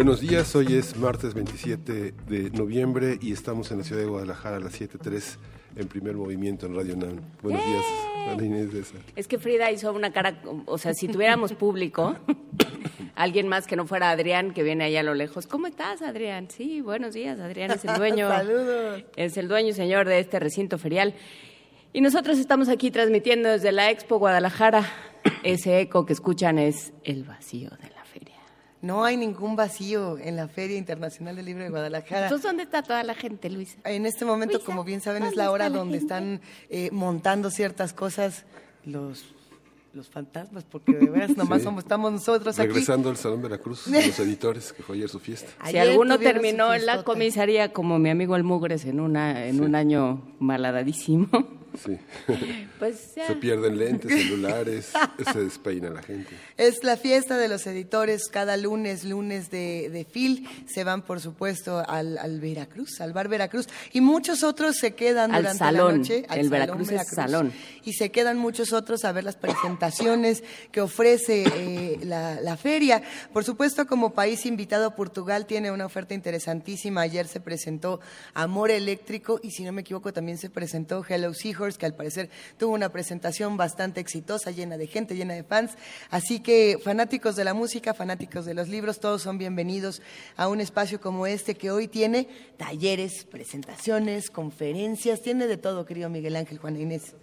Buenos días, hoy es martes 27 de noviembre y estamos en la ciudad de Guadalajara a las 7.03 en primer movimiento en Radio NAM. Buenos días, Ana Inés de esa. Es que Frida hizo una cara, o sea, si tuviéramos público, alguien más que no fuera Adrián, que viene allá a lo lejos. ¿Cómo estás, Adrián? Sí, buenos días, Adrián es el dueño. Saludos. Es el dueño y señor de este recinto ferial. Y nosotros estamos aquí transmitiendo desde la Expo Guadalajara. Ese eco que escuchan es el vacío de la. No hay ningún vacío en la Feria Internacional del Libro de Guadalajara. Entonces, ¿dónde está toda la gente, Luisa? En este momento, Luisa, como bien saben, es ¿dónde la está hora la donde gente? están eh, montando ciertas cosas los, los fantasmas, porque de veras nomás Sí. somos, estamos nosotros aquí. Regresando al Salón Veracruz, los editores, que fue ayer su fiesta. Si Ayer alguno terminó en la comisaría como mi amigo el Mugres en, una, en un año malhadadísimo, Sí. pues ya. Se pierden lentes, celulares, se despeina la gente. Es la fiesta de los editores cada lunes, lunes de, de FIL. Se van, por supuesto, al, al Veracruz, al bar Veracruz. Y muchos otros se quedan Al durante salón. la noche. al El salón Veracruz es salón. Y se quedan muchos otros a ver las presentaciones que ofrece eh, la, la feria. Por supuesto, como país invitado, Portugal tiene una oferta interesantísima. Ayer se presentó Amor Eléctrico y, si no me equivoco, también se presentó Hello Seahorse, que al parecer tuvo una presentación bastante exitosa, llena de gente, llena de fans. Así que fanáticos de la música, fanáticos de los libros, todos son bienvenidos a un espacio como este que hoy tiene talleres, presentaciones, conferencias, tiene de todo, querido Miguel Ángel, Juana Inés.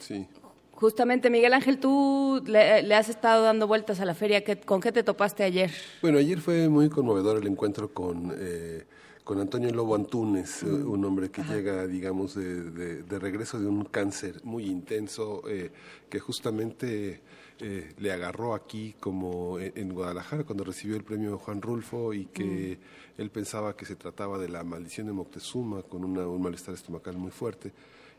Sí. Justamente, Miguel Ángel, tú le, le has estado dando vueltas a la feria. ¿Qué- ¿Con qué te topaste ayer? Bueno, ayer fue muy conmovedor el encuentro con, eh, con Antonio Lobo Antunes, eh, un hombre que llega, digamos, de, de- de regreso de un cáncer muy intenso, eh, que justamente eh, le agarró aquí como en, en Guadalajara cuando recibió el premio Juan Rulfo y que él pensaba que se trataba de la maldición de Moctezuma con una- un malestar estomacal muy fuerte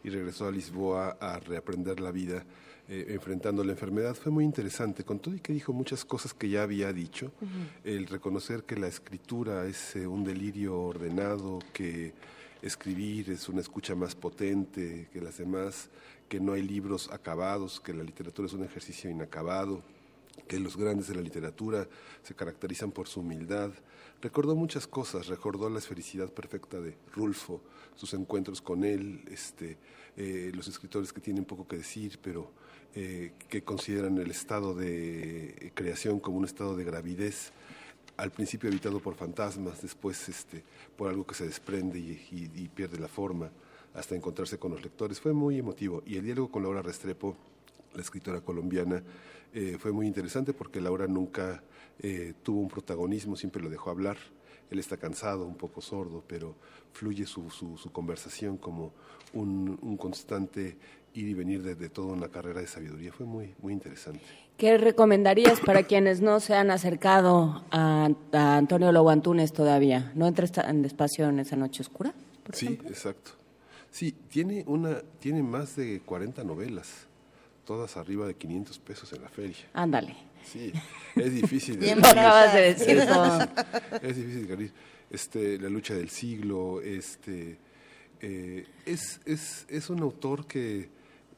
y regresó a Lisboa a reaprender la vida eh, enfrentando la enfermedad. Fue muy interesante, con todo y que dijo muchas cosas que ya había dicho, el reconocer que la escritura es eh, un delirio ordenado, que escribir es una escucha más potente que las demás, que no hay libros acabados, que la literatura es un ejercicio inacabado, que los grandes de la literatura se caracterizan por su humildad. Recordó muchas cosas, recordó la esfericidad perfecta de Rulfo, sus encuentros con él, este, eh, los escritores que tienen poco que decir, pero eh, que consideran el estado de creación como un estado de gravidez, al principio habitado por fantasmas, después este, por algo que se desprende y, pierde la forma, hasta encontrarse con los lectores. Fue muy emotivo. Y el diálogo con Laura Restrepo, la escritora colombiana, eh, fue muy interesante porque Laura nunca eh, tuvo un protagonismo, siempre lo dejó hablar. Él está cansado, un poco sordo, pero fluye su, su- su conversación como un, un constante ir y venir de, de toda una carrera de sabiduría. Fue muy, muy interesante. ¿Qué recomendarías para quienes no se han acercado a, a Antonio Lobo Antunes todavía? ¿No entres tan despacio en esa noche oscura? por Sí, ejemplo? exacto. Sí, tiene, una, tiene más de 40 novelas, todas arriba de 500 pesos en la feria. Ándale. Sí, es difícil. Bien Lo acabas de decir es es difícil, Gabriel. Este, la lucha del siglo, este, eh, es, es, es un autor que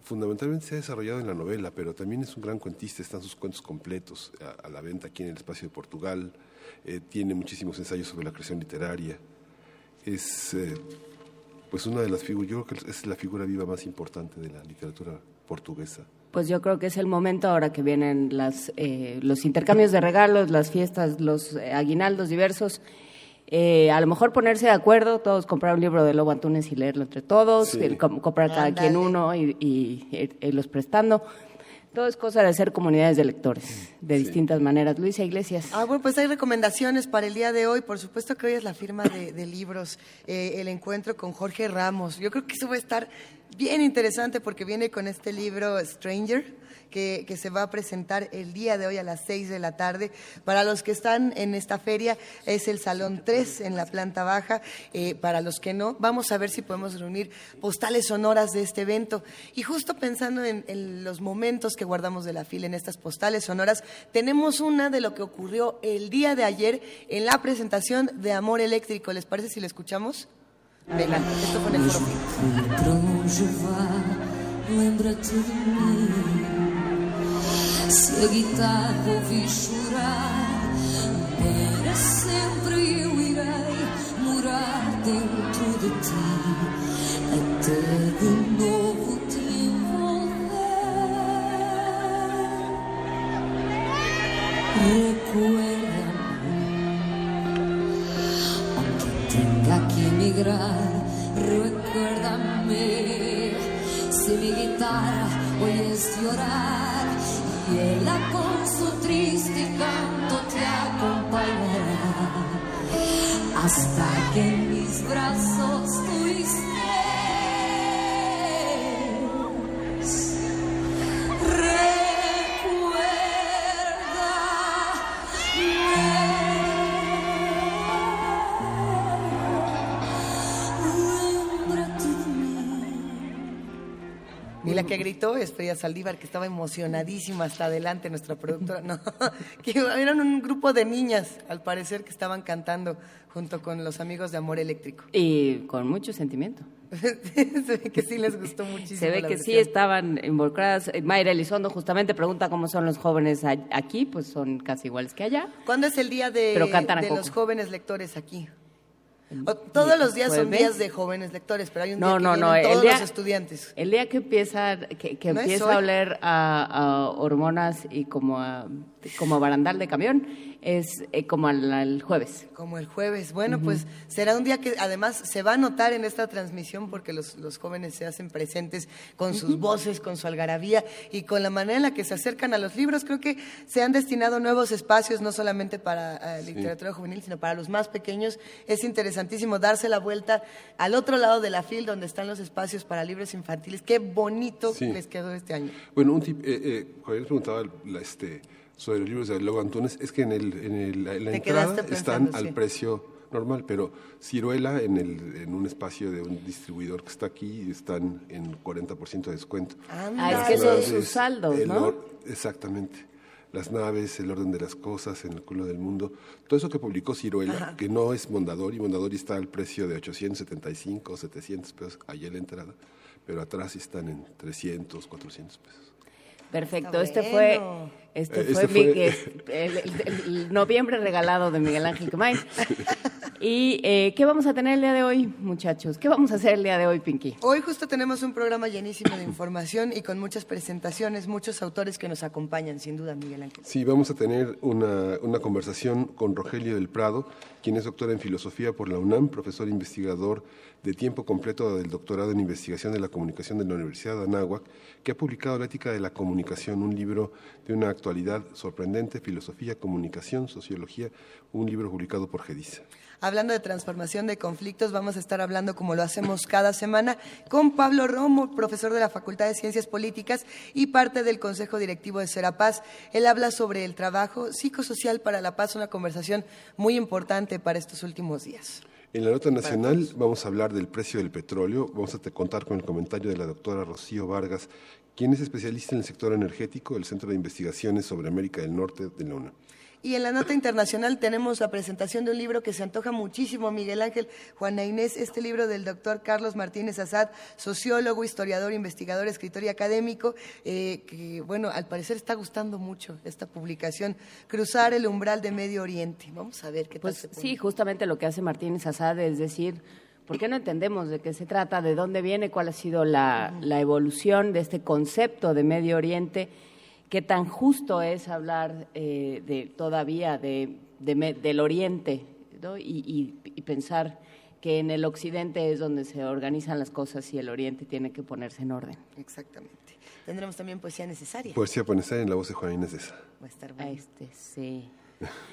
fundamentalmente se ha desarrollado en la novela, pero también es un gran cuentista, están sus cuentos completos a, a la venta aquí en el espacio de Portugal, eh, tiene muchísimos ensayos sobre la creación literaria, es eh, pues una de las figuras, yo creo que es la figura viva más importante de la literatura portuguesa. Pues yo creo que es el momento ahora que vienen las, eh, los intercambios de regalos, las fiestas, los eh, aguinaldos diversos. Eh, a lo mejor ponerse de acuerdo, todos comprar un libro de Lobo Antunes y leerlo entre todos, Sí. el com- comprar cada quien uno y, y, eh, irlos prestando. Todo es cosa de hacer comunidades de lectores de distintas maneras. Luisa Iglesias. Ah, bueno, pues hay recomendaciones para el día de hoy. Por supuesto que hoy es la firma de, de libros, eh, el encuentro con Jorge Ramos. Yo creo que eso va a estar bien interesante porque viene con este libro Stranger, que, que se va a presentar el día de hoy a las 6 de la tarde. Para los que están en esta feria es el Salón 3 en la planta baja. Eh, para los que no, vamos a ver si podemos reunir postales sonoras de este evento. Y justo pensando en, en los momentos que guardamos de la fila en estas postales sonoras, tenemos una de lo que ocurrió el día de ayer en la presentación de Amor Eléctrico. ¿Les parece si la escuchamos? Venga, esto en el lembra-te de mim. Se a guitarra ouvir chorar, para sempre eu irei morar dentro de ti, até de novo te envolver. Mi guitarra hoy es llorar gritó es Frida Saldívar, que estaba emocionadísima hasta adelante, nuestra productora. No, que eran un grupo de niñas, al parecer, que estaban cantando junto con los amigos de Amor Eléctrico. Y con mucho sentimiento. Se ve que sí les gustó muchísimo. Se ve que sí estaban involucradas. Mayra Elizondo justamente pregunta cómo son los jóvenes aquí, pues son casi iguales que allá. ¿Cuándo es el día de, Pero los jóvenes lectores aquí? O- todos los días son días de jóvenes lectores, pero hay un No, día que no, El todos día, los estudiantes. El día que empieza, que, que ¿No es empieza a oler a, a hormonas y como a, como a barandal de camión es eh, como al, al jueves. Como el jueves. Bueno, pues será un día que además se va a notar en esta transmisión porque los, los jóvenes se hacen presentes con sus voces, con su algarabía y con la manera en la que se acercan a los libros. Creo que se han destinado nuevos espacios, no solamente para eh, literatura juvenil, sino para los más pequeños. Es interesantísimo darse la vuelta al otro lado de la fil donde están los espacios para libros infantiles. Qué bonito Sí. les quedó este año. Bueno, un tip, eh, eh, Javier preguntaba la, este, sobre los libros de Lobo Antunes, es que en, el, en, el- en la entrada están al sí. precio normal, pero Ciruela en, el, en un espacio de un distribuidor que está aquí están en 40% de descuento. Ah, es que son sus saldos, el ¿no? exactamente. Las naves, el orden de las cosas en el culo del mundo. Todo eso que publicó Ciruela, que no es Mondadori, Mondadori está al precio de 875, 700 pesos allá en la entrada, pero atrás están en 300, 400 pesos. Perfecto. Este fue este Eh, fue, este fue- Miguel- el, el- el noviembre regalado de Miguel Ángel Quemain. ¿Y eh, qué vamos a tener el día de hoy, muchachos? ¿Qué vamos a hacer el día de hoy, Pinky? Hoy justo tenemos un programa llenísimo de información y con muchas presentaciones, muchos autores que nos acompañan, sin duda, Miguel Ángel. Sí, vamos a tener una, una conversación con Rogelio del Prado, quien es doctor en filosofía por la UNAM, profesor investigador de tiempo completo del doctorado en investigación de la comunicación de la Universidad de Anáhuac, que ha publicado La ética de la comunicación, un libro de una actualidad sorprendente, filosofía, comunicación, sociología, un libro publicado por Gedisa. Hablando de transformación de conflictos, vamos a estar hablando, como lo hacemos cada semana, con Pablo Romo, profesor de la Facultad de Ciencias Políticas y parte del Consejo Directivo de Serapaz. Él habla sobre el trabajo psicosocial para la paz, una conversación muy importante para estos últimos días. En la nota nacional vamos a hablar del precio del petróleo. Vamos a te- contar con el comentario de la doctora Rocío Vargas, quien es especialista en el sector energético del Centro de Investigaciones sobre América del Norte de la UNAM. Y en la nota internacional tenemos la presentación de un libro que se antoja muchísimo, Miguel Ángel, Juana Inés, este libro del doctor Carlos Martínez Azad, sociólogo, historiador, investigador, escritor y académico, eh, que, bueno, al parecer está gustando mucho esta publicación, Cruzar el umbral de Medio Oriente. Vamos a ver qué tal Pues se pone. sí, justamente lo que hace Martínez Asad es decir, ¿por qué no entendemos de qué se trata, de dónde viene, cuál ha sido la, la evolución de este concepto de Medio Oriente? ¿Qué tan justo es hablar eh, de todavía de, del Oriente ¿no? y, y- y pensar que en el Occidente es donde se organizan las cosas y el Oriente tiene que ponerse en orden? Exactamente. Tendremos también poesía necesaria. Poesía Ponesá en la voz de Juan Inés de Esa. Va a estar bueno. Este, sí.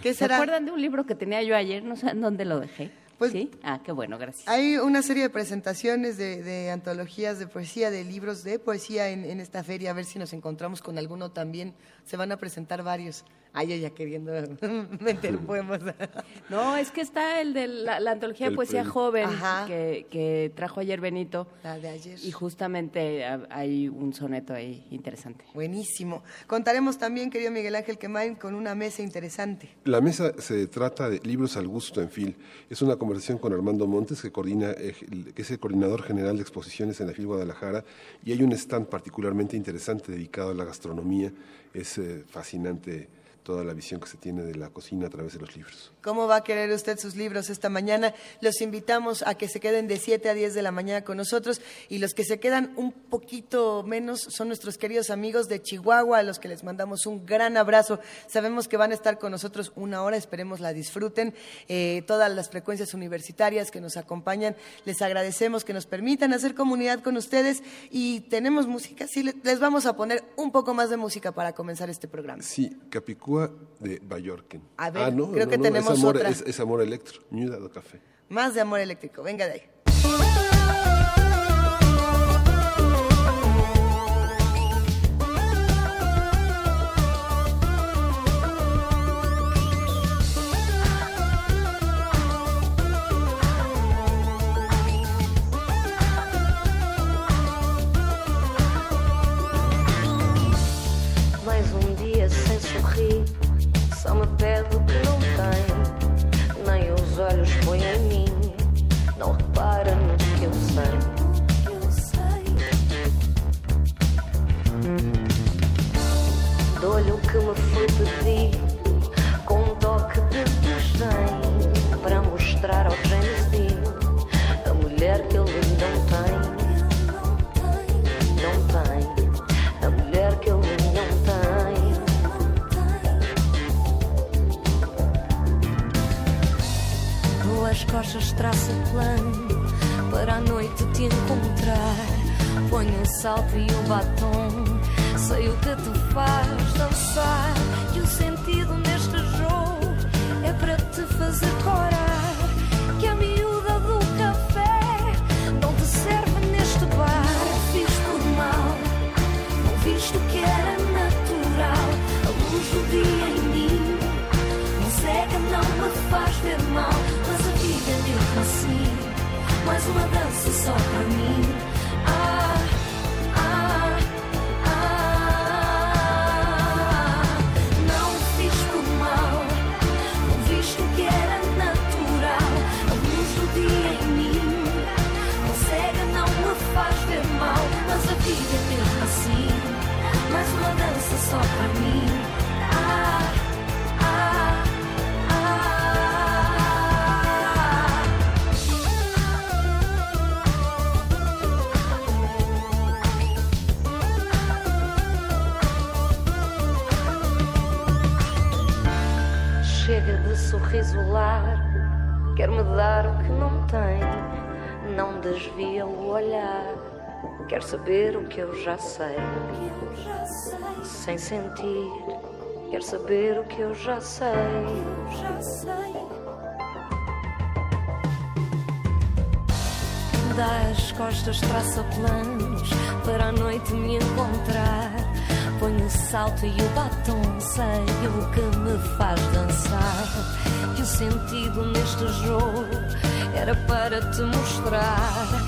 ¿Qué ¿Se será? acuerdan de un libro que tenía yo ayer? No sé en dónde lo dejé. Pues- ¿Sí? Ah, qué bueno, gracias. Hay una serie de presentaciones de, de antologías de poesía, de libros de poesía en, en esta feria. A ver si nos encontramos con alguno también. Se van a presentar varios. Ay, yo ya queriendo meter poemas. No, es que está el de la, la antología de El poesía premio. joven Ajá. que, que trajo ayer Benito. La de ayer. Y justamente ha- hay un soneto ahí interesante. Buenísimo. Contaremos también, querido Miguel Ángel Quemain, con una mesa interesante. La mesa se trata de Libros al Gusto en FIL. Es una conversación con Armando Montes, que, coordina, que es el coordinador general de exposiciones en la FIL Guadalajara, y hay un stand particularmente interesante dedicado a la gastronomía. Es eh, fascinante toda la visión que se tiene de la cocina a través de los libros. ¿Cómo va a querer usted sus libros esta mañana? Los invitamos a que se queden de 7 a 10 de la mañana con nosotros y los que se quedan un poquito menos son nuestros queridos amigos de Chihuahua, a los que les mandamos un gran abrazo. Sabemos que van a estar con nosotros una hora, esperemos la disfruten. Eh, todas las frecuencias universitarias que nos acompañan, les agradecemos que nos permitan hacer comunidad con ustedes y tenemos música, sí, le- les vamos a poner un poco más de música para comenzar este programa. Sí, Capicúa de Ballorquen. A ver, creo que tenemos amor. Es, es amor electro, do Café. Más de amor eléctrico, venga de ahí. Saber o que eu já sei. Sem sentir, quer saber o que eu já sei. Dá as costas, traça planos para a noite me encontrar. Ponho o salto e o batom, sei o que me faz dançar. Que o sentido neste jogo era para te mostrar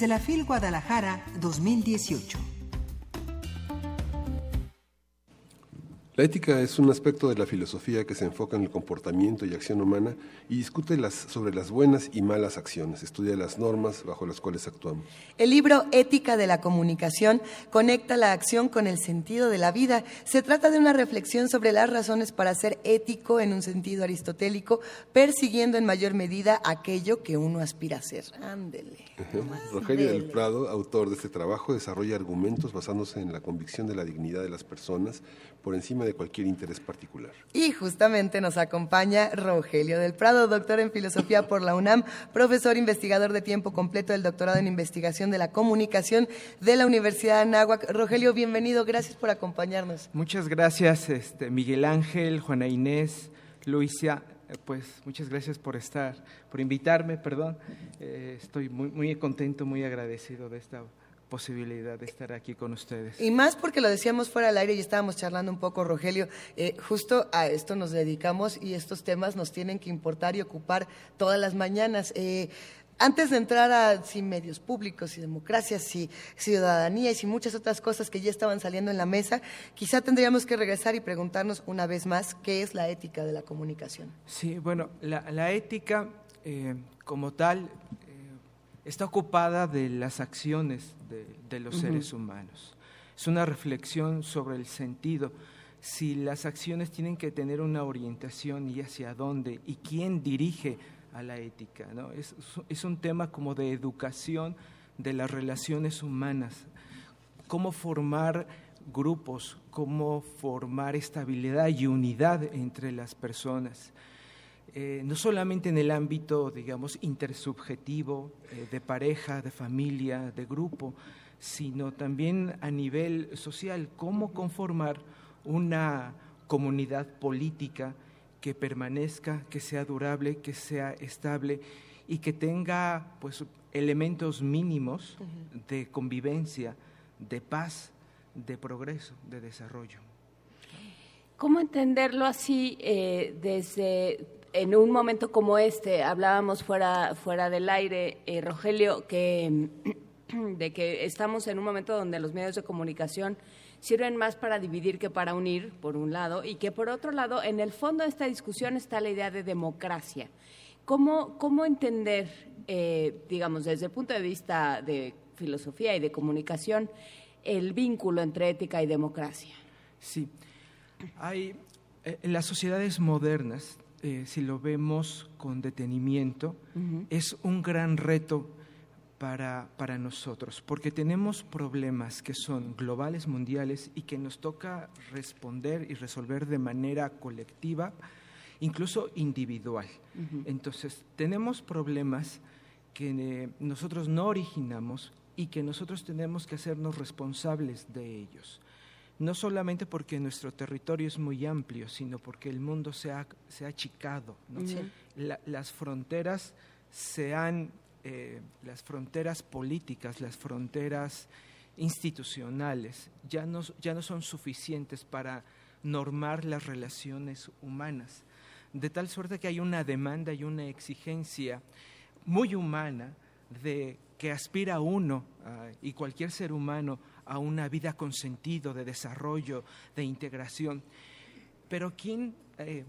Desde la FIL Guadalajara 2018. La ética es un aspecto de la filosofía que se enfoca en el comportamiento y acción humana y discute las, sobre las buenas y malas acciones, estudia las normas bajo las cuales actuamos. El libro Ética de la Comunicación conecta la acción con el sentido de la vida. Se trata de una reflexión sobre las razones para ser ético en un sentido aristotélico, persiguiendo en mayor medida aquello que uno aspira a ser. Ándele. Rogelio del Prado, autor de este trabajo, desarrolla argumentos basándose en la convicción de la dignidad de las personas por encima de cualquier interés particular. Y justamente nos acompaña Rogelio del Prado, doctor en filosofía por la UNAM, profesor investigador de tiempo completo del doctorado en investigación de la comunicación de la Universidad de Anáhuac. Rogelio, bienvenido, gracias por acompañarnos. Muchas gracias, este, Miguel Ángel, Juana Inés, Luisa. eh, Pues muchas gracias por estar, por invitarme, perdón. Eh, estoy muy, muy contento, muy agradecido de esta posibilidad de estar aquí con ustedes. Y más porque lo decíamos fuera del aire y estábamos charlando un poco, Rogelio, eh, justo a esto nos dedicamos y estos temas nos tienen que importar y ocupar todas las mañanas. Eh, antes de entrar a si medios públicos, si democracia, si ciudadanía y si muchas otras cosas que ya estaban saliendo en la mesa, quizá tendríamos que regresar y preguntarnos una vez más qué es la ética de la comunicación. Sí, bueno, la, la ética eh, como tal está ocupada de las acciones de, de los seres humanos. Es una reflexión sobre el sentido, si las acciones tienen que tener una orientación y hacia dónde y quién dirige a la ética. ¿no? Es, es un tema como de educación de las relaciones humanas, cómo formar grupos, cómo formar estabilidad y unidad entre las personas. Eh, no solamente en el ámbito, digamos, intersubjetivo, eh, de pareja, de familia, de grupo, sino también a nivel social, cómo conformar una comunidad política que permanezca, que sea durable, que sea estable y que tenga pues, elementos mínimos de convivencia, de paz, de progreso, de desarrollo. ¿Cómo entenderlo así eh, desde en un momento como este? Hablábamos fuera, fuera del aire, eh, Rogelio, que, de que estamos en un momento donde los medios de comunicación sirven más para dividir que para unir, por un lado, y que por otro lado, en el fondo de esta discusión está la idea de democracia. ¿Cómo, cómo entender, eh, digamos, desde el punto de vista de filosofía y de comunicación, el vínculo entre ética y democracia? Sí, hay eh, las sociedades modernas, eh, si lo vemos con detenimiento, es un gran reto para, para nosotros, porque tenemos problemas que son globales, mundiales, y que nos toca responder y resolver de manera colectiva, incluso individual. Entonces, tenemos problemas que eh, nosotros no originamos y que nosotros tenemos que hacernos responsables de ellos. No solamente porque nuestro territorio es muy amplio, sino porque el mundo se ha, se ha achicado. ¿no? La- las fronteras se han, eh, las fronteras políticas, las fronteras institucionales, ya no, ya no son suficientes para normar las relaciones humanas. De tal suerte que hay una demanda y una exigencia muy humana de que aspira uno ah, y cualquier ser humano a una vida con sentido, de desarrollo, de integración. Pero ¿quién, eh,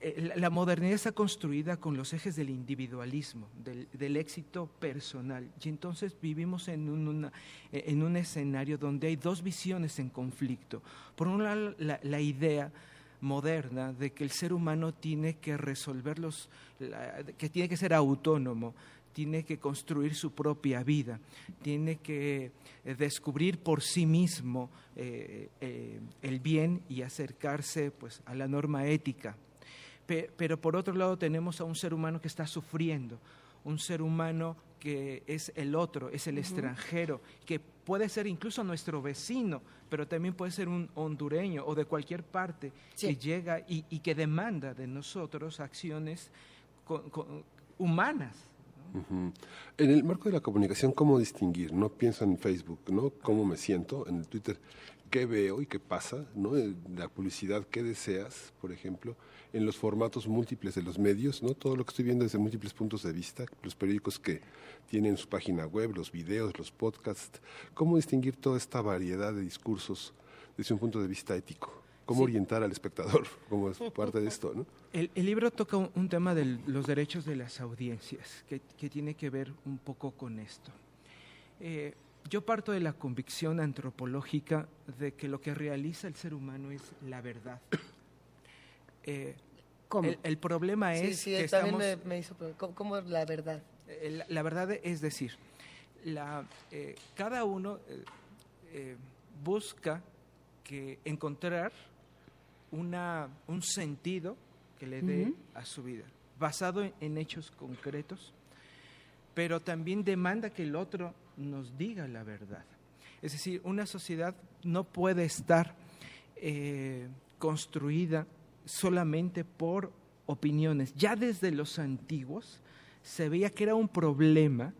eh, la- modernidad está construida con los ejes del individualismo, del, del éxito personal. Y entonces vivimos en un, en un escenario donde hay dos visiones en conflicto. Por un lado, la, la idea moderna de que el ser humano tiene que resolver los, que tiene que ser autónomo, tiene que construir su propia vida, tiene que eh, descubrir por sí mismo eh, eh, el bien y acercarse pues, a la norma ética. Pe- pero por otro lado tenemos a un ser humano que está sufriendo, un ser humano que es el otro, es el extranjero, que puede ser incluso nuestro vecino, pero también puede ser un hondureño o de cualquier parte Sí. que llega y, y que demanda de nosotros acciones con- con- humanas. En el marco de la comunicación, ¿cómo distinguir? No pienso en Facebook, ¿no? ¿Cómo me siento? En Twitter, ¿qué veo y qué pasa? ¿No? Eh, La publicidad, ¿qué deseas? Por ejemplo, en los formatos múltiples de los medios, ¿no? Todo lo que estoy viendo desde múltiples puntos de vista, los periódicos que tienen su página web, los videos, los podcasts. ¿Cómo distinguir toda esta variedad de discursos desde un punto de vista ético? ¿Cómo Sí. orientar al espectador como es parte de esto, ¿no? El, el libro toca un, un tema de los derechos de las audiencias, que, que tiene que ver un poco con esto. Eh, yo parto de la convicción antropológica de que lo que realiza el ser humano es la verdad. Eh, ¿Cómo? el, el problema Sí, es sí, que él también estamos... me, me hizo... ¿Cómo, cómo la verdad? Eh, La, la verdad es decir, la, eh, cada uno eh, eh, busca que encontrar una, un sentido que le dé a su vida, basado en, en hechos concretos, pero también demanda que el otro nos diga la verdad. Es decir, una sociedad no puede estar eh, construida solamente por opiniones. Ya desde los antiguos se veía que era un problema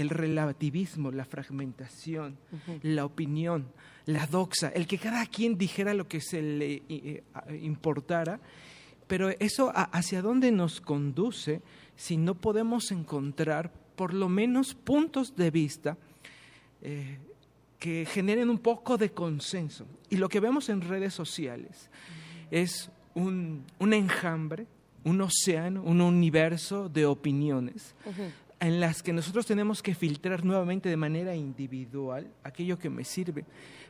el relativismo, la fragmentación, la opinión, la doxa, el que cada quien dijera lo que se le eh, a- importara, pero eso hacia dónde nos conduce si no podemos encontrar por lo menos puntos de vista eh, que generen un poco de consenso. Y lo que vemos en redes sociales es un, un enjambre, un océano, un universo de opiniones en las que nosotros tenemos que filtrar nuevamente de manera individual aquello que me sirve,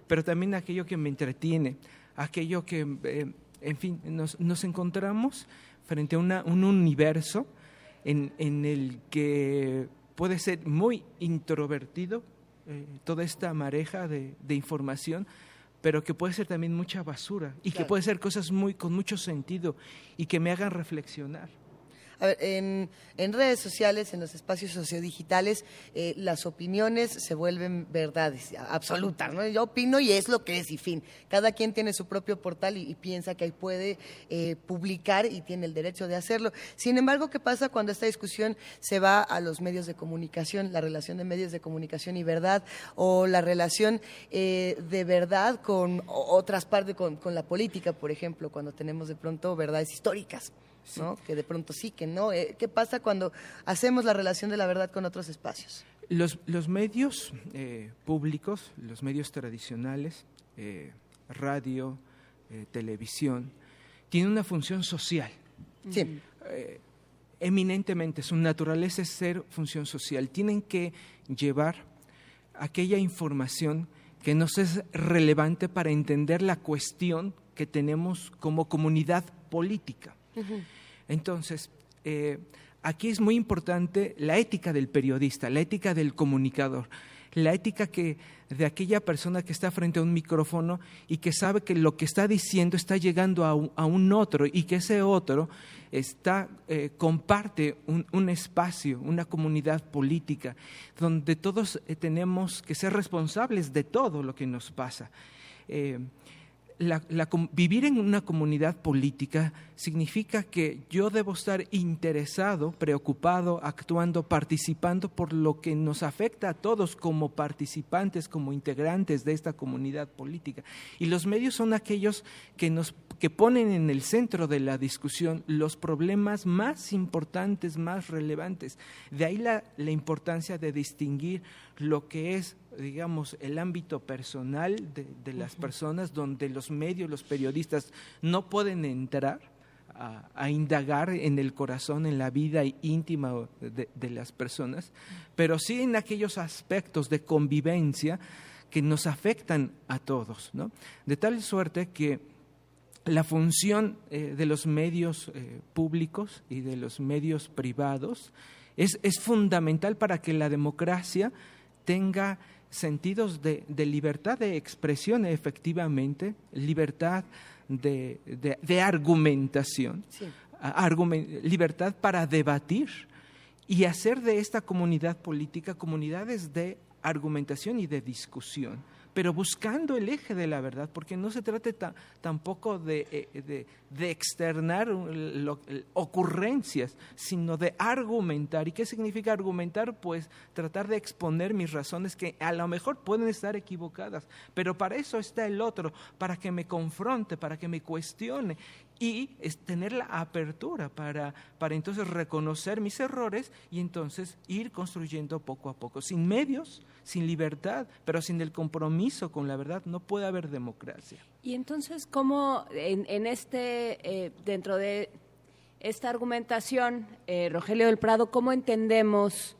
pero también aquello que me entretiene, aquello que, eh, en fin, nos, nos encontramos frente a una- un universo en, en el que puede ser muy introvertido eh, toda esta mareja de, de información, pero que puede ser también mucha basura y que puede ser cosas muy con mucho sentido y que me hagan reflexionar. A ver, en, redes sociales, en los espacios sociodigitales, eh, las opiniones se vuelven verdades absolutas, ¿no? Yo opino y es lo que es y fin. Cada quien tiene su propio portal y, piensa que ahí puede eh, publicar y tiene el derecho de hacerlo. Sin embargo, ¿qué pasa cuando esta discusión se va a los medios de comunicación, la relación de medios de comunicación y verdad, o la relación eh, de verdad con otras partes, con la política, por ejemplo, cuando tenemos de pronto verdades históricas? ¿No? Que de pronto sí, que no. Eh, ¿Qué pasa cuando hacemos la relación de la verdad con otros espacios? Los, los medios eh, públicos, los medios tradicionales, eh, radio, eh, televisión, tienen una función social. Sí. Eminentemente, su naturaleza es ser función social. Tienen que llevar aquella información que nos es relevante para entender la cuestión que tenemos como comunidad política. Entonces, eh, aquí es muy importante la ética del periodista, la ética del comunicador, la ética que de aquella persona que está frente a un micrófono y que sabe que lo que está diciendo está llegando a un, a un otro y que ese otro está eh, comparte un, un espacio, una comunidad política donde todos eh, tenemos que ser responsables de todo lo que nos pasa. La- la vivir en una comunidad política significa que yo debo estar interesado, preocupado, actuando, participando por lo que nos afecta a todos como participantes, como integrantes de esta comunidad política. Y los medios son aquellos que nos que ponen en el centro de la discusión los problemas más importantes, más relevantes. De ahí la, la importancia de distinguir lo que es digamos, el ámbito personal de, de las personas, donde los medios, los periodistas no pueden entrar a, a indagar en el corazón, en la vida íntima de, de las personas, pero sí en aquellos aspectos de convivencia que nos afectan a todos, ¿no? De tal suerte que la función eh, de los medios eh, públicos y de los medios privados es, es fundamental para que la democracia tenga sentidos de, de libertad de expresión efectivamente, libertad de, de- de argumentación, Sí. libertad para debatir y hacer de esta comunidad política comunidades de argumentación y de discusión, pero buscando el eje de la verdad, porque no se trata ta- tampoco de, eh, de externar ocurrencias, sino de argumentar. ¿Y qué significa argumentar? Pues tratar de exponer mis razones que a lo mejor pueden estar equivocadas, pero para eso está el otro, para que me confronte, para que me cuestione y es tener la apertura para, para entonces reconocer mis errores y entonces ir construyendo poco a poco, sin medios, sin libertad, pero sin el compromiso con la verdad, no puede haber democracia. Y entonces, ¿cómo en, en este, eh, dentro de esta argumentación, eh, Rogelio del Prado, cómo entendemos,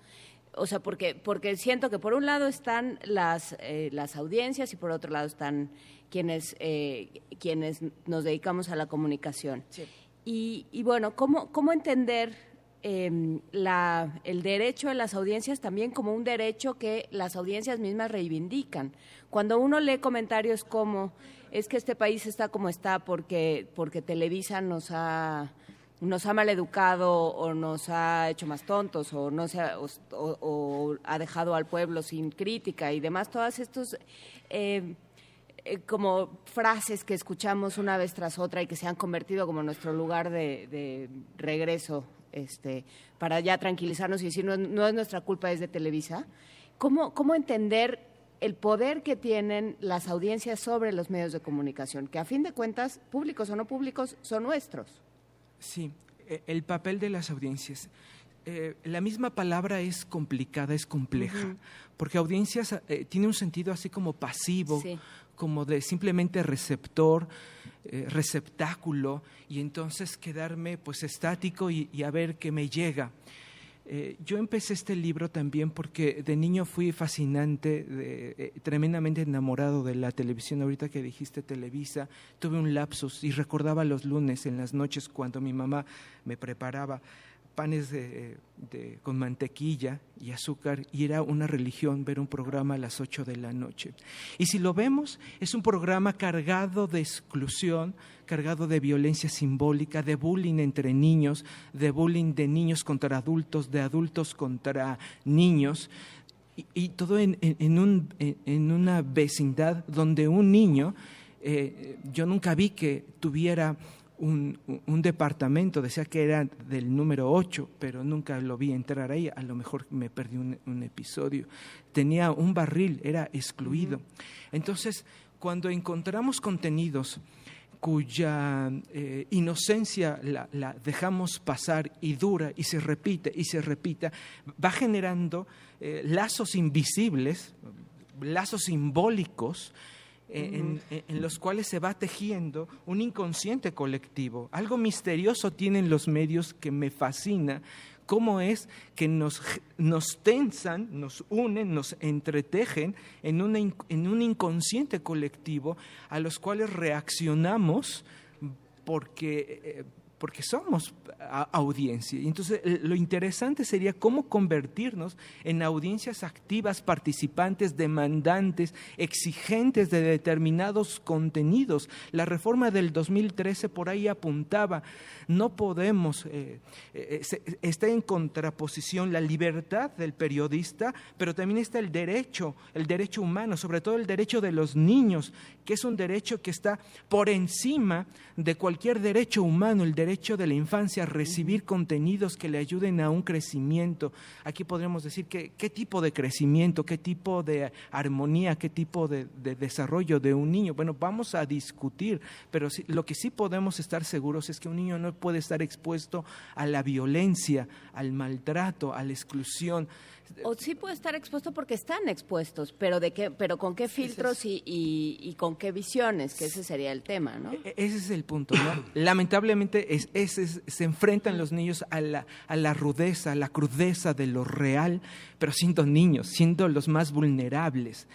o sea, porque, porque siento que por un lado están las, eh, las audiencias y por otro lado están quienes, eh, quienes nos dedicamos a la comunicación. Y, y bueno, ¿cómo, cómo entender eh, la, el derecho de las audiencias también como un derecho que las audiencias mismas reivindican? Cuando uno lee comentarios como es que este país está como está porque, porque Televisa nos ha nos ha maleducado o nos ha hecho más tontos o no se ha, o, o- o ha dejado al pueblo sin crítica y demás todas estos eh, eh, como frases que escuchamos una vez tras otra y que se han convertido como nuestro lugar de, de regreso este, para ya tranquilizarnos y decir no, no es nuestra culpa, es de Televisa. ¿Cómo, ¿Cómo entender el poder que tienen las audiencias sobre los medios de comunicación, que a fin de cuentas, públicos o no públicos, son nuestros? Sí, eh, el papel de las audiencias. Eh, la misma palabra es complicada, es compleja, porque audiencias eh, tiene un sentido así como pasivo, Sí. Como de simplemente receptor, eh, receptáculo, y entonces quedarme pues estático y, a ver qué me llega. Eh, yo empecé este libro también porque de niño fui fascinante, eh, tremendamente enamorado de la televisión. Ahorita que dijiste Televisa, tuve un lapsus y recordaba los lunes en las noches cuando mi mamá me preparaba panes de, con mantequilla y azúcar y era una religión ver un programa a las 8 de la noche. Y si lo vemos, es un programa cargado de exclusión, cargado de violencia simbólica, de bullying entre niños, de bullying de niños contra adultos, de adultos contra niños. Y, todo en, en- un- en una vecindad donde un niño, eh, yo nunca vi que tuviera un, un- departamento, decía que era del número 8, pero nunca lo vi entrar ahí, a lo mejor me perdí un, un episodio. Tenía un barril, era excluido. Entonces, cuando encontramos contenidos cuya eh, inocencia la, la dejamos pasar y dura y se repite y se repita, va generando eh, lazos invisibles, lazos simbólicos, en, en- en los cuales se va tejiendo un inconsciente colectivo. Algo misterioso tienen los medios que me fascina, cómo es que nos, nos tensan, nos unen, nos entretejen en, una en un inconsciente colectivo a los cuales reaccionamos porque, eh, porque somos audiencia. Entonces eh, lo interesante sería cómo convertirnos en audiencias activas, participantes, demandantes, exigentes de determinados contenidos. La reforma del 2013 por ahí apuntaba, no podemos, eh, eh, está en contraposición la libertad del periodista, pero también está el derecho, el derecho humano, sobre todo el derecho de los niños, que es un derecho que está por encima de cualquier derecho humano, el derecho de la infancia a recibir contenidos que le ayuden a un crecimiento. Aquí podríamos decir que qué tipo de crecimiento, qué tipo de armonía, qué tipo de, de desarrollo de un niño. Bueno, vamos a discutir, pero sí- lo que sí podemos estar seguros es que un niño no puede estar expuesto a la violencia, al maltrato, a la exclusión. O sí puede estar expuesto porque están expuestos, pero de qué, pero con qué filtros y, y- y con qué visiones, que ese sería el tema, ¿no? E- Ese es el punto, ¿no? Lamentablemente es, ese es- se enfrentan los niños a la, a la rudeza, a la crudeza de lo real, pero siendo niños, siendo los más vulnerables.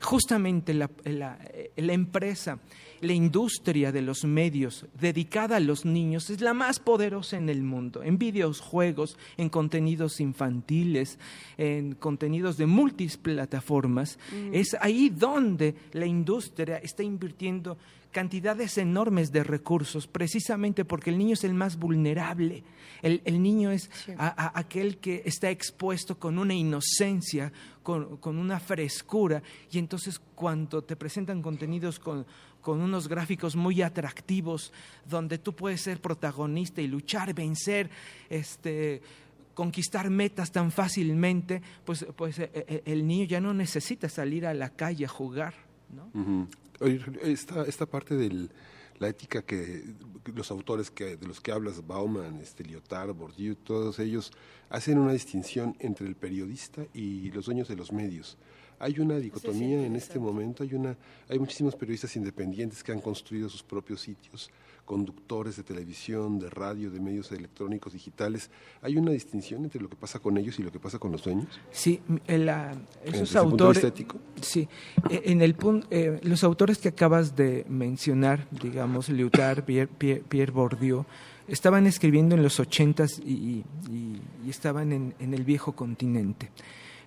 Justamente la, la- la empresa, la industria de los medios dedicada a los niños es la más poderosa en el mundo, en videojuegos, en contenidos infantiles, en contenidos de multiplataformas, es ahí donde la industria está invirtiendo cantidades enormes de recursos, precisamente porque el niño es el más vulnerable. El, el niño es a- a- aquel que está expuesto con una inocencia, con, con una frescura, y entonces cuando te presentan contenidos con, con unos gráficos muy atractivos, donde tú puedes ser protagonista y luchar, vencer, este conquistar metas tan fácilmente, pues, pues eh, eh, el niño ya no necesita salir a la calle a jugar, ¿no? Oye, esta, esta parte de la ética que los autores que, de los que hablas, Bauman, este, Lyotard, Bourdieu, todos ellos hacen una distinción entre el periodista y los dueños de los medios. Hay una dicotomía en este momento, hay, una, hay muchísimos periodistas independientes que han construido sus propios sitios, conductores de televisión, de radio, de medios electrónicos, digitales. ¿Hay una distinción entre lo que pasa con ellos y lo que pasa con los dueños? Sí, el, ah, ¿Desde esos autores. Sí, e- en el pun- eh, los autores que acabas de mencionar, digamos, Lyotard, Pierre, Pierre, Pierre Bourdieu, estaban escribiendo en los ochentas y, y- y estaban en, en el viejo continente.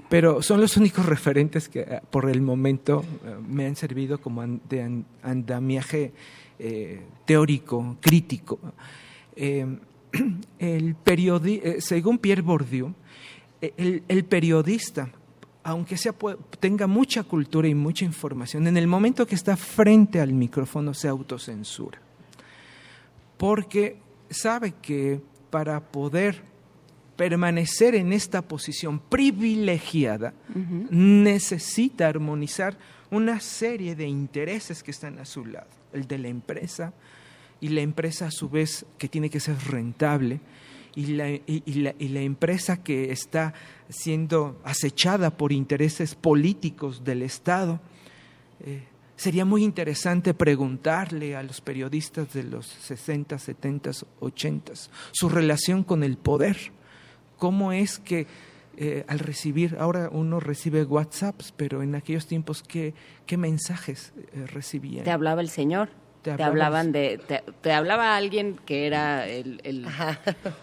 Pero son los únicos referentes que ah, por el momento eh, me han servido como de an- andamiaje eh, teórico, crítico. Eh, el periodi- eh, según Pierre Bourdieu, eh, el, el periodista, aunque sea, tenga mucha cultura y mucha información, en el momento que está frente al micrófono se autocensura. Porque sabe que para poder permanecer en esta posición privilegiada, necesita armonizar una serie de intereses que están a su lado, el de la empresa, y la empresa a su vez que tiene que ser rentable, y la, y- y la, y la empresa que está siendo acechada por intereses políticos del Estado. Eh, sería muy interesante preguntarle a los periodistas de los 60, 70, 80 su relación con el poder. ¿Cómo es que eh, al recibir, ahora uno recibe WhatsApps, pero en aquellos tiempos, ¿qué, qué mensajes eh, recibían? Te hablaba el señor. Te Te, hablaba- hablaban de, te, te hablaba alguien que era el, el,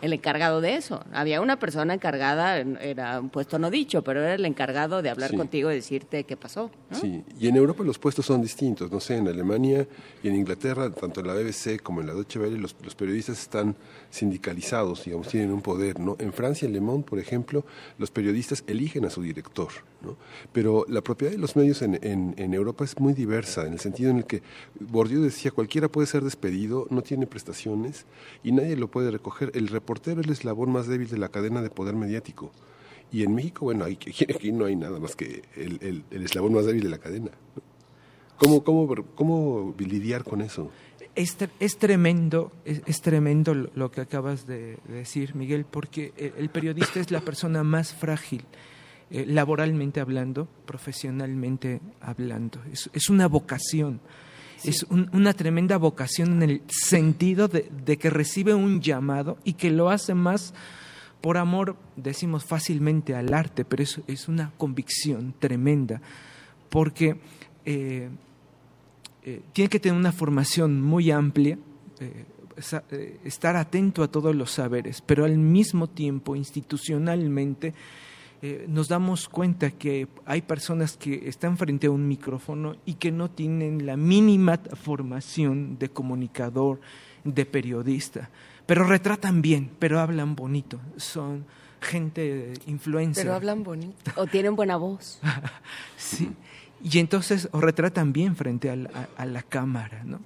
el encargado de eso. Había una persona encargada, era un puesto no dicho, pero era el encargado de hablar Sí. contigo y decirte qué pasó. ¿no? Sí, y en Europa los puestos son distintos. No sé, en Alemania y en Inglaterra, tanto en la BBC como en la Deutsche Welle, los, los periodistas están sindicalizados, digamos, tienen un poder. ¿no? En Francia, en Le Monde, por ejemplo, los periodistas eligen a su director. ¿No? Pero la propiedad de los medios en, en, Europa es muy diversa, en el sentido en el que Bourdieu decía, cualquiera puede ser despedido, no tiene prestaciones y nadie lo puede recoger. El reportero es el eslabón más débil de la cadena de poder mediático. Y en México, bueno, hay- aquí no hay nada más que el, el- eslabón más débil de la cadena. ¿Cómo, cómo, ¿Cómo lidiar con eso? Es, es tremendo, es, es tremendo lo, que acabas de, de decir, Miguel, porque el periodista es la persona más frágil, eh, laboralmente hablando, profesionalmente hablando. Es, es una vocación, es un- una tremenda vocación en el sentido de, de que recibe un llamado y que lo hace más por amor, decimos fácilmente al arte, pero es, es una convicción tremenda, porque eh, eh, tiene que tener una formación muy amplia, estar atento a todos los saberes, pero al mismo tiempo, institucionalmente, eh, nos damos cuenta que hay personas que están frente a un micrófono y que no tienen la mínima formación de comunicador, de periodista, pero retratan bien, pero hablan bonito, son gente influencer. Pero hablan bonito. O tienen buena voz. Sí. Y entonces o retratan bien frente a la, a- a la cámara, ¿no?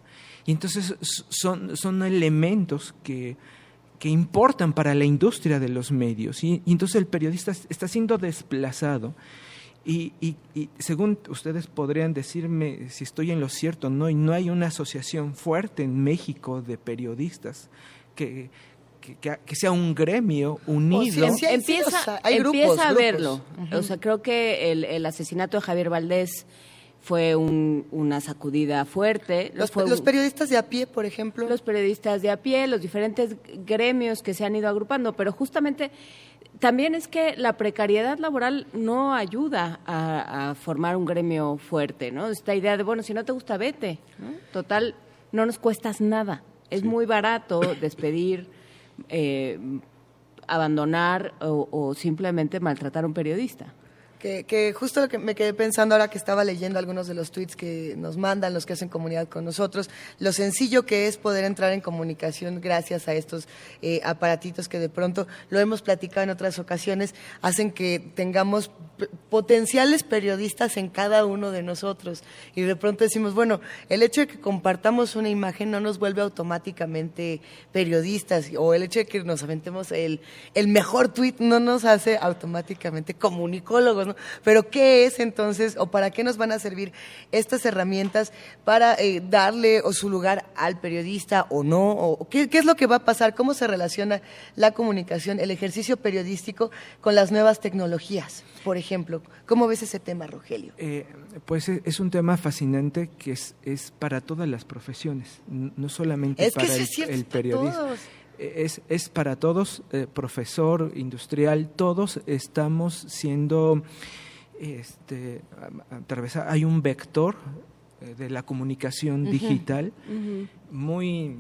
Y entonces son, son elementos que, que importan para la industria de los medios. Y, y entonces el periodista es- está siendo desplazado. Y, y- y según ustedes podrían decirme si estoy en lo cierto o no, y no hay una asociación fuerte en México de periodistas que, que, que- que sea un gremio unido. sí, sí, hay- empieza o sea, hay empieza grupos, a grupos. verlo. O sea, creo que el, el asesinato de Javier Valdés fue un- una sacudida fuerte. Los, Fue los un- periodistas de a pie, por ejemplo. los periodistas de a pie, los diferentes gremios que se han ido agrupando, pero justamente también es que la precariedad laboral no ayuda a, a formar un gremio fuerte, ¿no? Esta idea de, bueno, si no te gusta, vete, ¿no? Total, no nos cuestas nada. Es muy barato despedir eh, abandonar o, o simplemente maltratar a un periodista. Que, que justo lo que me quedé pensando ahora que estaba leyendo algunos de los tweets que nos mandan, los que hacen comunidad con nosotros, lo sencillo que es poder entrar en comunicación gracias a estos eh, aparatitos que de pronto lo hemos platicado en otras ocasiones, hacen que tengamos potenciales periodistas en cada uno de nosotros. Y de pronto decimos, bueno, el hecho de que compartamos una imagen no nos vuelve automáticamente periodistas, o el hecho de que nos aventemos el, el mejor tweet no nos hace automáticamente comunicólogos, ¿no? Pero ¿qué es entonces, o para qué nos van a servir estas herramientas para eh, darle o su lugar al periodista o no? O, ¿qué, ¿Qué es lo que va a pasar? ¿Cómo se relaciona la comunicación, el ejercicio periodístico con las nuevas tecnologías, por ejemplo? ¿Cómo ves ese tema, Rogelio? Eh, pues e- es un tema fascinante que es, es para todas las profesiones, no solamente Es para el, el periodismo. Es, es para todos, eh, profesor, industrial, todos estamos siendo, este, a- atravesa- hay un vector eh, de la comunicación digital muy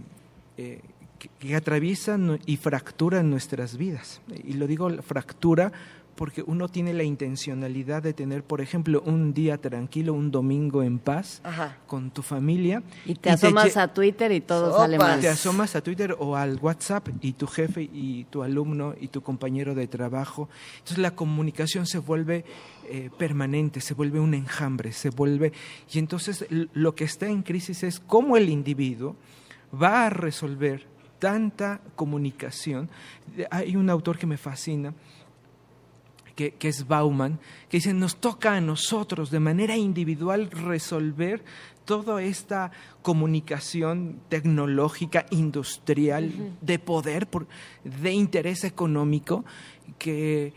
eh, que, que atraviesa nu- y fractura nuestras vidas. Y lo digo fractura porque uno tiene la intencionalidad de tener, por ejemplo, un día tranquilo, un domingo en paz Ajá. con tu familia. Y te asomas a Twitter y todo Sopas. sale mal. te asomas a Twitter o al WhatsApp y tu jefe y tu alumno y tu compañero de trabajo. Entonces la comunicación se vuelve eh, permanente, se vuelve un enjambre, se vuelve... Y entonces lo que está en crisis es cómo el individuo va a resolver tanta comunicación. Hay un autor que me fascina, que, que es Bauman, que dice, nos toca a nosotros de manera individual resolver toda esta comunicación tecnológica, industrial, de poder, por- de interés económico, que,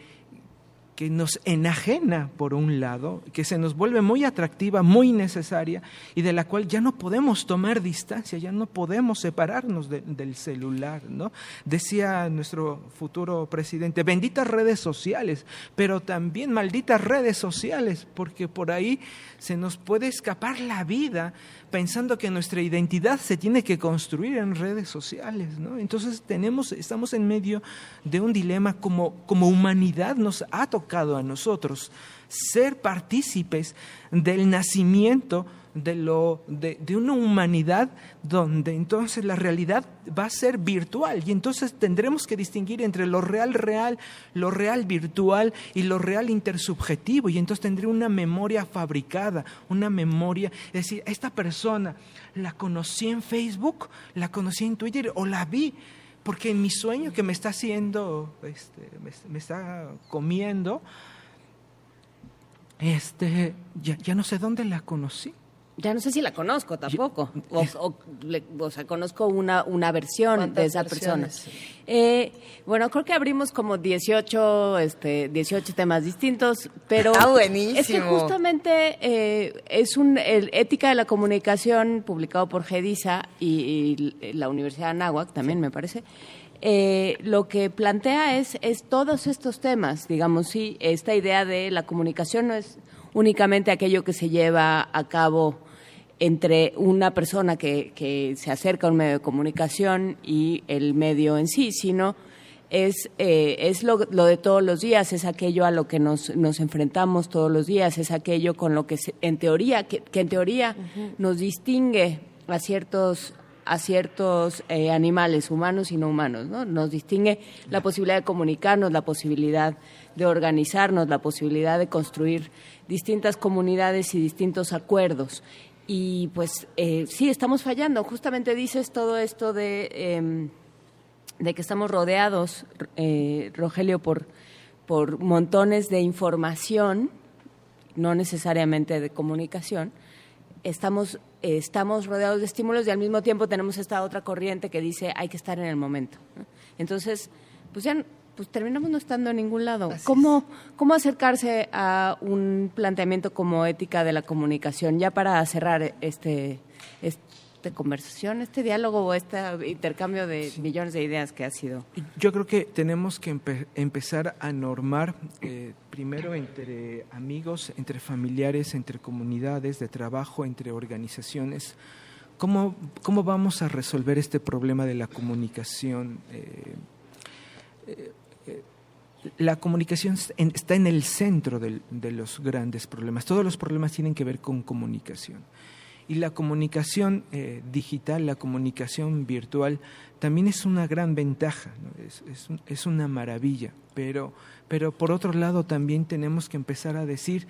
que nos enajena por un lado, que se nos vuelve muy atractiva, muy necesaria y de la cual ya no podemos tomar distancia, ya no podemos separarnos de- del celular, ¿no? Decía nuestro futuro presidente, benditas redes sociales, pero también malditas redes sociales, porque por ahí se nos puede escapar la vida pensando que nuestra identidad se tiene que construir en redes sociales, ¿no? Entonces tenemos, estamos en medio de un dilema como, como humanidad nos ha tocado a nosotros ser partícipes del nacimiento de, lo, de, de una humanidad donde entonces la realidad va a ser virtual y entonces tendremos que distinguir entre lo real real, lo real virtual y lo real intersubjetivo y entonces tendré una memoria fabricada, una memoria, es decir, esta persona la conocí en Facebook, la conocí en Twitter o la vi porque en mi sueño que me está haciendo, este, me, me está comiendo, este, ya, ya no sé dónde la conocí. Ya no sé si la conozco tampoco. O, o le- o sea, conozco una, una versión de ¿Cuántas esa persona. Eh, bueno, creo que abrimos como 18, este, 18 temas distintos, pero Está buenísimo. es que justamente eh, es un el ética de la comunicación publicado por GEDISA y, y la Universidad de Anáhuac también me parece. Eh, lo que plantea es, es todos estos temas, digamos, sí, esta idea de la comunicación no es únicamente aquello que se lleva a cabo entre una persona que, que se acerca a un medio de comunicación y el medio en sí, sino es, eh, es lo, lo de todos los días, es aquello a lo que nos, nos enfrentamos todos los días, es aquello con lo que se- en teoría, que, que en teoría nos distingue a ciertos a ciertos eh, animales humanos y no humanos, ¿no? Nos distingue la posibilidad de comunicarnos, la posibilidad de organizarnos, la posibilidad de construir distintas comunidades y distintos acuerdos. Y pues eh, sí, estamos fallando. Justamente dices todo esto de, em, de que estamos rodeados, eh, Rogelio, por, por montones de información, no necesariamente de comunicación. Estamos, eh, estamos rodeados de estímulos y al mismo tiempo tenemos esta otra corriente que dice hay que estar en el momento. Entonces, pues ya pues terminamos no estando en ningún lado. ¿Cómo, ¿Cómo acercarse a un planteamiento como ética de la comunicación? Ya para cerrar este, esta conversación, este diálogo o este intercambio de millones de ideas que ha sido. Yo creo que tenemos que empe- empezar a normar eh, primero entre amigos, entre familiares, entre comunidades de trabajo, entre organizaciones. ¿Cómo, cómo vamos a resolver este problema de la comunicación? Eh, eh, la comunicación está en el centro de los grandes problemas. Todos los problemas tienen que ver con comunicación. Y la comunicación eh, digital, la comunicación virtual, también es una gran ventaja, es, es un- es una maravilla. Pero, pero por otro lado también tenemos que empezar a decir,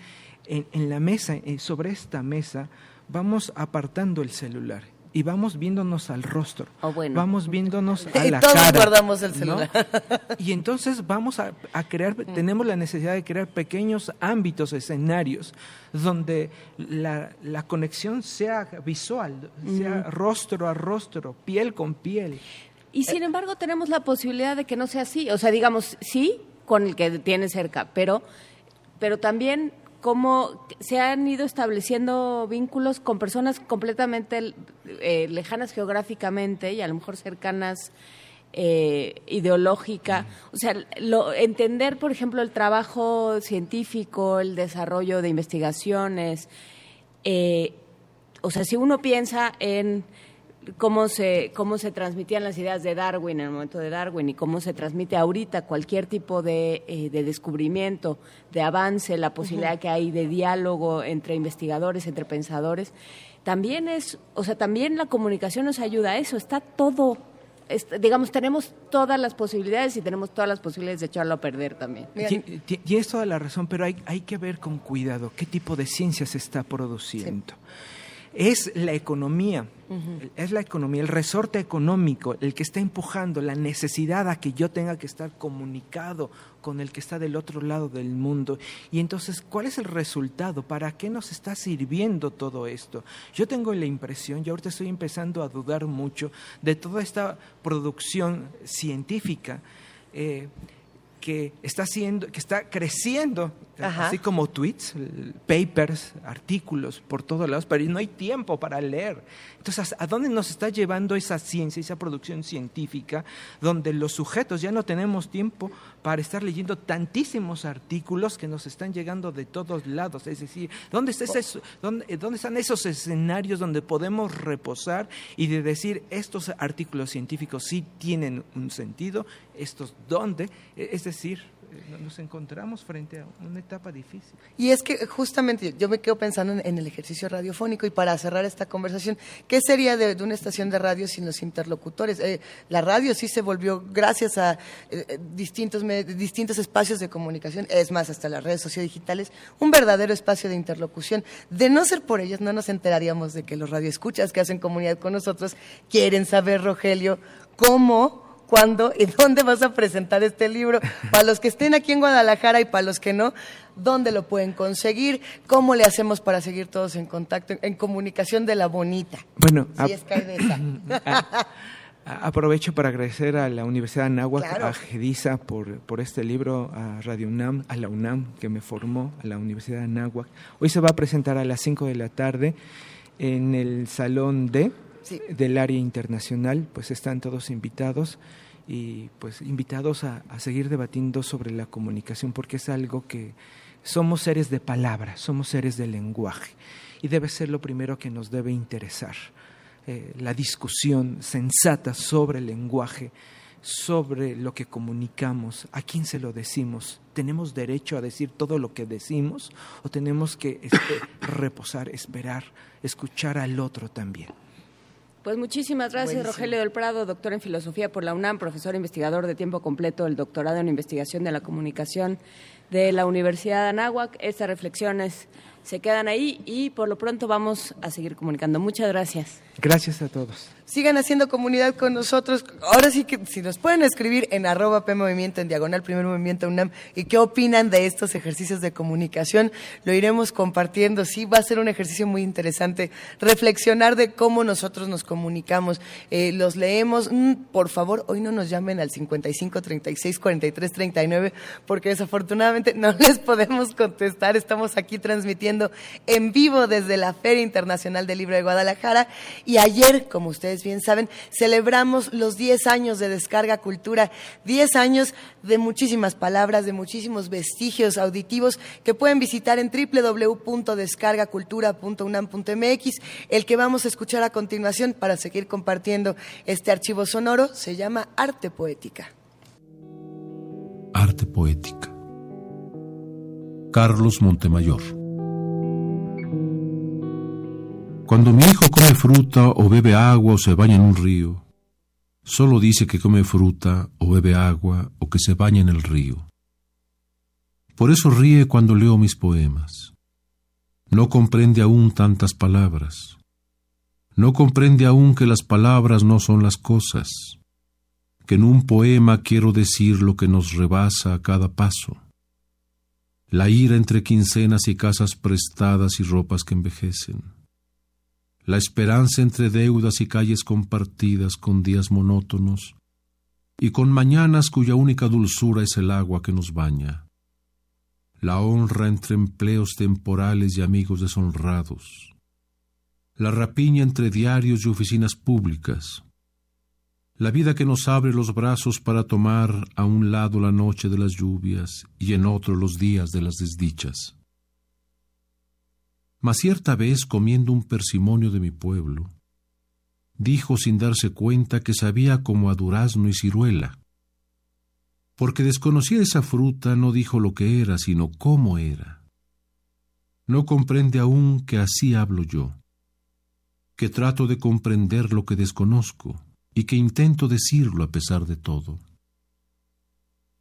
en, en la mesa, eh, sobre esta mesa, vamos apartando el celular y vamos viéndonos al rostro, Oh, bueno. vamos viéndonos a Y la todos cara. guardamos el ¿no? celular. Y entonces vamos a, a crear, tenemos la necesidad de crear pequeños ámbitos, escenarios, donde la, la conexión sea visual, sea rostro a rostro, piel con piel. Y sin embargo tenemos la posibilidad de que no sea así. O sea, digamos, sí, con el que tiene cerca, pero, pero también cómo se han ido estableciendo vínculos con personas completamente eh, lejanas geográficamente y a lo mejor cercanas eh, ideológica. O sea, entender, por ejemplo, el trabajo científico, el desarrollo de investigaciones. eh, o sea, si uno piensa en cómo se, cómo se transmitían las ideas de Darwin en el momento de Darwin y cómo se transmite ahorita cualquier tipo de, eh, de descubrimiento, de avance, la posibilidad que hay de diálogo entre investigadores, entre pensadores, también es, o sea, también la comunicación nos ayuda a eso, está todo, es- digamos, tenemos todas las posibilidades y tenemos todas las posibilidades de echarlo a perder también. Ti- Tienes toda la razón, pero hay, hay que ver con cuidado qué tipo de ciencia se está produciendo. Es la economía, es la economía, el resorte económico el que está empujando la necesidad a que yo tenga que estar comunicado con el que está del otro lado del mundo. Y entonces, ¿cuál es el resultado? ¿Para qué nos está sirviendo todo esto? Yo tengo la impresión, yo ahorita estoy empezando a dudar mucho de toda esta producción científica. eh, que está haciendo, que está creciendo, Así como tweets, papers, artículos por todos lados, pero no hay tiempo para leer. Entonces, ¿a dónde nos está llevando esa ciencia, esa producción científica, donde los sujetos ya no tenemos tiempo para estar leyendo tantísimos artículos que nos están llegando de todos lados? Es decir, ¿dónde, está ese- eh, dónde están esos escenarios donde podemos reposar y de decir estos artículos científicos sí tienen un sentido, estos dónde? Eh, Es decir, nos encontramos frente a una etapa difícil. Y es que justamente yo me quedo pensando en, el ejercicio radiofónico y para cerrar esta conversación, ¿qué sería de, una estación de radio sin los interlocutores? Eh, la radio sí se volvió, gracias a eh, eh, distintos, distintos espacios de comunicación, es más, hasta las redes sociodigitales, un verdadero espacio de interlocución. De no ser por ellas, no nos enteraríamos de que los radioescuchas que hacen comunidad con nosotros quieren saber, Rogelio, cómo cuándo y dónde vas a presentar este libro. Para los que estén aquí en Guadalajara y para los que no, ¿dónde lo pueden conseguir? ¿Cómo le hacemos para seguir todos en contacto, en comunicación de la bonita? Bueno, Si es aprovecho para agradecer a la Universidad de Anáhuac, Claro. a GEDISA por, por este libro, a Radio UNAM, a la UNAM que me formó, a la Universidad de Anáhuac. Hoy se va a presentar a las 5 de la tarde en el Salón D Del área internacional, pues están todos invitados y pues invitados a, a seguir debatiendo sobre la comunicación porque es algo que somos seres de palabra, somos seres de lenguaje y debe ser lo primero que nos debe interesar. Eh, la discusión sensata sobre el lenguaje, sobre lo que comunicamos, a quién se lo decimos. ¿Tenemos derecho a decir todo lo que decimos o tenemos que espe- reposar, esperar, escuchar al otro también? Pues muchísimas gracias, Buenísimo. Rogelio del Prado, doctor en filosofía por la UNAM, profesor investigador de tiempo completo del doctorado en investigación de la comunicación de la Universidad de Anáhuac. Estas reflexiones se quedan ahí y por lo pronto vamos a seguir comunicando. Muchas gracias. Gracias a todos. Sigan haciendo comunidad con nosotros. Ahora sí que si nos pueden escribir en arroba P en diagonal Primer Movimiento UNAM, y qué opinan de estos ejercicios de comunicación, lo iremos compartiendo. Sí, va a ser un ejercicio muy interesante reflexionar de cómo nosotros nos comunicamos. Eh, los leemos. Mm, por favor, hoy no nos llamen al 55 36 43 39, porque desafortunadamente no les podemos contestar. Estamos aquí transmitiendo en vivo desde la Feria Internacional del Libro de Guadalajara. Y ayer, como ustedes bien saben, celebramos los 10 años de Descarga Cultura, 10 años de muchísimas palabras, de muchísimos vestigios auditivos que pueden visitar en www.descargacultura.unam.mx. El que vamos a escuchar a continuación para seguir compartiendo este archivo sonoro se llama Arte Poética. poética. Carlos Montemayor Cuando mi hijo come fruta o bebe agua o se baña en un río, solo dice que come fruta o bebe agua o que se baña en el río. Por eso ríe cuando leo mis poemas. No comprende aún tantas palabras. No comprende aún que las palabras no son las cosas, que en un poema quiero decir lo que nos rebasa a cada paso. La ira entre quincenas y casas prestadas y ropas que envejecen. La esperanza entre deudas y calles compartidas con días monótonos y con mañanas cuya única dulzura es el agua que nos baña. La honra entre empleos temporales y amigos deshonrados, la rapiña entre diarios y oficinas públicas, la vida que nos abre los brazos para tomar a un lado la noche de las lluvias y en otro los días de las desdichas. Mas cierta vez, comiendo un persimonio de mi pueblo, dijo sin darse cuenta que sabía como a durazno y ciruela, porque desconocía esa fruta, no dijo lo que era, sino cómo era. No comprende aún que así hablo yo, que trato de comprender lo que desconozco y que intento decirlo a pesar de todo,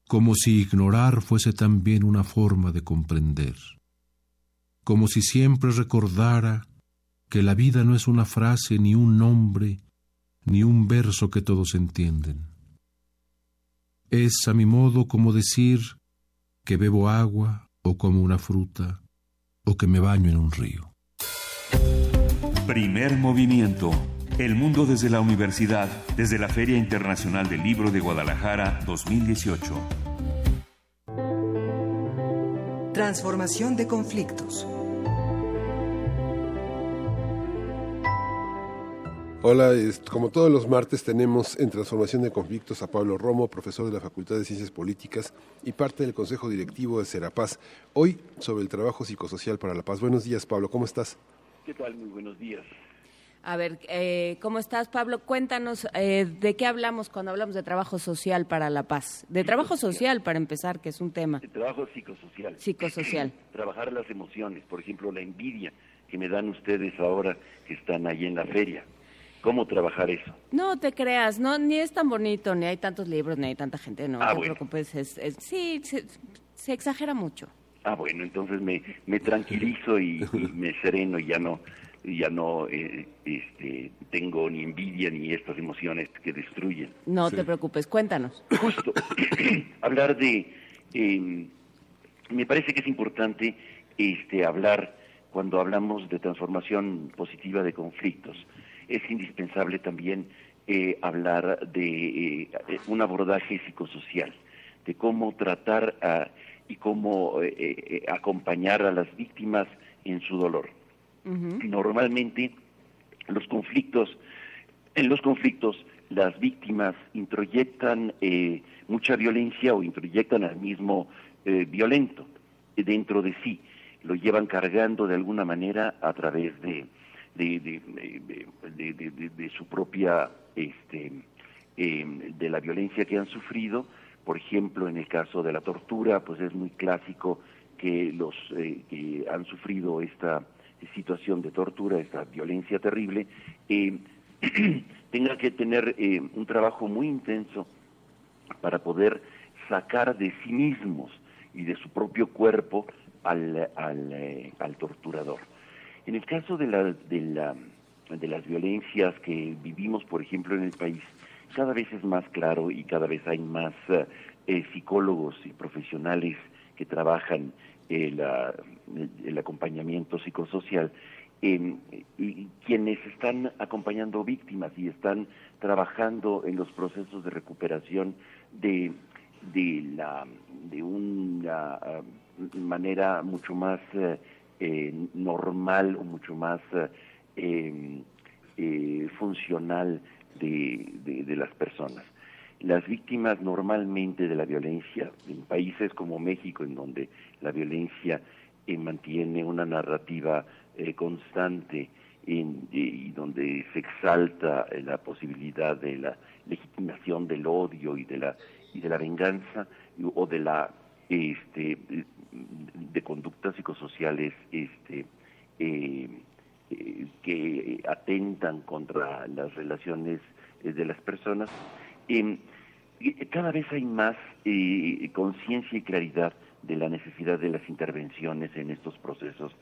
como si ignorar fuese también una forma de comprender, como si siempre recordara que la vida no es una frase, ni un nombre, ni un verso que todos entienden es a mi modo como decir que bebo agua o como una fruta o que me baño en un río. Primer movimiento. El mundo desde la universidad, desde la Feria Internacional del Libro de Guadalajara 2018. Transformación de conflictos. Hola, como todos los martes tenemos en Transformación de Conflictos a Pablo Romo, profesor de la Facultad de Ciencias Políticas y parte del Consejo Directivo de Serapaz. Hoy sobre el trabajo psicosocial para la paz. Buenos días, Pablo, ¿cómo estás? ¿Qué tal? Muy buenos días. A ver, eh, ¿cómo estás, Pablo? Cuéntanos eh, de qué hablamos cuando hablamos de trabajo social para la paz. De trabajo social, para empezar, que es un tema. De trabajo psicosocial. Psicosocial. Trabajar las emociones, por ejemplo, la envidia que me dan ustedes ahora que están ahí en la feria cómo trabajar eso. No te creas, no ni es tan bonito, ni hay tantos libros, ni hay tanta gente, no Ah, te bueno. preocupes. Es, es- sí, se, se exagera mucho. Ah, bueno, entonces me, me tranquilizo y, y me sereno y ya no ya no eh, este, tengo ni envidia ni estas emociones que destruyen. No te preocupes, cuéntanos. Justo, hablar de... eh, me parece que es importante este, hablar, cuando hablamos de transformación positiva de conflictos, es indispensable también eh, hablar de eh, un abordaje psicosocial, de cómo tratar a- y cómo eh, eh, acompañar a las víctimas en su dolor. Normalmente los conflictos, en los conflictos las víctimas introyectan eh, mucha violencia o introyectan al mismo eh, violento dentro de sí, lo llevan cargando de alguna manera a través de, de, de- de- de- su propia, este, eh, de la violencia que han sufrido. Por ejemplo, en el caso de la tortura, pues es muy clásico que los eh, que han sufrido esta situación de tortura, esta violencia terrible, eh, tengan que tener eh, un trabajo muy intenso para poder sacar de sí mismos y de su propio cuerpo al, al, eh, al torturador. En el caso de, la, de, la, de las violencias que vivimos, por ejemplo, en el país, cada vez es más claro y cada vez hay más eh, eh, psicólogos y profesionales que trabajan el, ah, el acompañamiento psicosocial, eh, y quienes están acompañando víctimas y están trabajando en los procesos de recuperación de, de, la, de una ah, manera mucho más eh, eh, normal o mucho más eh, eh, funcional de, de- las personas. Las víctimas normalmente de la violencia, en países como México, en donde la violencia eh, mantiene una narrativa eh, constante en- y donde se exalta la posibilidad de la legitimación del odio y de la y de la venganza o de la este, de conductas psicosociales este, eh, eh, que atentan contra las relaciones eh, de las personas. Em, cada vez hay más conciencia y claridad de la necesidad de las intervenciones en estos procesos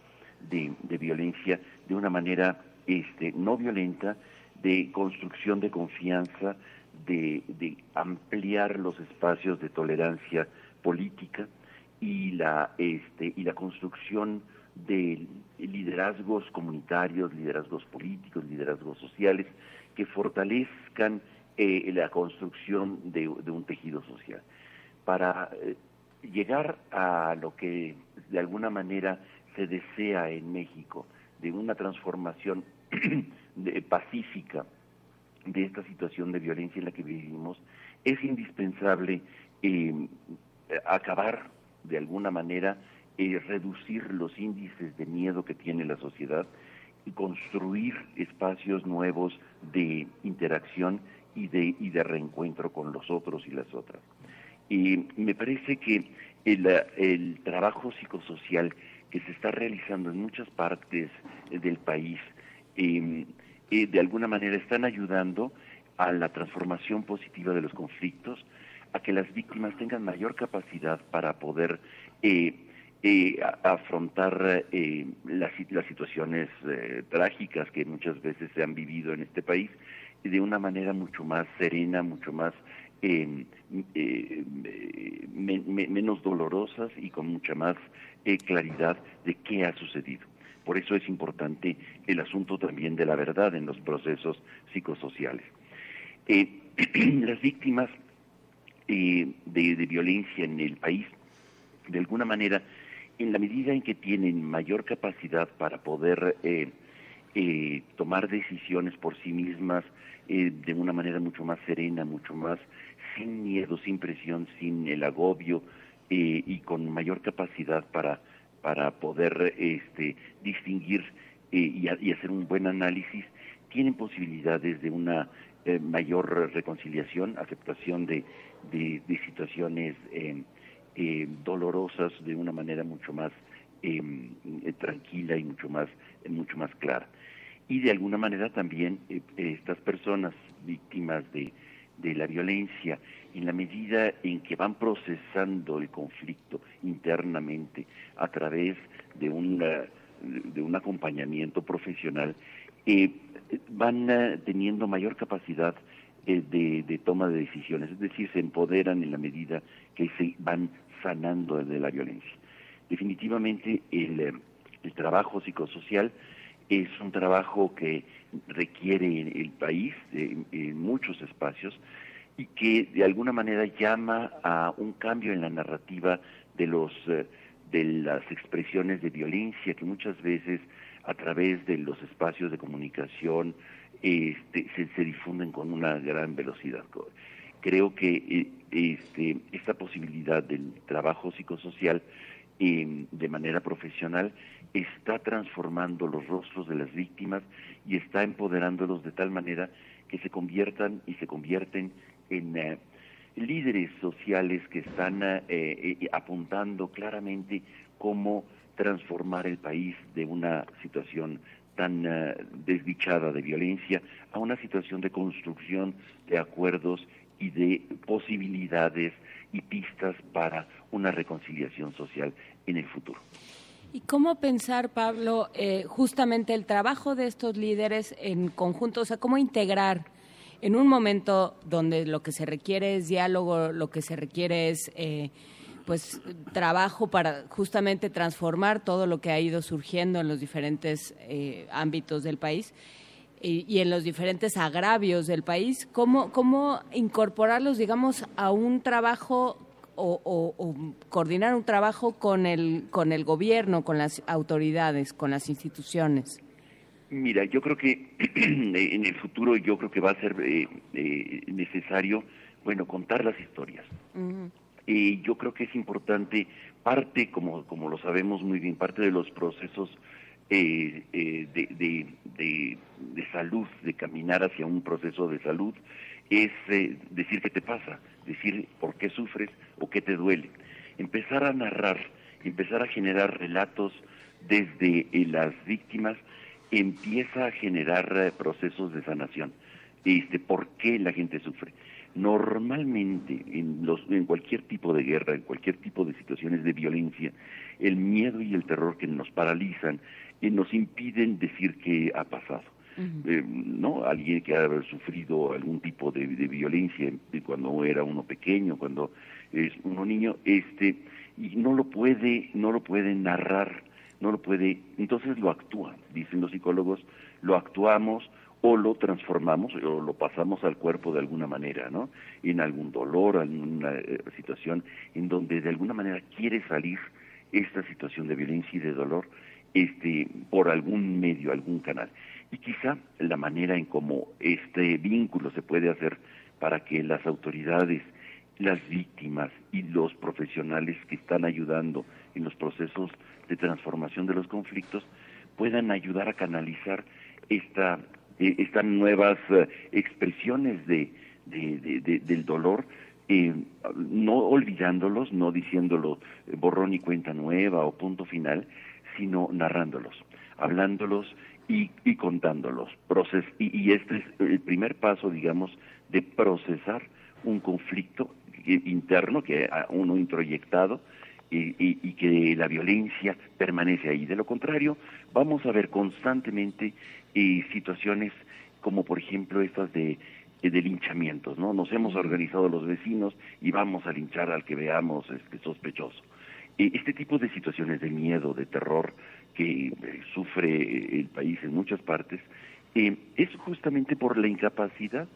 de, violencia de una manera este, no violenta, de construcción de confianza, de ampliar los espacios de tolerancia política y la, este, y la construcción de liderazgos comunitarios, liderazgos políticos, liderazgos sociales que fortalezcan eh, la construcción de, un tejido social. Para eh, llegar a lo que de alguna manera se desea en México, de una transformación pacífica de esta situación de violencia en la que vivimos, es indispensable eh, acabar de alguna manera, eh, reducir los índices de miedo que tiene la sociedad y construir espacios nuevos de interacción y de, y de reencuentro con los otros y las otras. Y me parece que el, eh, el trabajo psicosocial que se está realizando en muchas partes eh, del país, eh, eh, de alguna manera están ayudando a la transformación positiva de los conflictos, a que las víctimas tengan mayor capacidad para poder eh, eh, afrontar eh, las, las situaciones trágicas que muchas veces se han vivido en este país de una manera mucho más serena, mucho más me- me- menos dolorosas y con mucha más claridad de qué ha sucedido. Por eso es importante el asunto también de la verdad en los procesos psicosociales. Las víctimas eh, de, violencia en el país, de alguna manera, en la medida en que tienen mayor capacidad para poder eh, eh, tomar decisiones por sí mismas eh, de una manera mucho más serena, mucho más sin miedo, sin presión, sin el agobio eh, y con mayor capacidad para, para poder este, distinguir eh, y, a- y hacer un buen análisis, tienen posibilidades de una mayor reconciliación, aceptación de, de, situaciones eh, eh, dolorosas de una manera mucho más eh, eh, tranquila y mucho más, mucho más clara. Y de alguna manera también eh, estas personas víctimas de, de la violencia, en la medida en que van procesando el conflicto internamente a través de un, eh, de un acompañamiento profesional, eh, van teniendo mayor capacidad de, de toma de decisiones, es decir, se empoderan en la medida que se van sanando de la violencia. Definitivamente el, eh, trabajo psicosocial es un trabajo que requiere el país eh, en muchos espacios y que de alguna manera llama a un cambio en la narrativa de los eh, de las expresiones de violencia que muchas veces a través de los espacios de comunicación este, se, difunden con una gran velocidad. Creo que eh, este, esta posibilidad del trabajo psicosocial eh, de manera profesional está transformando los rostros de las víctimas y está empoderándolos de tal manera que se conviertan y se convierten en eh, líderes sociales que están eh, apuntando claramente cómo transformar el país de una situación tan eh, desdichada de violencia a una situación de construcción de acuerdos y de posibilidades y pistas para una reconciliación social en el futuro. ¿Y cómo pensar, Pablo, eh, justamente el trabajo de estos líderes en conjunto? O sea, ¿cómo integrar en un momento donde lo que se requiere es diálogo, lo que se requiere es eh, pues trabajo para justamente transformar todo lo que ha ido surgiendo en los diferentes eh, ámbitos del país y, y en los diferentes agravios del país, ¿cómo, cómo incorporarlos, digamos, a un trabajo o, o- o coordinar un trabajo con el, con el gobierno, con las autoridades, con las instituciones? Mira, yo creo que en el futuro yo creo que va a ser eh, eh, necesario, bueno, contar las historias. Y yo creo que es importante, parte, como, como lo sabemos muy bien, parte de los procesos eh, eh, de, de, de- salud, de caminar hacia un proceso de salud, es eh, decir qué te pasa, decir por qué sufres o qué te duele. empezar a narrar, empezar a generar relatos desde eh, las víctimas, empieza a generar eh, procesos de sanación. Este, ¿Por qué la gente sufre? Normalmente, en, los, en cualquier tipo de guerra, en cualquier tipo de situaciones de violencia, el miedo y el terror que nos paralizan y nos impiden decir qué ha pasado. Eh, no alguien que ha sufrido algún tipo de, de violencia de cuando era uno pequeño cuando es uno niño este y no lo puede no lo puede narrar no lo puede entonces lo actúa dicen los psicólogos lo actuamos o lo transformamos o lo pasamos al cuerpo de alguna manera, ¿no? En algún dolor, en una eh, situación en donde de alguna manera quiere salir esta situación de violencia y de dolor este por algún medio, algún canal. Y quizá la manera en cómo este vínculo se puede hacer para que las autoridades, las víctimas y los profesionales que están ayudando en los procesos de transformación de los conflictos puedan ayudar a canalizar esta eh, estas nuevas eh, expresiones de, del dolor, eh, no olvidándolos, no diciéndolo borrón y cuenta nueva o punto final, sino narrándolos, hablándolos y, y contándolos. Proces y, este es el primer paso, digamos, de procesar un conflicto interno que uno introyectado y, que la violencia permanece ahí. De lo contrario, vamos a ver constantemente y situaciones como por ejemplo estas de, de linchamientos, ¿no? Nos hemos organizado los vecinos y vamos a linchar al que veamos este, sospechoso. Este tipo de situaciones de miedo, de terror que eh, sufre el país en muchas partes, eh, es justamente por la incapacidad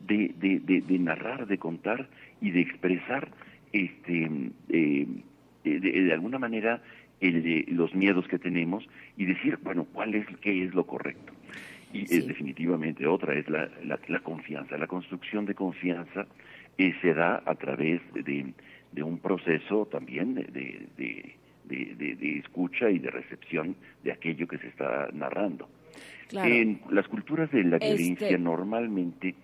de, de, de, narrar, de contar y de expresar este, eh, de, alguna manera el, los miedos que tenemos y decir, bueno, cuál es, qué es lo correcto. Y es definitivamente otra, es la, la, confianza. La construcción de confianza eh, se da a través de, de un proceso también de, de, de, escucha y de recepción de aquello que se está narrando. En las culturas de la este violencia normalmente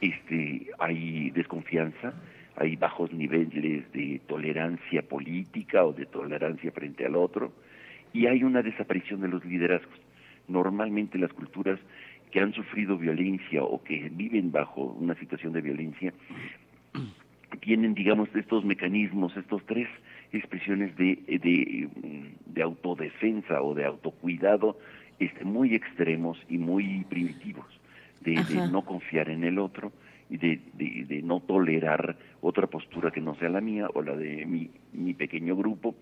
este, hay desconfianza, hay bajos niveles de tolerancia política o de tolerancia frente al otro, y hay una desaparición de los liderazgos. Normalmente las culturas que han sufrido violencia o que viven bajo una situación de violencia tienen, digamos, estos mecanismos, estos tres expresiones de, de, de autodefensa o de autocuidado este, muy extremos y muy primitivos, de, de no confiar en el otro, y de, de, no tolerar otra postura que no sea la mía o la de mi, mi pequeño grupo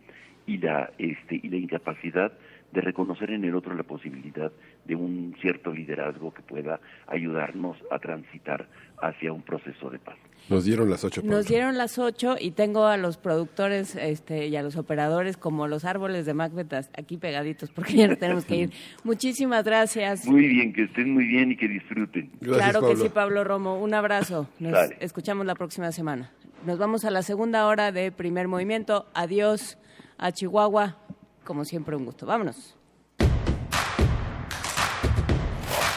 y la este y la incapacidad de reconocer en el otro la posibilidad de un cierto liderazgo que pueda ayudarnos a transitar hacia un proceso de paz. Nos dieron las ocho. Nos dieron las ocho y tengo a los productores este, y a los operadores como los árboles de Macbeth aquí pegaditos porque ya no tenemos que ir. Muchísimas gracias. Muy bien, que estén muy bien y que disfruten. claro que sí, Pablo Romo. Un abrazo. Nos escuchamos la próxima semana. Nos vamos a la segunda hora de primer movimiento. Adiós a Chihuahua. Como siempre, un gusto. Vámonos.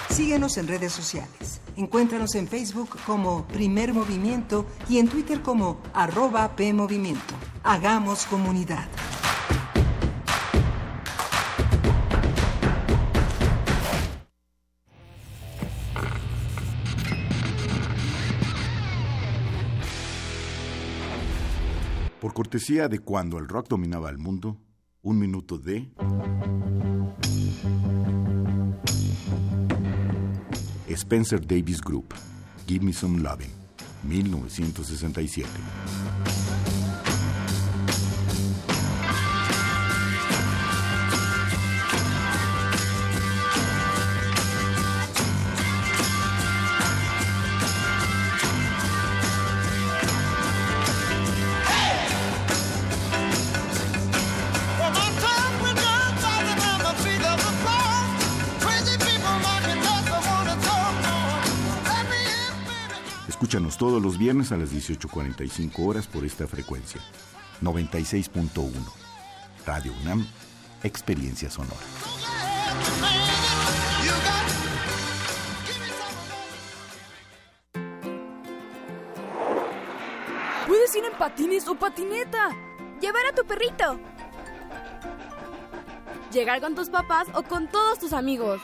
Síguenos en redes sociales. Encuéntranos en Facebook como Primer Movimiento y en Twitter como arroba PMovimiento. Hagamos comunidad. Por cortesía de cuando el rock dominaba el mundo, un minuto de... Spencer Davis Group, Give Me Some Loving, 1967. Escúchanos todos los viernes a las 18.45 horas por esta frecuencia. 96.1. Radio UNAM, Experiencia Sonora. Puedes ir en patines o patineta Llevar a tu perrito. Llegar con tus papás o con todos tus amigos.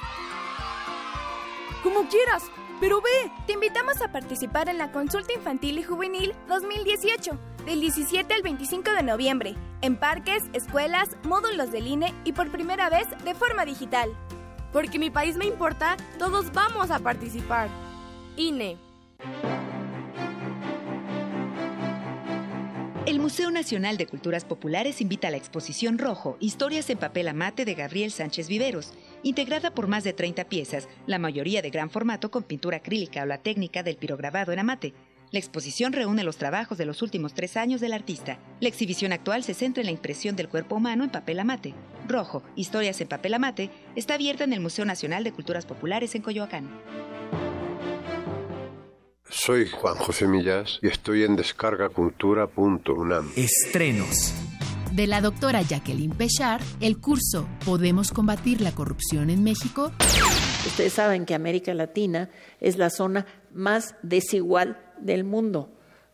Como quieras, pero ve. Te invitamos a participar en la Consulta Infantil y Juvenil 2018, del 17 al 25 de noviembre, en parques, escuelas, módulos del INE y por primera vez de forma digital. Porque mi país me importa, todos vamos a participar. INE. El Museo Nacional de Culturas Populares invita a la exposición Rojo, Historias en papel amate de Gabriel Sánchez Viveros, integrada por más de 30 piezas, la mayoría de gran formato con pintura acrílica o la técnica del pirograbado en amate. La exposición reúne los trabajos de los últimos tres años del artista. La exhibición actual se centra en la impresión del cuerpo humano en papel amate. Rojo, Historias en papel amate, está abierta en el Museo Nacional de Culturas Populares en Coyoacán. Soy Juan José Millas y estoy en descargacultura.unam. Estrenos. De la doctora Jacqueline Pechard, el curso ¿Podemos combatir la corrupción en México? Ustedes saben que América Latina es la zona más desigual del mundo.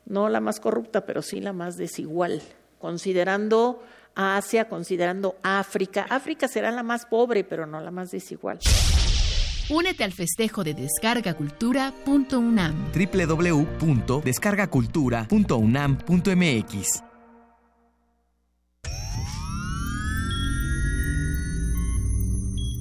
No la más corrupta, pero sí la más desigual. Considerando a Asia, considerando África. África será la más pobre, pero no la más desigual. Únete al festejo de descargacultura.unam. www.descargacultura.unam.mx.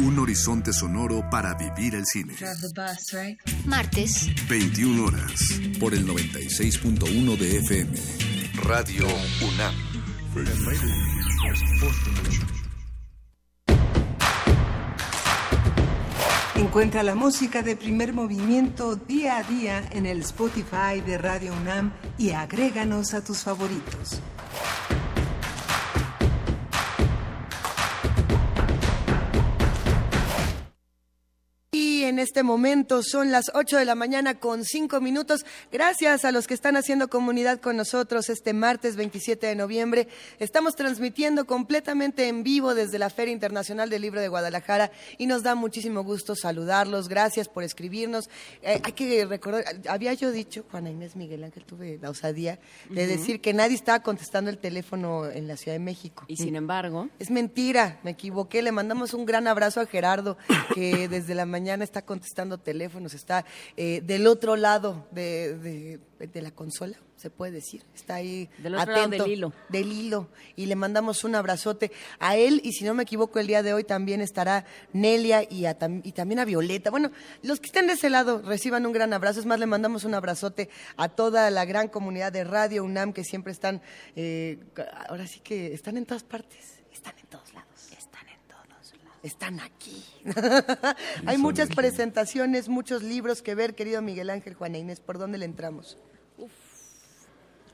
Un horizonte sonoro para vivir el cine. Bus, right? Martes. 21 horas. Por el 96.1 de FM. Radio UNAM. Encuentra la música de primer movimiento día a día en el Spotify de Radio UNAM y agréganos a tus favoritos. En este momento son las 8 de la mañana con 5 minutos. Gracias a los que están haciendo comunidad con nosotros este martes 27 de noviembre. Estamos transmitiendo completamente en vivo desde la Feria Internacional del Libro de Guadalajara y nos da muchísimo gusto saludarlos. Gracias por escribirnos. Eh, hay que recordar, había yo dicho, Juana Inés Miguel Ángel, tuve la osadía de decir que nadie estaba contestando el teléfono en la Ciudad de México. Y sin embargo, Es mentira, me equivoqué. Le mandamos un gran abrazo a Gerardo, que desde la mañana está contestando teléfonos, está eh, del otro lado de, de- de la consola, se puede decir. Está ahí Del otro lado del hilo. Del hilo. Y le mandamos un abrazote a él. Y si no me equivoco, el día de hoy también estará Nelia y, a y también a Violeta. Bueno, los que estén de ese lado reciban un gran abrazo. Es más, le mandamos un abrazote a toda la gran comunidad de Radio UNAM que siempre están, eh, ahora sí que están en todas partes. Están en todos lados. Están en todos lados. Están aquí. Hay muchas presentaciones, muchos libros que ver, querido Miguel Ángel, Juana Inés. ¿Por dónde le entramos?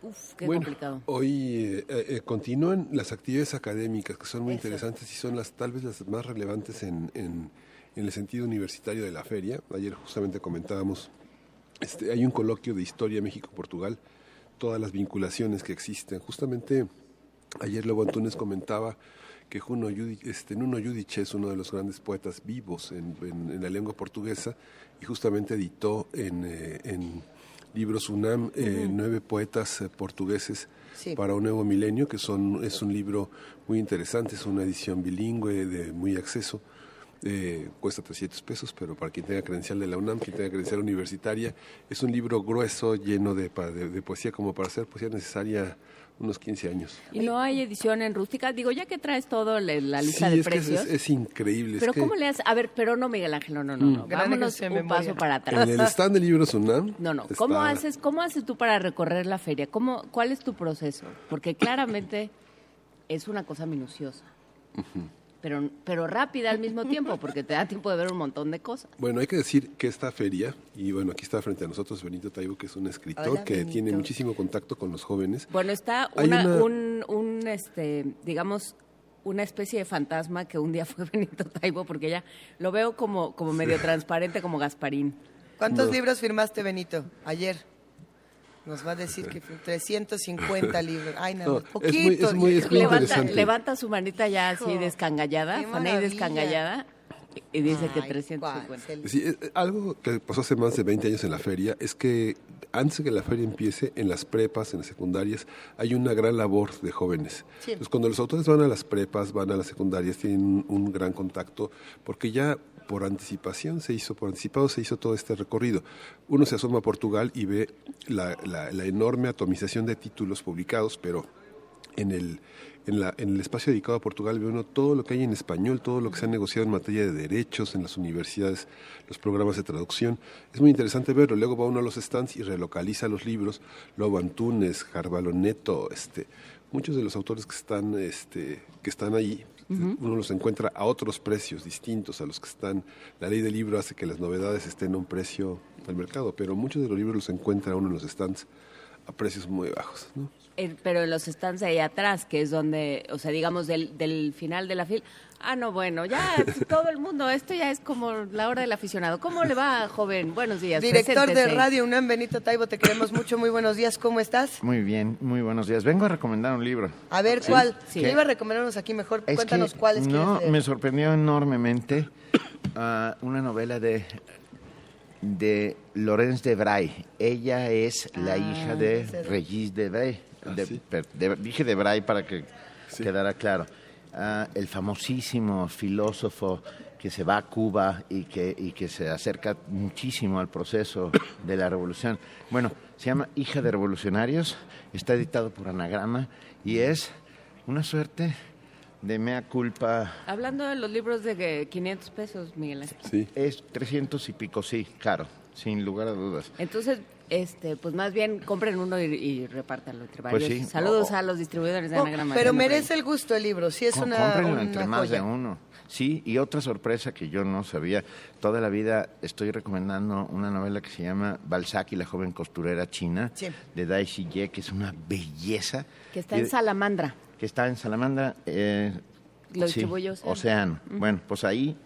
uf, qué bueno, complicado. hoy eh, eh, continúan las actividades académicas que son muy interesantes y son las tal vez las más relevantes en, en- en el sentido universitario de la feria. Ayer justamente comentábamos, este, hay un coloquio de historia México-Portugal, todas las vinculaciones que existen. Justamente ayer Lobo Antunes comentaba que Juno este, Nuno Yudiche es uno de los grandes poetas vivos en, en- en la lengua portuguesa y justamente editó en, eh, en libros UNAM eh, Ujú. nueve poetas eh, portugueses Sí. para un nuevo milenio, que son, es un libro muy interesante, es una edición bilingüe de muy acceso. eh, cuesta 300 pesos, pero para quien tenga credencial de la UNAM, quien tenga credencial universitaria, es un libro grueso, lleno de, de- de poesía, como para hacer poesía necesaria unos 15 años. ¿Y no hay edición en rústica? Digo, ya que traes todo le- la lista Sí, de es que es- precios. es, es increíble. es pero que ¿cómo le haces? A ver, pero no, Miguel Ángel, no, no, no. no. Mm. Vámonos un memoria. paso para atrás. En el stand de libros UNAM. No, no. ¿Cómo haces, ¿Cómo haces tú para recorrer la feria? ¿Cómo, ¿Cuál es tu proceso? Porque claramente es una cosa minuciosa, Ujú. Pero, pero rápida al mismo tiempo, porque te da tiempo de ver un montón de cosas. Bueno, hay que decir que esta feria, y bueno, aquí está frente a nosotros Benito Taibo, que es un escritor Hola, que Benito. tiene muchísimo contacto con los jóvenes. Bueno, está Hay una, una- un, un, este, digamos, una especie de fantasma que un día fue Benito Taibo, porque ya lo veo como, como medio transparente, como Gasparín. ¿Cuántos No. libros firmaste, Benito? Ayer. Nos va a decir que fue 350 libros. Ay, nada No, Poquito. muy- es muy- es muy levanta, levanta su manita ya así Hijo, descangallada, Fanny descangallada, y dice que Ay, 350. Sí, eh, algo que pasó hace más de 20 años en la feria es que antes de que la feria empiece, en las prepas, en las secundarias, hay una gran labor de jóvenes. Sí. Entonces, cuando los autores van a las prepas, van a las secundarias, tienen un, un gran contacto, porque ya por anticipación se hizo, por anticipado se hizo todo este recorrido. Uno se asoma a Portugal y ve la, enorme atomización de títulos publicados, pero en el, en, la, en el espacio dedicado a Portugal ve uno todo lo que hay en español, todo lo que se ha negociado en materia de derechos en las universidades, los programas de traducción. Es muy interesante verlo. Luego va uno a los stands y relocaliza los libros. Lobo Antunes, Carvalho Neto, este, muchos de los autores que están, este, que están ahí. Uno los encuentra a otros precios distintos a los que están. La ley del libro hace que las novedades estén a un precio del mercado, pero muchos de los libros los encuentra uno en los stands a precios muy bajos. ¿no? Eh, pero en los stands ahí atrás, que es donde, o sea, digamos, del, del final de la fila. Ah, no, bueno, ya todo el mundo, esto ya es como la hora del aficionado. ¿Cómo le va, joven? Buenos días. Director de. Radio UNAM, Benito Taibo, te queremos mucho. Muy buenos días. ¿Cómo estás? Muy bien, muy buenos días. Vengo a recomendar un libro. A ver, Sí. ¿cuál? Sí. Yo iba a recomendarnos aquí mejor. Es Cuéntanos que cuáles No, me sorprendió enormemente ah, una novela de de Laurence de Bray. Ella es la Ah, hija de es- Regis de Bray. Ah, De- per- de- dije de Bray para que quedara claro. Ah, el famosísimo filósofo que se va a Cuba y que, y que se acerca muchísimo al proceso de la revolución. Bueno, se llama Hija de Revolucionarios, está editado por Anagrama y es una suerte de mea culpa. Hablando de los libros de que 500 pesos, Miguel Ángel. Sí. Es 300 y pico, sí, caro, sin lugar a dudas. Entonces, este, pues más bien compren uno y, y repártanlo entre Pues varios. sí. Saludos Oh. a los distribuidores de Oh, Anagrama. pero merece el gusto el libro, sí es Com- una, cómprenlo una entre más de uno. Sí, y otra sorpresa que yo no sabía, toda la vida estoy recomendando una novela que se llama Balzac y la joven costurera china, Sí. de Dai Xie, que es una belleza. Que está en Salamandra. que está en Salamandra. Eh, Lo sí, Océano. Bueno, pues ahí,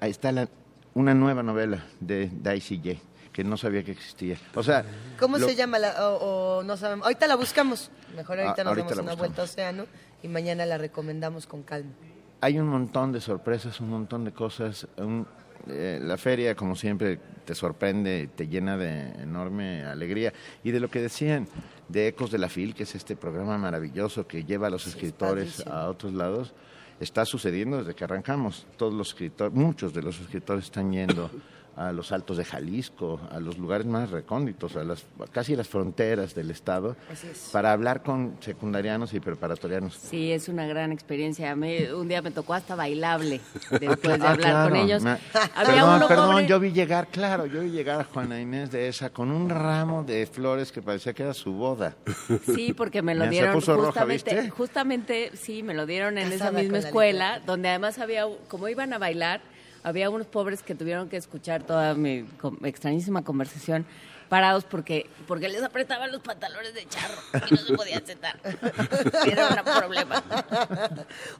ahí está la, una nueva novela de Dai Xie, que no sabía que existía. O sea, ¿Cómo lo- se llama? La, o, o no sabemos. Ahorita la buscamos. Mejor ahorita Ah, nos ahorita damos una vuelta Océano y mañana la recomendamos con calma. hay un montón de sorpresas, un montón de cosas. un- eh, la feria, como siempre, te sorprende, te llena de enorme alegría. Y de lo que decían de Ecos de la FIL, que es este programa maravilloso que lleva a los escritores a otros lados, está sucediendo desde que arrancamos. Todos los escritores, muchos de los escritores están yendo a los altos de Jalisco, a los lugares más recónditos, a las casi las fronteras del estado, Así es. para hablar con secundarianos y preparatorianos. Sí, es una gran experiencia. A mí un día me tocó hasta bailable después de Ah, hablar claro. con ellos. Me- Había perdón, uno perdón, pobre- yo vi llegar, claro, yo vi llegar a Juana Inés de esa con un ramo de flores que parecía que era su boda. Sí, porque me lo se dieron puso roja, justamente, ¿viste? justamente, sí, me lo dieron en esa Casada misma con la escuela, donde además había, como iban a bailar, había unos pobres que tuvieron que escuchar toda mi extrañísima conversación parados porque porque les apretaban los pantalones de charro y no se podían sentar. Era un problema.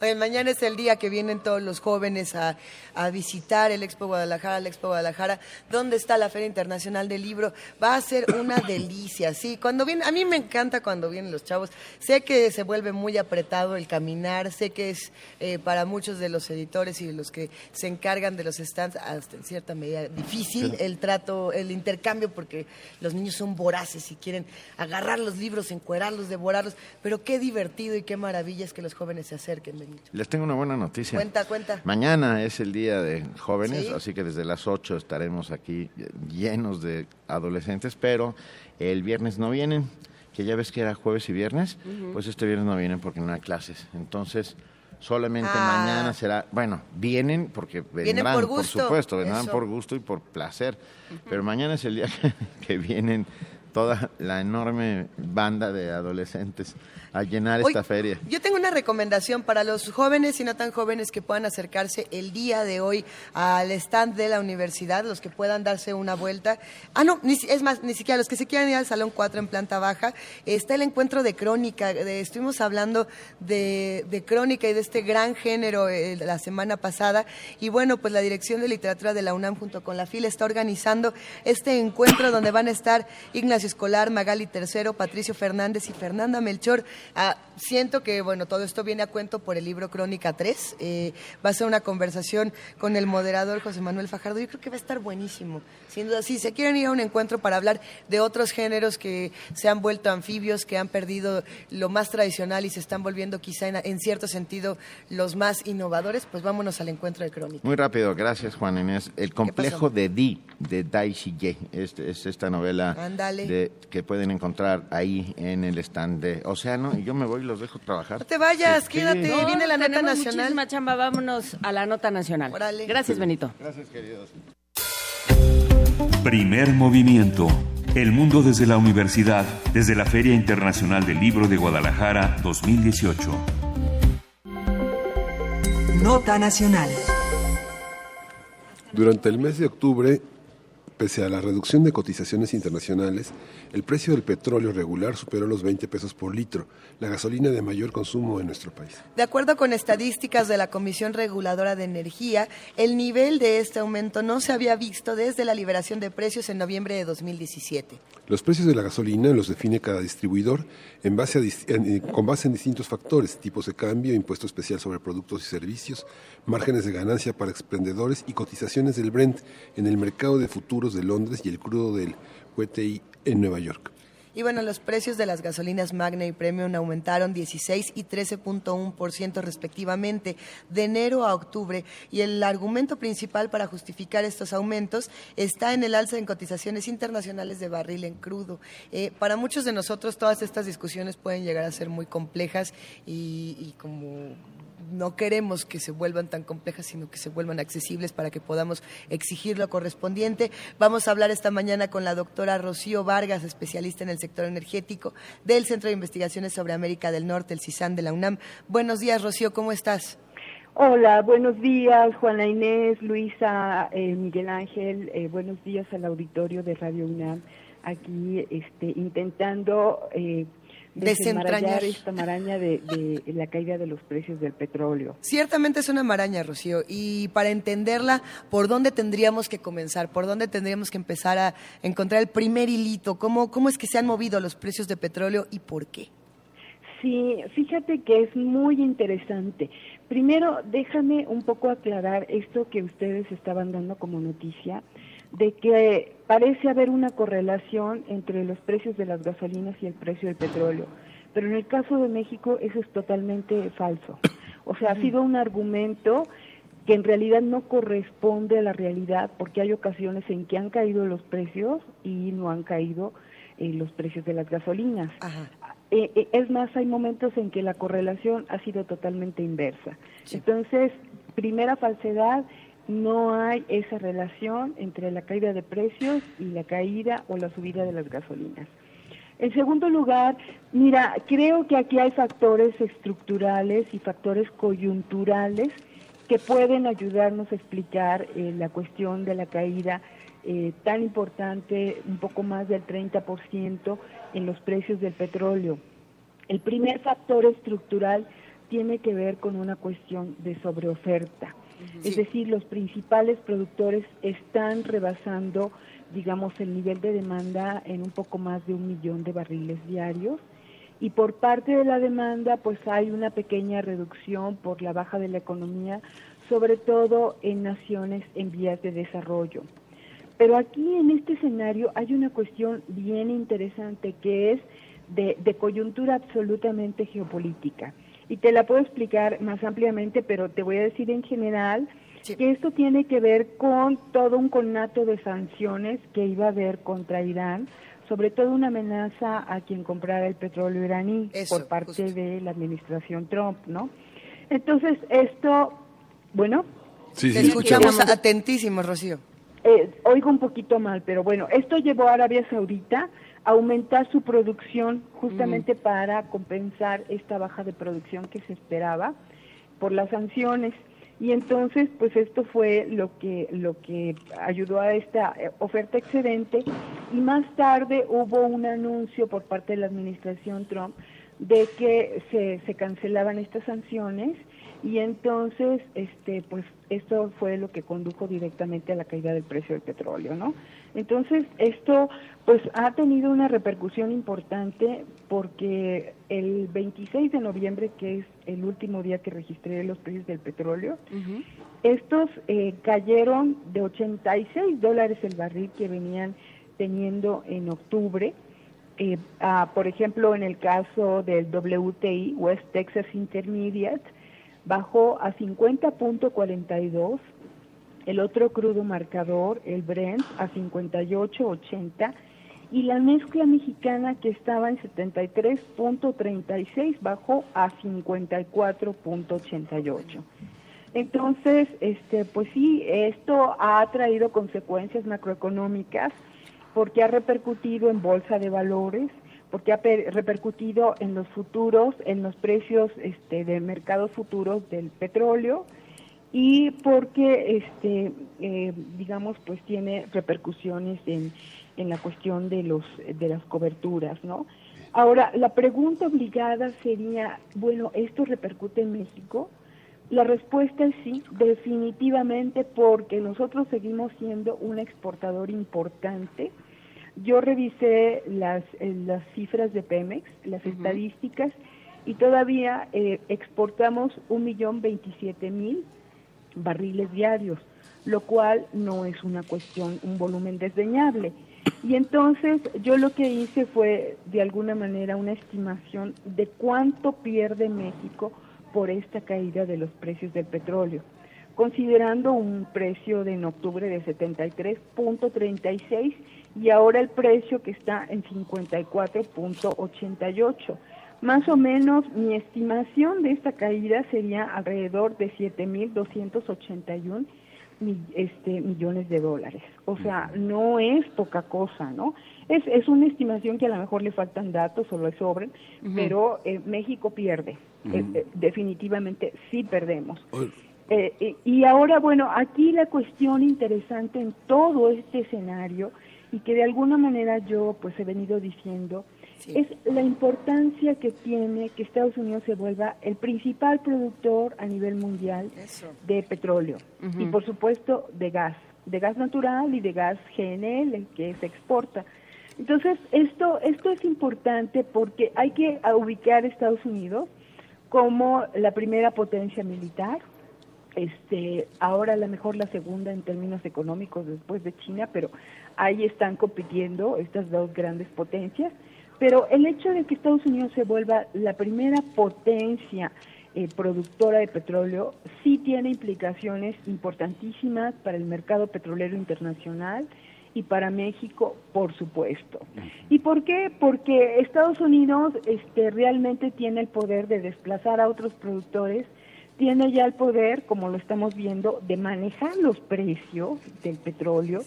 Oye, mañana es el día que vienen todos los jóvenes a, a visitar el Expo Guadalajara, el Expo Guadalajara, donde está la Feria Internacional del Libro. Va a ser una delicia, sí. Cuando viene, a mí me encanta cuando vienen los chavos. Sé que se vuelve muy apretado el caminar, sé que es eh, para muchos de los editores y de los que se encargan de los stands, hasta en cierta medida difícil el trato, el intercambio, porque los niños son voraces y quieren agarrar los libros, encuerarlos, devorarlos. Pero qué divertido y qué maravilla es que los jóvenes se acerquen, Benito. Les tengo una buena noticia. Cuenta, cuenta. Mañana es el día de jóvenes, Sí. así que desde las 8 estaremos aquí llenos de adolescentes, pero el viernes no vienen, que ya ves que era jueves y viernes, pues este viernes no vienen porque no hay clases. Entonces, solamente Ah. mañana será, bueno, vienen porque vendrán, Vienen por gusto, supuesto, vendrán eso. por gusto y por placer, pero mañana es el día que, que vienen toda la enorme banda de adolescentes. A llenar esta feria. Yo tengo una recomendación para los jóvenes y no tan jóvenes que puedan acercarse el día de hoy al stand de la universidad, los que puedan darse una vuelta. Ah, no, es más, ni siquiera los que se quieran ir al Salón 4 en planta baja. Está el encuentro de crónica. estuvimos hablando de, crónica y de este gran género eh, la semana pasada. Y bueno, pues la Dirección de Literatura de la UNAM junto con la FIL está organizando este encuentro donde van a estar Ignacio Escolar, Magali Tercero, Patricio Fernández y Fernanda Melchor. Ah, siento que, bueno, todo esto viene a cuento por el libro Crónica 3. Eh, va a ser una conversación con el moderador José Manuel Fajardo. Yo creo que va a estar buenísimo. Sin duda, si se quieren ir a un encuentro para hablar de otros géneros que se han vuelto anfibios, que han perdido lo más tradicional y se están volviendo quizá en, cierto sentido los más innovadores, pues vámonos al encuentro de Crónica. Muy rápido, gracias Juan Inés. El complejo de Di, de Dai Shige, es, es esta novela de, que pueden encontrar ahí en el stand de Océano. Y yo me voy y los dejo trabajar. No te vayas, quédate, viene la nota nacional. Muchísima chamba, vámonos a la nota nacional. Gracias, Benito. Gracias, queridos. Primer movimiento. El mundo desde la universidad, desde la Feria Internacional del Libro de Guadalajara 2018. Nota nacional. Durante el mes de octubre, Pese a la reducción de cotizaciones internacionales, el precio del petróleo regular superó los 20 pesos por litro, la gasolina de mayor consumo en nuestro país. De acuerdo con estadísticas de la Comisión Reguladora de Energía, el nivel de este aumento no se había visto desde la liberación de precios en noviembre de 2017. Los precios de la gasolina los define cada distribuidor en base con base en distintos factores, tipos de cambio, impuesto especial sobre productos y servicios, márgenes de ganancia para expendedores y cotizaciones del Brent en el mercado de futuros de Londres y el crudo del WTI en Nueva York. Y bueno, los precios de las gasolinas Magna y Premium aumentaron 16 y 13.1% respectivamente de enero a octubre y el argumento principal para justificar estos aumentos está en el alza en cotizaciones internacionales de barril en crudo. Eh, para muchos de nosotros todas estas discusiones pueden llegar a ser muy complejas y, y como no queremos que se vuelvan tan complejas, sino que se vuelvan accesibles para que podamos exigir lo correspondiente. Vamos a hablar esta mañana con la doctora Rocío Vargas, especialista en el sector energético del Centro de Investigaciones sobre América del Norte, el CISAN de la UNAM. Buenos días, Rocío, ¿cómo estás? Hola, buenos días, Juana Inés, Luisa, eh, Miguel Ángel, eh, buenos días al auditorio de Radio UNAM, aquí este, intentando eh, desentrañar esta maraña de, la caída de los precios del petróleo. Ciertamente es una maraña, Rocío, y para entenderla, ¿por dónde tendríamos que comenzar? ¿Por dónde tendríamos que empezar a encontrar el primer hilito? ¿Cómo, cómo es que se han movido los precios de petróleo y por qué? Sí, fíjate que es muy interesante. Primero, déjame un poco aclarar esto que ustedes estaban dando como noticia de que parece haber una correlación entre los precios de las gasolinas y el precio del petróleo. Pero en el caso de México eso es totalmente falso. O sea, ha sido un argumento que en realidad no corresponde a la realidad porque hay ocasiones en que han caído los precios y no han caído eh, los precios de las gasolinas. Eh, eh, es más, hay momentos en que la correlación ha sido totalmente inversa. Entonces, primera falsedad, no hay esa relación entre la caída de precios y la caída o la subida de las gasolinas. En segundo lugar, mira, creo que aquí hay factores estructurales y factores coyunturales que pueden ayudarnos a explicar eh, la cuestión de la caída eh, tan importante, un poco más del 30% en los precios del petróleo. El primer factor estructural tiene que ver con una cuestión de sobreoferta. Es decir, los principales productores están rebasando, digamos, el nivel de demanda en un poco más de un millón de barriles diarios. Y por parte de la demanda, pues hay una pequeña reducción por la baja de la economía, sobre todo en naciones en vías de desarrollo. Pero aquí en este escenario hay una cuestión bien interesante que es de, de coyuntura absolutamente geopolítica y te la puedo explicar más ampliamente, pero te voy a decir en general que esto tiene que ver con todo un conato de sanciones que iba a haber contra Irán, sobre todo una amenaza a quien comprara el petróleo iraní por parte de la administración Trump, ¿no? Entonces, esto, bueno. Sí, Te escuchamos atentísimo, Rocío. eh, oigo un poquito mal, pero bueno, esto llevó a Arabia Saudita aumentar su producción justamente para compensar esta baja de producción que se esperaba por las sanciones. Y entonces, pues esto fue lo que lo que ayudó a esta eh, oferta excedente y más tarde hubo un anuncio por parte de la administración Trump de que se, se cancelaban estas sanciones y entonces este pues esto fue lo que condujo directamente a la caída del precio del petróleo no entonces esto pues ha tenido una repercusión importante porque el 26 de noviembre que es el último día que registré los precios del petróleo estos eh, cayeron de 86 dólares el barril que venían teniendo en octubre eh, por ejemplo, en el caso del WTI, West Texas Intermediate, bajó a 50.42, el otro crudo marcador, el Brent, a 58.80 y la mezcla mexicana que estaba en 73.36 bajó a 54.88. Entonces, este, pues sí, esto ha traído consecuencias macroeconómicas porque ha repercutido en bolsa de valores, porque ha repercutido en los futuros, en los precios este, de mercados futuros del petróleo y porque, este, eh, digamos, pues tiene repercusiones en, en la cuestión de, los, de las coberturas, ¿no? Ahora, la pregunta obligada sería, bueno, ¿esto repercute en México? La respuesta es sí, definitivamente, porque nosotros seguimos siendo un exportador importante yo revisé las, eh, las cifras de Pemex, las estadísticas, y todavía eh, exportamos un millón veintisiete mil barriles diarios, lo cual no es una cuestión, un volumen desdeñable. Y entonces yo lo que hice fue de alguna manera una estimación de cuánto pierde México por esta caída de los precios del petróleo, considerando un precio de en octubre de 73.36 y ahora el precio que está en 54.88. Más o menos mi estimación de esta caída sería alrededor de 7.281 este, millones de dólares. O sea, no es poca cosa, ¿no? Es, es una estimación que a lo mejor le faltan datos o le sobren, pero eh, México pierde. Eh, eh, definitivamente sí perdemos. y ahora, bueno, aquí la cuestión interesante en todo este escenario y que de alguna manera yo pues he venido diciendo es la importancia que tiene que Estados Unidos se vuelva el principal productor a nivel mundial de petróleo y por supuesto de gas, de gas natural y de gas GNL que se exporta. Entonces, esto esto es importante porque hay que ubicar a Estados Unidos como la primera potencia militar, este, ahora a lo mejor la segunda en términos económicos después de China, pero ahí están compitiendo estas dos grandes potencias. Pero el hecho de que Estados Unidos se vuelva la primera potencia eh, productora de petróleo sí tiene implicaciones importantísimas para el mercado petrolero internacional y para México, por supuesto. ¿Y por qué? Porque Estados Unidos este, realmente tiene el poder de desplazar a otros productores tiene ya el poder, como lo estamos viendo, de manejar los precios del petróleo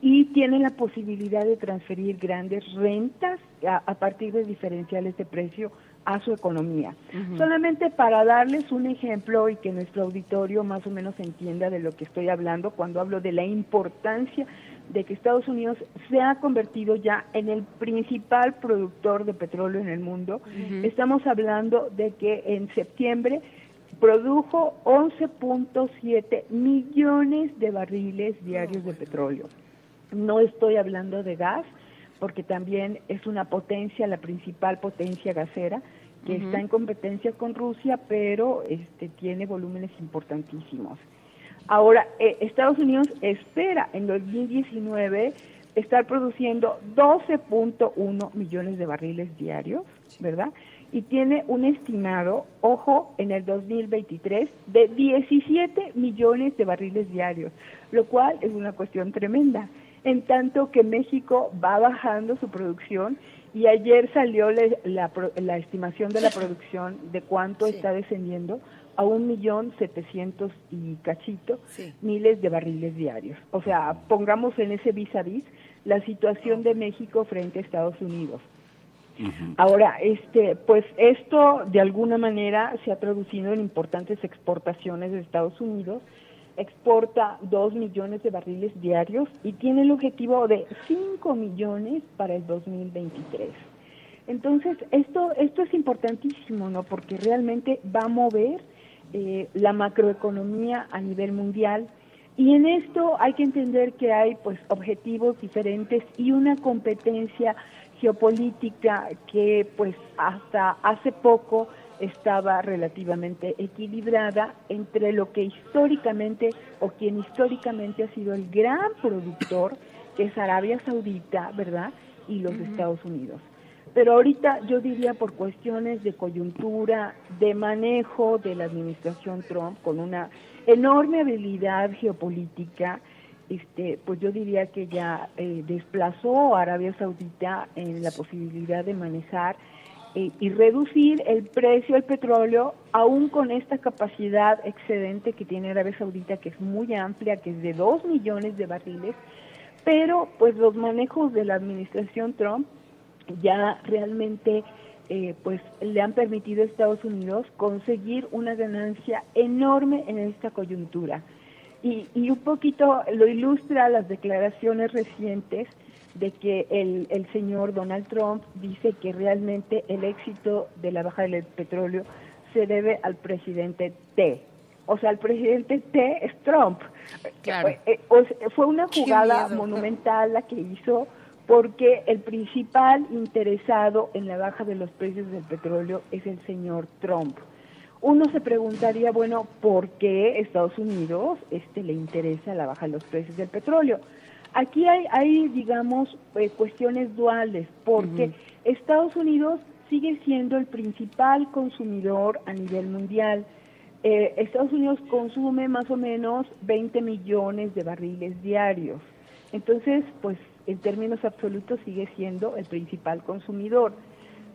y tiene la posibilidad de transferir grandes rentas a, partir de diferenciales de precio a su economía. Solamente para darles un ejemplo y que nuestro auditorio más o menos entienda de lo que estoy hablando cuando hablo de la importancia de que Estados Unidos se ha convertido ya en el principal productor de petróleo en el mundo. Estamos hablando de que en septiembre produjo 11.7 millones de barriles diarios de petróleo. No estoy hablando de gas, porque también es una potencia, la principal potencia gasera, que está en competencia con Rusia, pero este, tiene volúmenes importantísimos. Ahora, eh, Estados Unidos espera en 2019 estar produciendo 12.1 millones de barriles diarios, ¿verdad? Y tiene un estimado, ojo, en el 2023 de 17 millones de barriles diarios, lo cual es una cuestión tremenda, en tanto que México va bajando su producción y ayer salió la, estimación de la producción de cuánto está descendiendo a un millón setecientos y cachito miles de barriles diarios. O sea, pongamos en ese vis a vis la situación de México frente a Estados Unidos. Ahora, este, pues esto de alguna manera se ha traducido en importantes exportaciones de Estados Unidos. Exporta dos millones de barriles diarios y tiene el objetivo de 5 millones para el 2023. Entonces, esto, esto es importantísimo, ¿no? Porque realmente va a mover eh, la macroeconomía a nivel mundial. Y en esto hay que entender que hay pues objetivos diferentes y una competencia geopolítica que pues hasta hace poco estaba relativamente equilibrada entre lo que históricamente o quien históricamente ha sido el gran productor, que es Arabia Saudita, ¿verdad? Y los Estados Unidos. Pero ahorita yo diría por cuestiones de coyuntura, de manejo de la administración Trump con una enorme habilidad geopolítica, este, pues yo diría que ya eh, desplazó a Arabia Saudita en la posibilidad de manejar eh, y reducir el precio del petróleo, aún con esta capacidad excedente que tiene Arabia Saudita, que es muy amplia, que es de 2 millones de barriles, pero pues los manejos de la administración Trump ya realmente eh, pues le han permitido a Estados Unidos conseguir una ganancia enorme en esta coyuntura. Y, y un poquito lo ilustra las declaraciones recientes de que el, el señor Donald Trump dice que realmente el éxito de la baja del petróleo se debe al presidente T. O sea, el presidente T es Trump. Fue, eh, fue una jugada monumental la que hizo porque el principal interesado en la baja de los precios del petróleo es el señor Trump uno se preguntaría, bueno, ¿por qué Estados Unidos este, le interesa la baja de los precios del petróleo? Aquí hay, hay digamos, eh, cuestiones duales, porque Estados Unidos sigue siendo el principal consumidor a nivel mundial. Eh, Estados Unidos consume más o menos 20 millones de barriles diarios. Entonces, pues en términos absolutos sigue siendo el principal consumidor.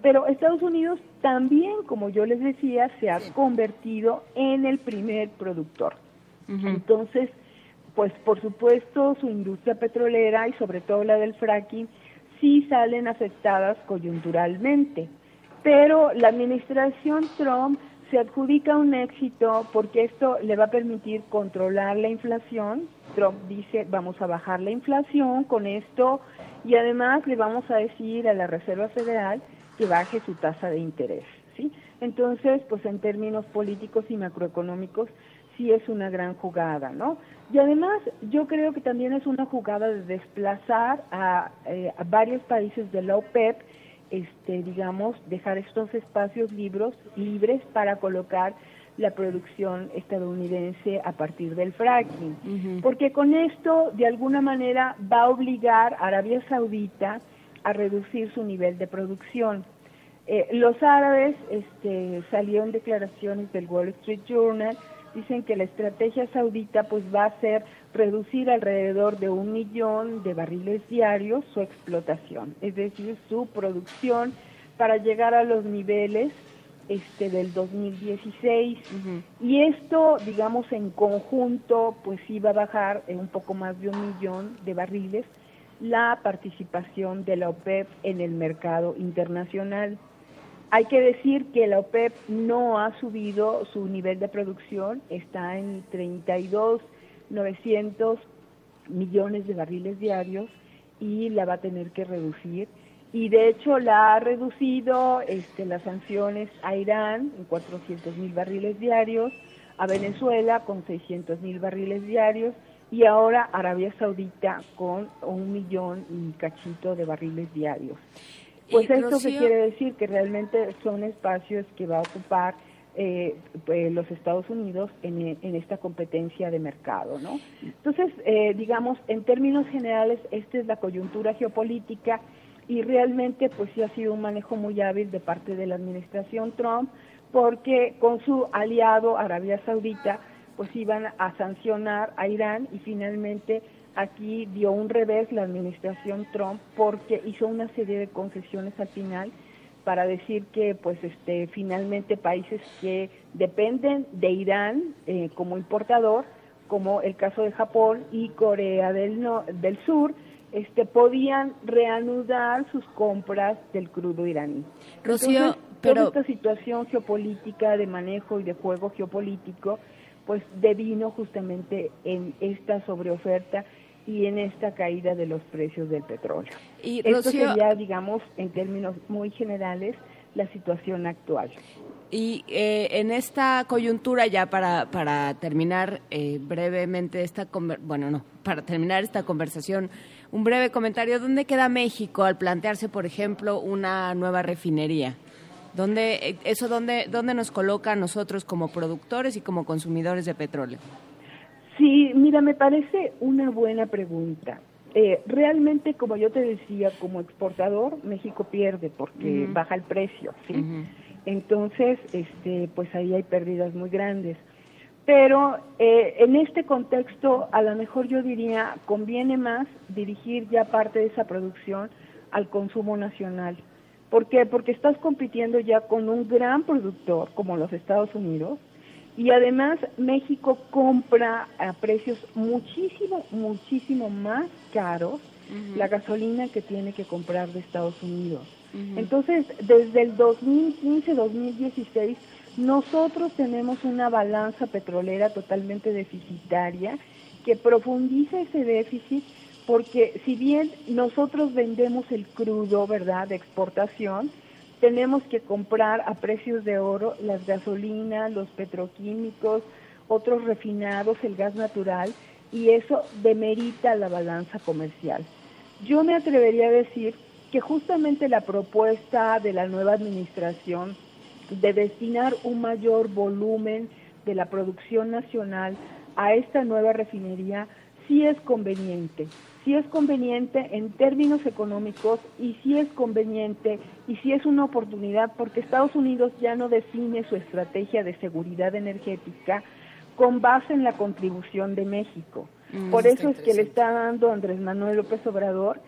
Pero Estados Unidos también, como yo les decía, se ha convertido en el primer productor. Entonces, pues por supuesto su industria petrolera y sobre todo la del fracking sí salen afectadas coyunturalmente. Pero la administración Trump se adjudica un éxito porque esto le va a permitir controlar la inflación. Trump dice, vamos a bajar la inflación con esto y además le vamos a decir a la Reserva Federal que baje su tasa de interés, ¿sí? Entonces, pues en términos políticos y macroeconómicos, sí es una gran jugada, ¿no? Y además, yo creo que también es una jugada de desplazar a, eh, a varios países de la OPEP, este, digamos, dejar estos espacios libros, libres para colocar la producción estadounidense a partir del fracking. Porque con esto, de alguna manera, va a obligar a Arabia Saudita a reducir su nivel de producción. Eh, los árabes este, salieron declaraciones del Wall Street Journal, dicen que la estrategia saudita pues va a ser reducir alrededor de un millón de barriles diarios su explotación, es decir, su producción para llegar a los niveles este del 2016 y esto digamos en conjunto pues iba a bajar en un poco más de un millón de barriles la participación de la OPEP en el mercado internacional. Hay que decir que la OPEP no ha subido su nivel de producción, está en 32.900 millones de barriles diarios y la va a tener que reducir. Y de hecho la ha reducido este, las sanciones a Irán en 400 mil barriles diarios, a Venezuela con 600 mil barriles diarios y ahora Arabia Saudita con un millón y cachito de barriles diarios. Pues esto se quiere decir que realmente son espacios que va a ocupar eh, pues, los Estados Unidos en, esta competencia de mercado, ¿no? Entonces, eh, digamos, en términos generales, esta es la coyuntura geopolítica y realmente, pues sí ha sido un manejo muy hábil de parte de la administración Trump, porque con su aliado Arabia Saudita, pues iban a sancionar a Irán y finalmente aquí dio un revés la administración Trump porque hizo una serie de concesiones al final para decir que pues este finalmente países que dependen de Irán eh, como importador como el caso de Japón y Corea del, del Sur este podían reanudar sus compras del crudo iraní. Rocío, pero toda esta situación geopolítica de manejo y de juego geopolítico pues devino justamente en esta sobreoferta y en esta caída de los precios del petróleo. Y, Esto sería, digamos, en términos muy generales, la situación actual. Y eh, en esta coyuntura, ya para, para terminar eh, brevemente esta bueno, no, para terminar esta conversación, un breve comentario, ¿dónde queda México al plantearse, por ejemplo, una nueva refinería? ¿Dónde, eh, ¿Eso dónde, dónde nos coloca a nosotros como productores y como consumidores de petróleo? Sí, mira, me parece una buena pregunta. Eh, realmente, como yo te decía, como exportador, México pierde porque baja el precio, ¿sí? Entonces, este, pues ahí hay pérdidas muy grandes. Pero eh, en este contexto, a lo mejor yo diría, conviene más dirigir ya parte de esa producción al consumo nacional. ¿Por qué? Porque estás compitiendo ya con un gran productor como los Estados Unidos, y además México compra a precios muchísimo, muchísimo más caros la gasolina que tiene que comprar de Estados Unidos. Entonces, desde el 2015-2016, nosotros tenemos una balanza petrolera totalmente deficitaria que profundiza ese déficit porque si bien nosotros vendemos el crudo, ¿verdad?, de exportación, tenemos que comprar a precios de oro las gasolinas, los petroquímicos, otros refinados, el gas natural, y eso demerita la balanza comercial. Yo me atrevería a decir que justamente la propuesta de la nueva administración de destinar un mayor volumen de la producción nacional a esta nueva refinería sí es conveniente si es conveniente en términos económicos y si es conveniente y si es una oportunidad porque Estados Unidos ya no define su estrategia de seguridad energética con base en la contribución de México. Mm, Por eso es que le está dando Andrés Manuel López Obrador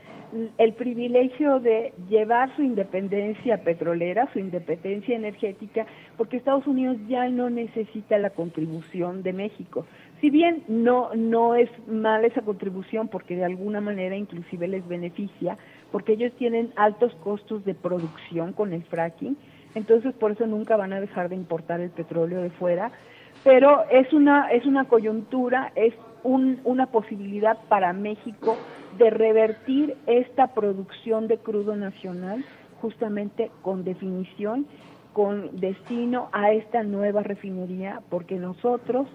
el privilegio de llevar su independencia petrolera, su independencia energética, porque Estados Unidos ya no necesita la contribución de México si bien no, no es mala esa contribución porque de alguna manera inclusive les beneficia, porque ellos tienen altos costos de producción con el fracking, entonces por eso nunca van a dejar de importar el petróleo de fuera, pero es una, es una coyuntura, es un, una posibilidad para México de revertir esta producción de crudo nacional justamente con definición, con destino a esta nueva refinería, porque nosotros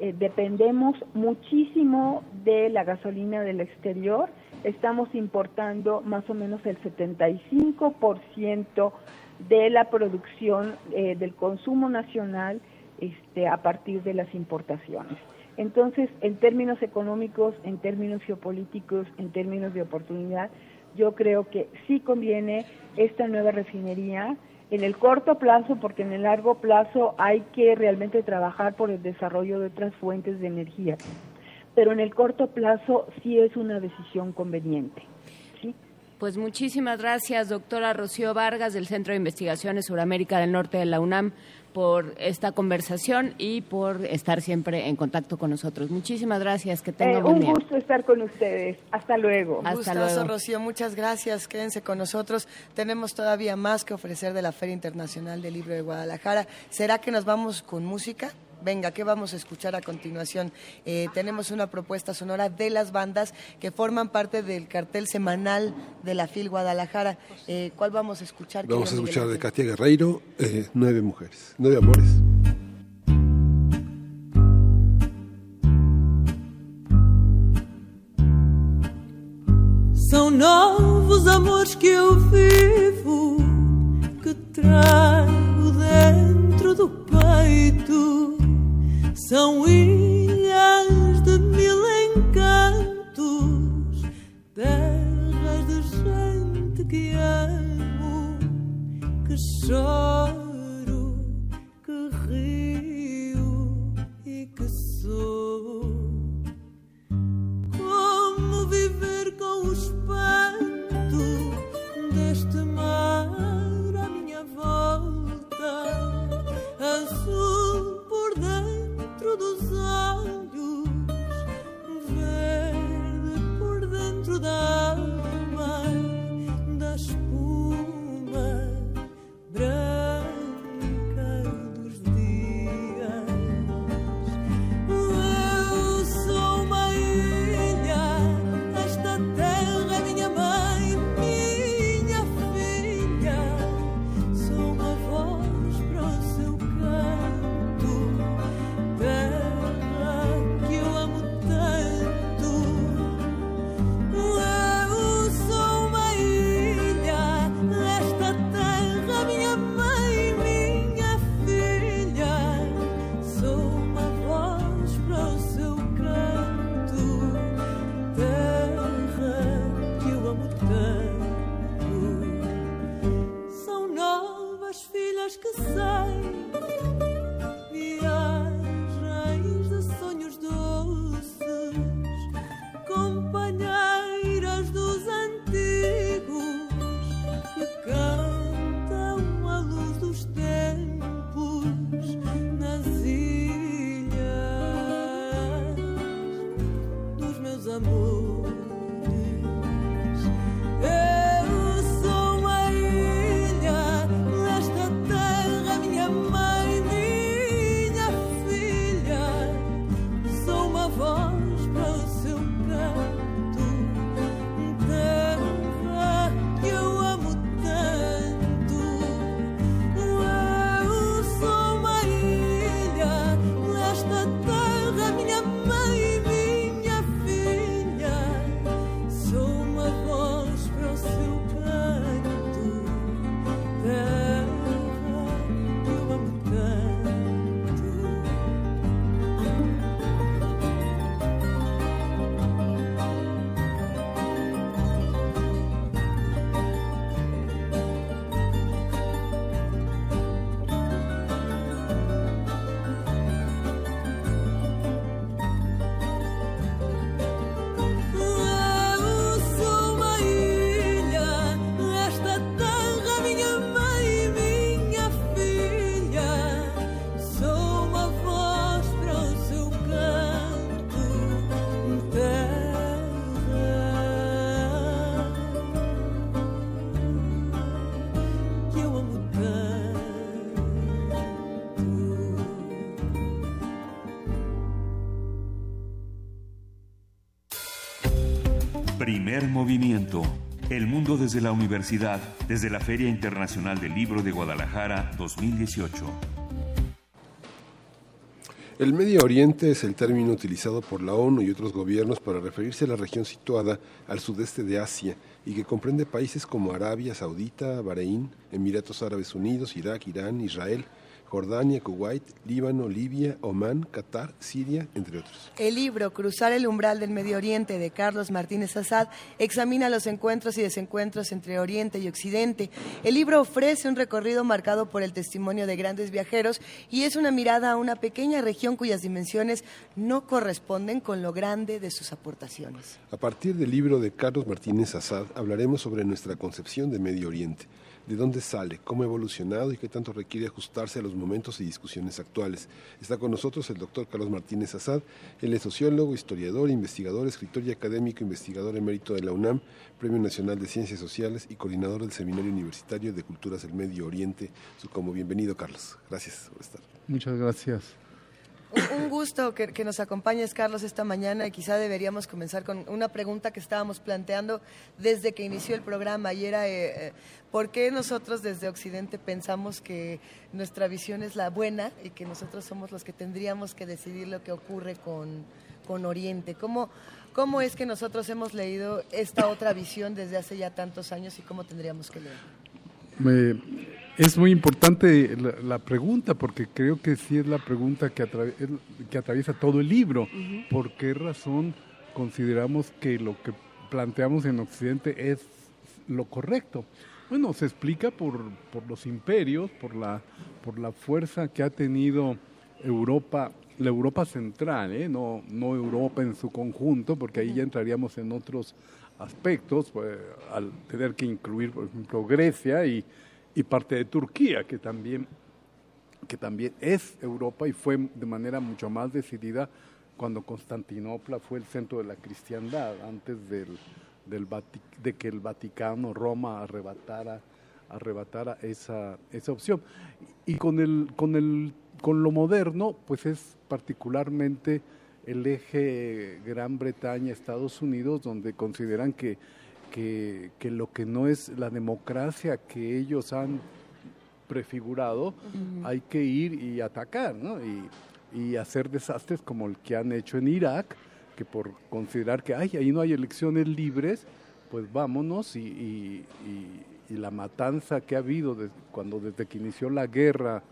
eh, dependemos muchísimo de la gasolina del exterior. Estamos importando más o menos el 75% de la producción eh, del consumo nacional este, a partir de las importaciones. Entonces, en términos económicos, en términos geopolíticos, en términos de oportunidad, yo creo que sí conviene esta nueva refinería en el corto plazo, porque en el largo plazo hay que realmente trabajar por el desarrollo de otras fuentes de energía. Pero en el corto plazo sí es una decisión conveniente. Pues muchísimas gracias, doctora Rocío Vargas, del Centro de Investigaciones Suramérica del Norte de la UNAM por esta conversación y por estar siempre en contacto con nosotros. Muchísimas gracias, que tengan eh, Un gusto estar con ustedes. Hasta luego. Hasta luego. Rocío. Muchas gracias. Quédense con nosotros. Tenemos todavía más que ofrecer de la Feria Internacional del Libro de Guadalajara. ¿Será que nos vamos con música? Venga, ¿qué vamos a escuchar a continuación? Eh, tenemos una propuesta sonora de las bandas que forman parte del cartel semanal de la FIL Guadalajara. Eh, ¿Cuál vamos a escuchar? Vamos a escuchar de Katia Guerreiro, eh, Nueve Mujeres, Nueve Amores. São novos amores que eu vivo, que trago dentro do peito são ilhas de mil encantos, terras de gente que amo, que choro, Primer movimiento. El mundo desde la universidad, desde la Feria Internacional del Libro de Guadalajara 2018. El Medio Oriente es el término utilizado por la ONU y otros gobiernos para referirse a la región situada al sudeste de Asia y que comprende países como Arabia Saudita, Bahrein, Emiratos Árabes Unidos, Irak, Irán, Israel, Jordania, Kuwait, Líbano, Libia, Omán, Qatar, Siria, entre otros. El libro Cruzar el umbral del Medio Oriente de Carlos Martínez Azad examina los encuentros y desencuentros entre Oriente y Occidente. El libro ofrece un recorrido marcado por el testimonio de grandes viajeros y es una mirada a una pequeña región cuyas dimensiones no corresponden con lo grande de sus aportaciones. A partir del libro de Carlos Martínez Azad hablaremos sobre nuestra concepción de Medio Oriente de dónde sale, cómo ha evolucionado y qué tanto requiere ajustarse a los momentos y discusiones actuales. Está con nosotros el doctor Carlos Martínez Azad, él es sociólogo, historiador, investigador, escritor y académico, investigador emérito de la UNAM, Premio Nacional de Ciencias Sociales y coordinador del Seminario Universitario de Culturas del Medio Oriente. Como bienvenido, Carlos. Gracias por estar. Muchas gracias. Un gusto que, nos acompañes, Carlos, esta mañana y quizá deberíamos comenzar con una pregunta que estábamos planteando desde que inició el programa y era eh, eh, ¿por qué nosotros desde Occidente pensamos que nuestra visión es la buena y que nosotros somos los que tendríamos que decidir lo que ocurre con, con Oriente? ¿Cómo, ¿Cómo es que nosotros hemos leído esta otra visión desde hace ya tantos años y cómo tendríamos que leerla? Me, es muy importante la, la, pregunta porque creo que sí es la pregunta que, atra que atraviesa todo el libro. Uh -huh. ¿Por qué razón consideramos que lo que planteamos en Occidente es lo correcto? Bueno, se explica por, por los imperios, por la, por la fuerza que ha tenido Europa, la Europa central, ¿eh? no, no Europa en su conjunto, porque ahí ya entraríamos en otros aspectos, pues, al tener que incluir, por ejemplo, Grecia y, y parte de Turquía, que también, que también es Europa y fue de manera mucho más decidida cuando Constantinopla fue el centro de la cristiandad, antes del, del de que el Vaticano, Roma, arrebatara, arrebatara esa, esa opción. Y con, el, con, el, con lo moderno, pues es particularmente el eje Gran Bretaña, Estados Unidos, donde consideran que que, que, lo que no es la democracia que ellos han prefigurado, uh -huh. hay que ir y atacar, ¿no? Y, y, hacer desastres como el que han hecho en Irak, que por considerar que Ay, ahí no hay elecciones libres, pues vámonos y, y, y la matanza que ha habido desde, cuando desde que inició la guerra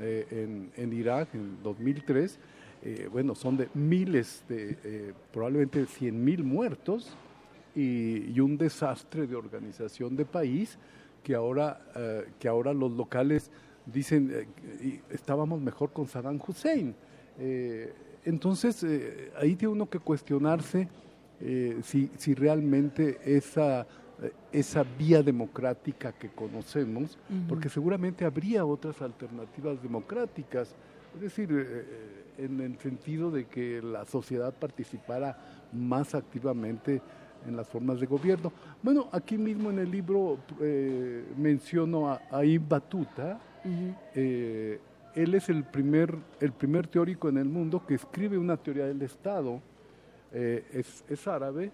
eh, en, en, Irak en 2003, eh, bueno, son de miles, de eh, probablemente 100 mil muertos, y, y, un desastre de organización de país que ahora, eh, que ahora los locales dicen eh, estábamos mejor con Saddam Hussein. Eh, entonces ahí tiene uno que cuestionarse si, si, realmente esa, esa vía democrática que conocemos, uh -huh. porque seguramente habría otras alternativas democráticas, es decir, en el sentido de que la sociedad participara más activamente en las formas de gobierno. Bueno, aquí mismo en el libro eh, menciono a, a Ibn Battuta. Uh -huh. eh, él es el primer, el primer teórico en el mundo que escribe una teoría del Estado. Eh, es, es, árabe.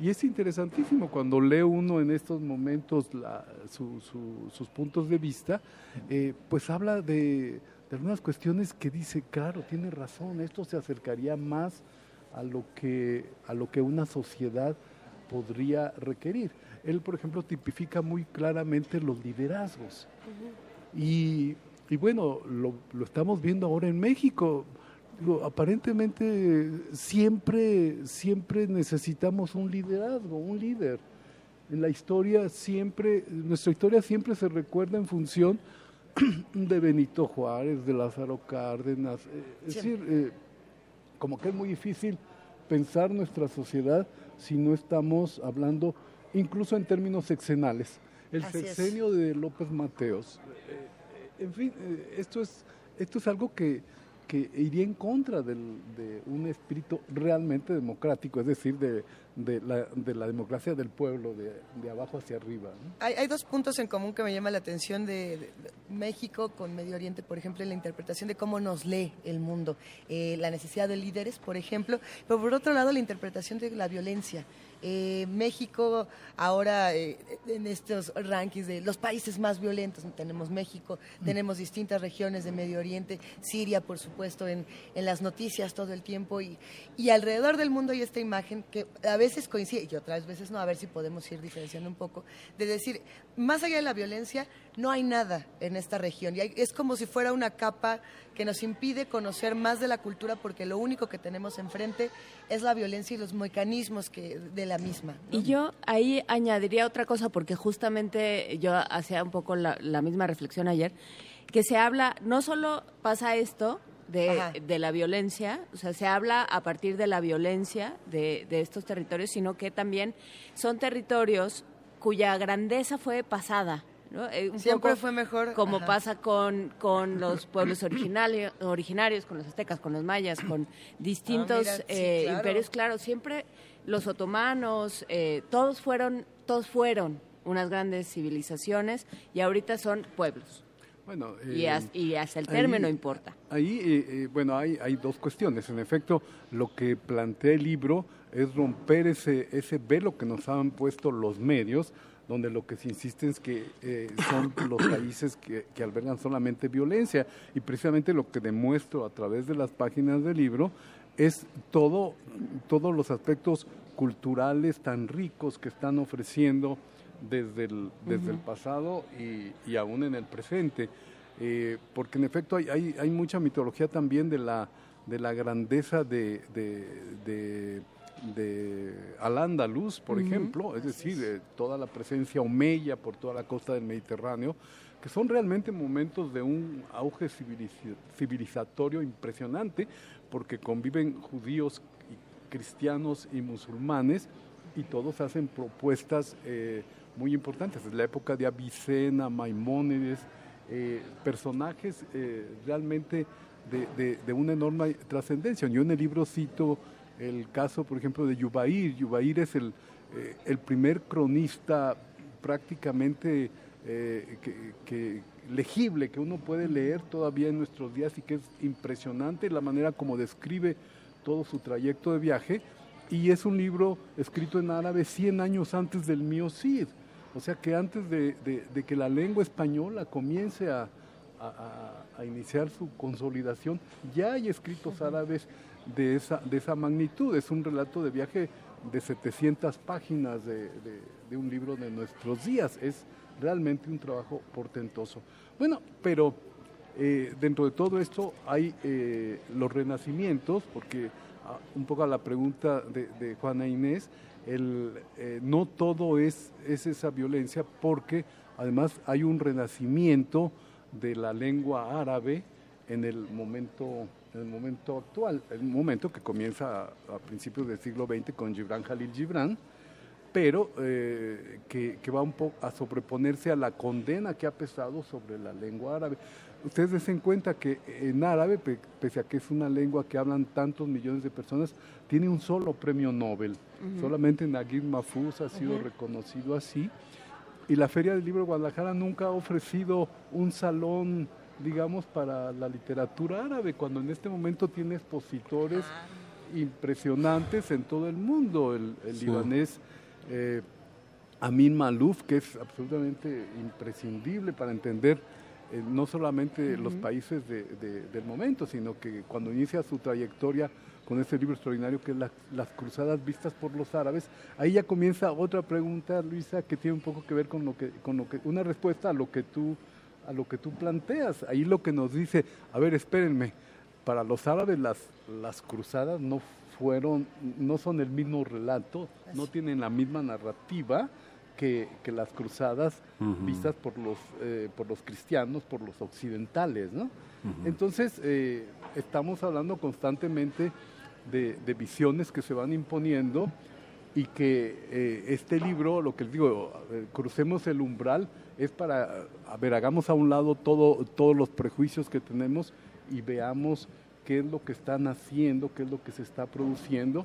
Y es interesantísimo cuando lee uno en estos momentos la, su, su, sus puntos de vista, pues habla de, de algunas cuestiones que dice, claro, tiene razón, esto se acercaría más a lo que, a lo que una sociedad podría requerir. Él, por ejemplo, tipifica muy claramente los liderazgos. Uh -huh. y, y, bueno, lo, lo, estamos viendo ahora en México. Aparentemente siempre, siempre necesitamos un liderazgo, un líder. En la historia siempre, nuestra historia siempre se recuerda en función de Benito Juárez, de Lázaro Cárdenas. Es decir, eh, como que es muy difícil pensar nuestra sociedad si no estamos hablando incluso en términos sexenales. El Así sexenio es. de López Mateos. Eh, en fin, eh, esto es, esto es algo que, que iría en contra del, de un espíritu realmente democrático, es decir, de, de, la, de la, democracia del pueblo, de, de abajo hacia arriba. Hay, dos puntos en común que me llaman la atención de, México con Medio Oriente, por ejemplo, la interpretación de cómo nos lee el mundo, eh, la necesidad de líderes, por ejemplo, pero por otro lado la interpretación de la violencia. Eh, México ahora eh, en estos rankings de los países más violentos, tenemos México, Mm. tenemos distintas regiones de Medio Oriente, Siria por supuesto en, en las noticias todo el tiempo y, y alrededor del mundo hay esta imagen que a veces coincide y otras veces no, a ver si podemos ir diferenciando un poco, de decir, más allá de la violencia, no hay nada en esta región y hay- es como si fuera una capa que nos impide conocer más de la cultura porque lo único que tenemos enfrente es la violencia y los mecanismos que, de la misma. ¿no? Y yo ahí añadiría otra cosa, porque justamente yo hacía un poco la, la misma reflexión ayer, que se habla, no solo pasa esto de, de la violencia, o sea, se habla a partir de la violencia de, de estos territorios, sino que también son territorios cuya grandeza fue pasada. ¿No? Eh, un Siempre poco fue mejor. Como ajá. pasa con, con los pueblos originali- originarios, con los aztecas, con los mayas, con distintos Ah, mira, sí, eh, claro. imperios claro, siempre los otomanos, eh, todos fueron, todos fueron unas grandes civilizaciones y ahorita son pueblos. Bueno, y, eh, as- y hasta el ahí- término importa. Ahí, eh, bueno, hay, hay dos cuestiones. En efecto, lo que plantea el libro es romper ese, ese velo que nos han puesto los medios, donde lo que se insiste es que eh, son los países que, que albergan solamente violencia. Y precisamente lo que demuestro a través de las páginas del libro es todo, todos los aspectos culturales tan ricos que están ofreciendo desde el, desde el pasado y, y aún en el presente. Eh, porque en efecto hay, hay, hay mucha mitología también de la, de la grandeza de, de, de, de Al-Ándalus, por ejemplo, es decir, de toda la presencia omeya por toda la costa del Mediterráneo, que son realmente momentos de un auge civilizatorio impresionante, porque conviven judíos, cristianos y musulmanes, y todos hacen propuestas eh, muy importantes. Es la época de Avicena, Maimónides, eh, personajes eh, realmente de, de- de una enorme trascendencia. Yo en el libro cito el caso, por ejemplo, de Yubair. Yubair es el, eh, el primer cronista prácticamente eh, legible que uno puede leer todavía en nuestros días y que es impresionante la manera como describe todo su trayecto de viaje. Y es un libro escrito en árabe 100 años antes del mío Cid. O sea que antes de, de- que la lengua española comience a- a iniciar su consolidación, ya hay escritos árabes de esa, de esa magnitud. Es un relato de viaje de 700 páginas de, de- un libro de nuestros días. Es realmente un trabajo portentoso. Bueno, pero eh, dentro de todo esto hay eh, los renacimientos, porque ah, un poco a la pregunta de, de Juana Inés, el, eh, no todo es, es esa violencia, porque además hay un renacimiento de la lengua árabe en el momento en el momento actual, el momento que comienza a, a principios del siglo XX con Gibran Jalil Gibran, pero eh, que, que va un poco a sobreponerse a la condena que ha pesado sobre la lengua árabe. Ustedes den cuenta que en árabe, pe- pese a que es una lengua que hablan tantos millones de personas, tiene un solo premio Nobel. Solamente Naguib Mahfouz ha sido reconocido así. Y la Feria del Libro de Guadalajara nunca ha ofrecido un salón, digamos, para la literatura árabe, cuando en este momento tiene expositores impresionantes en todo el mundo. El, el Sí. libanés eh, Amin Malouf, que es absolutamente imprescindible para entender eh, no solamente los países de- de- del momento, sino que cuando inicia su trayectoria con este libro extraordinario que es La- Las Cruzadas Vistas por los Árabes, ahí ya comienza otra pregunta, Luisa, que tiene un poco que ver con lo que, con lo que, una respuesta a lo que tú, a lo que tú planteas. Ahí lo que nos dice, a ver, espérenme, para los árabes las, las cruzadas no fueron, no son el mismo relato, no tienen la misma narrativa que, que las cruzadas vistas por los, eh, por los cristianos, por los occidentales, ¿no? Entonces, eh, estamos hablando constantemente de, de visiones que se van imponiendo y que eh, este libro, lo que les digo, eh, crucemos el umbral, es para, a ver, hagamos a un lado todo, todos los prejuicios que tenemos y veamos qué es lo que están haciendo, qué es lo que se está produciendo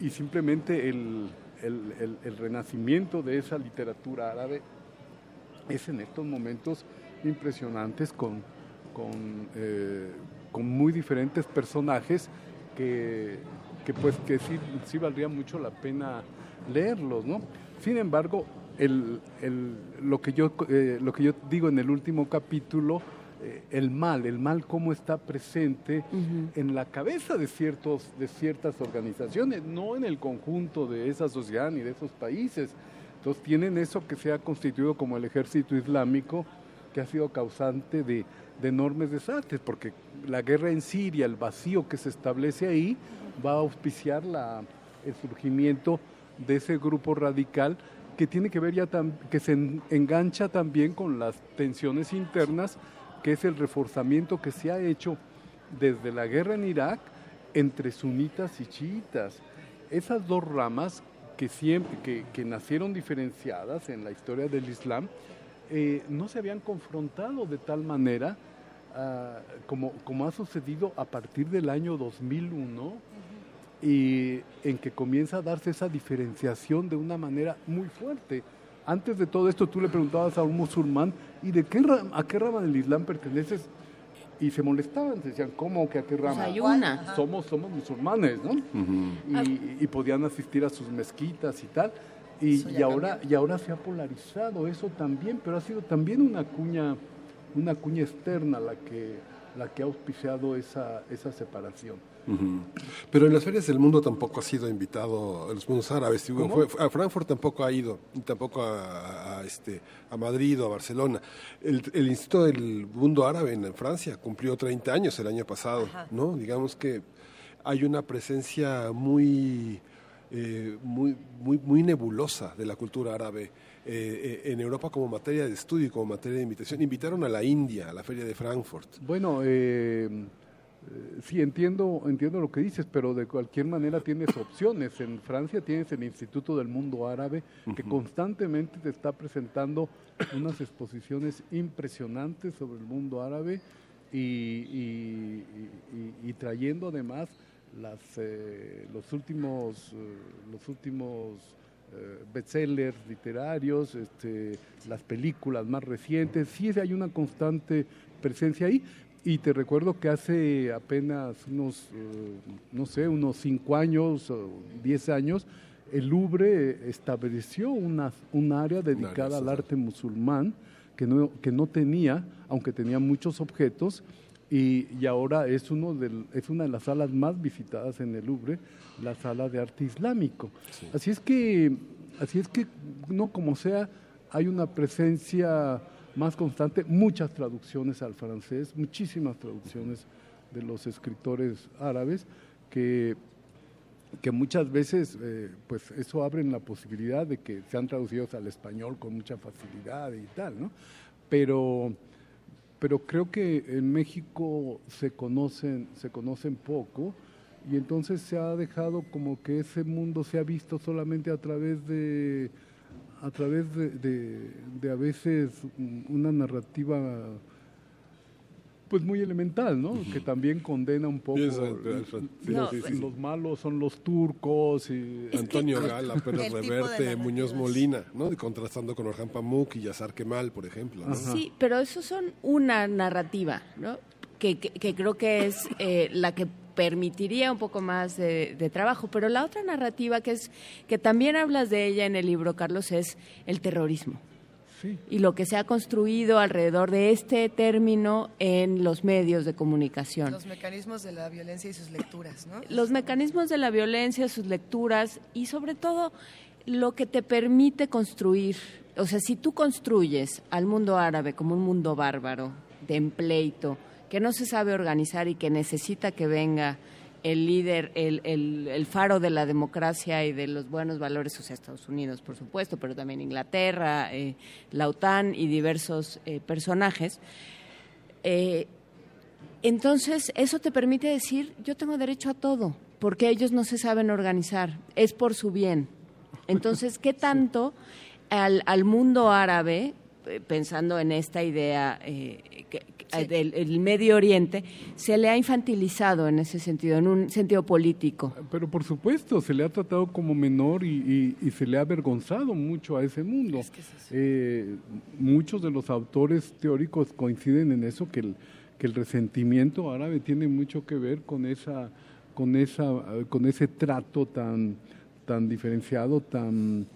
y simplemente el, el- el- renacimiento de esa literatura árabe es en estos momentos impresionantes con, con, eh, con muy diferentes personajes que, que pues que sí, sí valdría mucho la pena leerlos, ¿no? Sin embargo, el, el- lo, que yo, eh, lo que yo digo en el último capítulo, eh, el mal, el mal cómo está presente en la cabeza de, ciertos, de ciertas organizaciones, no en el conjunto de esa sociedad ni de esos países. Entonces tienen eso que se ha constituido como el ejército islámico, que ha sido causante de, de enormes desastres, porque la guerra en Siria, el vacío que se establece ahí, va a auspiciar el surgimiento de ese grupo radical que tiene que ver ya tam- que se en- engancha también con las tensiones internas, que es el reforzamiento que se ha hecho desde la guerra en Irak entre sunitas y chiitas. Esas dos ramas que, siempre, que, que nacieron diferenciadas en la historia del Islam, eh, no se habían confrontado de tal manera ah, como, como ha sucedido a partir del año 2001 y en que comienza a darse esa diferenciación de una manera muy fuerte. Antes de todo esto tú le preguntabas a un musulmán, ¿y de qué a qué rama del Islam perteneces? Y se molestaban, decían, ¿cómo que a qué rama? hay una. Somos, somos musulmanes, ¿no? y, y podían asistir a sus mezquitas y tal. Y ahora, y ahora se ha polarizado eso también, pero ha sido también una cuña, una cuña externa la que, la que ha auspiciado esa, esa separación. Pero en las ferias del mundo tampoco ha sido invitado a los mundos árabes. Fue- a Frankfurt tampoco ha ido, tampoco a, a, este, a Madrid o a Barcelona. El, el Instituto del Mundo Árabe en Francia cumplió 30 años el año pasado, ¿no? Digamos que hay una presencia muy, eh, muy, muy, muy nebulosa de la cultura árabe. eh, eh, en Europa como materia de estudio y como materia de invitación. Invitaron a la India, a la feria de Frankfurt. Bueno, eh, sí, entiendo, entiendo lo que dices, pero de cualquier manera tienes opciones. En Francia tienes el Instituto del Mundo Árabe, que constantemente te está presentando unas exposiciones impresionantes sobre el mundo árabe y, y- y- y- y trayendo además las, eh, los últimos, eh, los últimos eh, bestsellers literarios, este, las películas más recientes, sí hay una constante presencia ahí. Y te recuerdo que hace apenas unos, eh, no sé, unos cinco años o diez años, el Louvre estableció una, un área dedicada al arte musulmán que no, que no tenía, aunque tenía muchos objetos, y, y ahora es, uno del, es una de las salas más visitadas en el Louvre, la sala de arte islámico. Así es que, así es que, no como sea, hay una presencia más constante, muchas traducciones al francés, muchísimas traducciones de los escritores árabes que que muchas veces eh, pues eso abre la posibilidad de que sean traducidos al español con mucha facilidad y tal, ¿no? Pero pero creo que en México se conocen se conocen poco y entonces se ha dejado como que ese mundo se ha visto solamente a través de a través de, de- de a veces una narrativa pues muy elemental, ¿no? Que también condena un poco. Sí, los, sí, sí. los malos son los turcos y Antonio Gala, de Reverte, Muñoz Molina, ¿no? Y contrastando con Orhan Pamuk y Yazar Kemal, por ejemplo. ¿no? Sí, pero eso son una narrativa, ¿no? Que, que- que creo que es eh, la que permitiría un poco más de, de trabajo. Pero la otra narrativa que es que también hablas de ella en el libro, Carlos, es el terrorismo. Y lo que se ha construido alrededor de este término en los medios de comunicación. Los mecanismos de la violencia y sus lecturas, ¿no? los mecanismos de la violencia, sus lecturas y sobre todo lo que te permite construir. O sea, si tú construyes al mundo árabe como un mundo bárbaro, de empleito, que no se sabe organizar y que necesita que venga el líder, el, el- el faro de la democracia y de los buenos valores, o sea, Estados Unidos, por supuesto, pero también Inglaterra, eh, la OTAN y diversos eh, personajes, eh, entonces, eso te permite decir, yo tengo derecho a todo, porque ellos no se saben organizar, es por su bien. Entonces, ¿qué tanto al, al mundo árabe, pensando en esta idea eh, que- que- del el Medio Oriente, se le ha infantilizado en ese sentido, en un sentido político? Pero por supuesto, se le ha tratado como menor y, y- y se le ha avergonzado mucho a ese mundo. Eh, muchos de los autores teóricos coinciden en eso, que el, que el resentimiento árabe tiene mucho que ver con esa con, esa, con ese trato tan, tan diferenciado, tan,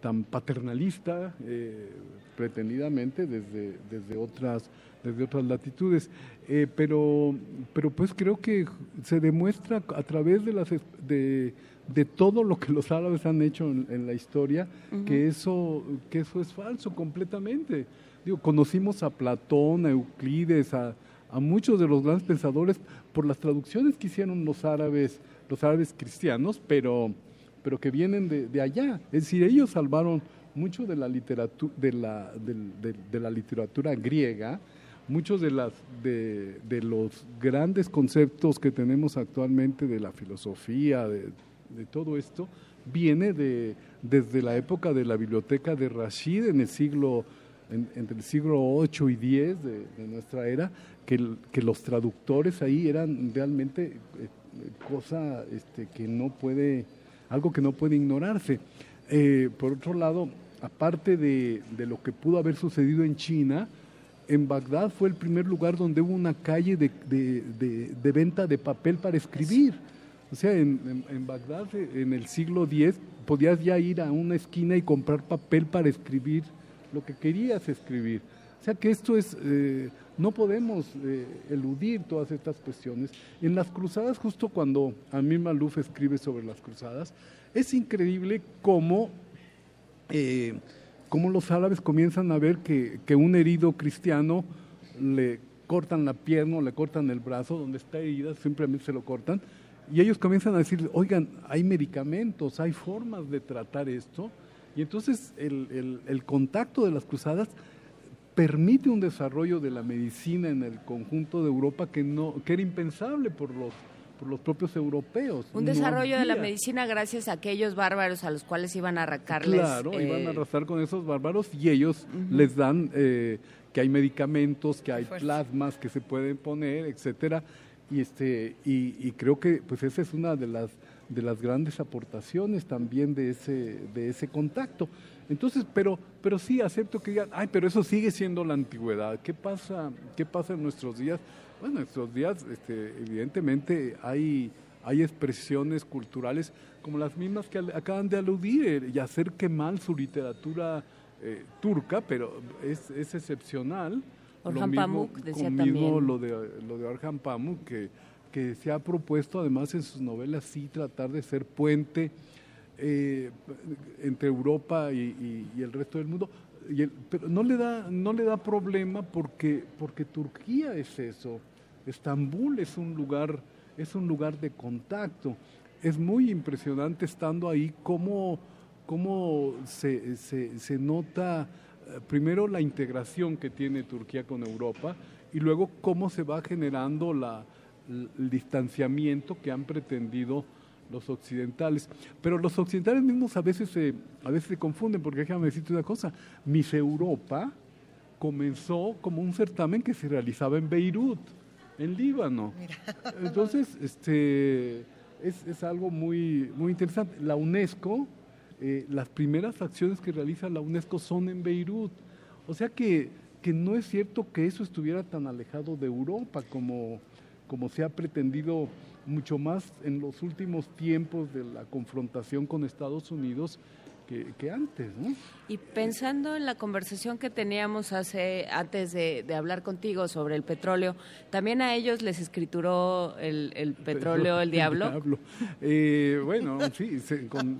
tan paternalista, eh, pretendidamente desde, desde, otras, desde otras latitudes. Eh, pero, pero pues creo que se demuestra a través de, las, de, de todo lo que los árabes han hecho en, la historia que, eso, que eso es falso completamente. Digo, conocimos a Platón, a Euclides, a, a muchos de los grandes pensadores por las traducciones que hicieron los árabes, los árabes cristianos, pero, pero que vienen de, de allá. Es decir, ellos salvaron mucho de la literatura, de la, de, de, la literatura griega, muchos de, las, de, de, los grandes conceptos que tenemos actualmente de la filosofía, de, todo esto, viene de, desde la época de la biblioteca de Rashid en el siglo, entre el siglo 8 y 10 de, nuestra era, que, que, los traductores ahí eran realmente eh, cosa este, que no puede, algo que no puede ignorarse. Eh, por otro lado, aparte de, lo que pudo haber sucedido en China, en Bagdad fue el primer lugar donde hubo una calle de, venta de papel para escribir. O sea, en, Bagdad en el siglo X podías ya ir a una esquina y comprar papel para escribir lo que querías escribir. O sea que esto es, eh, no podemos eh, eludir todas estas cuestiones. En las cruzadas, justo cuando Amir Maluf escribe sobre las cruzadas, es increíble cómo eh, cómo los árabes comienzan a ver que, que, un herido cristiano le cortan la pierna o le cortan el brazo, donde está herida, simplemente se lo cortan, y ellos comienzan a decir, oigan, hay medicamentos, hay formas de tratar esto, y entonces el, el, el contacto de las cruzadas permite un desarrollo de la medicina en el conjunto de Europa que, no, que era impensable por los por los propios europeos. Un desarrollo de la medicina gracias a aquellos bárbaros a los cuales iban a arrancarles. Claro, iban a eh, arrasar con esos bárbaros y ellos les dan eh, que hay medicamentos, que hay plasmas que se pueden poner, etcétera. Y este y, creo que pues esa es una de las de las grandes aportaciones también de ese de ese contacto. Entonces, pero pero sí acepto que digan, ay, pero eso sigue siendo la antigüedad. ¿Qué pasa qué pasa en nuestros días? Bueno, estos días, este, evidentemente, hay, hay expresiones culturales como las mismas que acaban de aludir eh, y hacer que mal su literatura eh, turca, pero es, es excepcional. Orhan Pamuk decía mismo Lo de, lo de Orhan Pamuk, que, que se ha propuesto además en sus novelas sí tratar de ser puente eh, entre Europa y, y, el resto del mundo. Y pero no le da no le da problema porque porque Turquía es eso Estambul es un lugar, es un lugar de contacto. Es muy impresionante estando ahí cómo, cómo se, se, nota eh, primero la integración que tiene Turquía con Europa y luego cómo se va generando la, el distanciamiento que han pretendido los occidentales. Pero los occidentales mismos a veces se, a veces se confunden, porque déjame decirte una cosa, Miss Europa comenzó como un certamen que se realizaba en Beirut en Líbano. Entonces, este, es, es, algo muy, muy interesante. La UNESCO, eh, las primeras acciones que realiza la UNESCO son en Beirut. O sea que, que no es cierto que eso estuviera tan alejado de Europa como, como se ha pretendido mucho más en los últimos tiempos de la confrontación con Estados Unidos que, antes, ¿no? Y pensando en la conversación que teníamos hace antes de, hablar contigo sobre el petróleo, ¿también a ellos les escrituró el, petróleo el diablo? Eh, bueno, sí,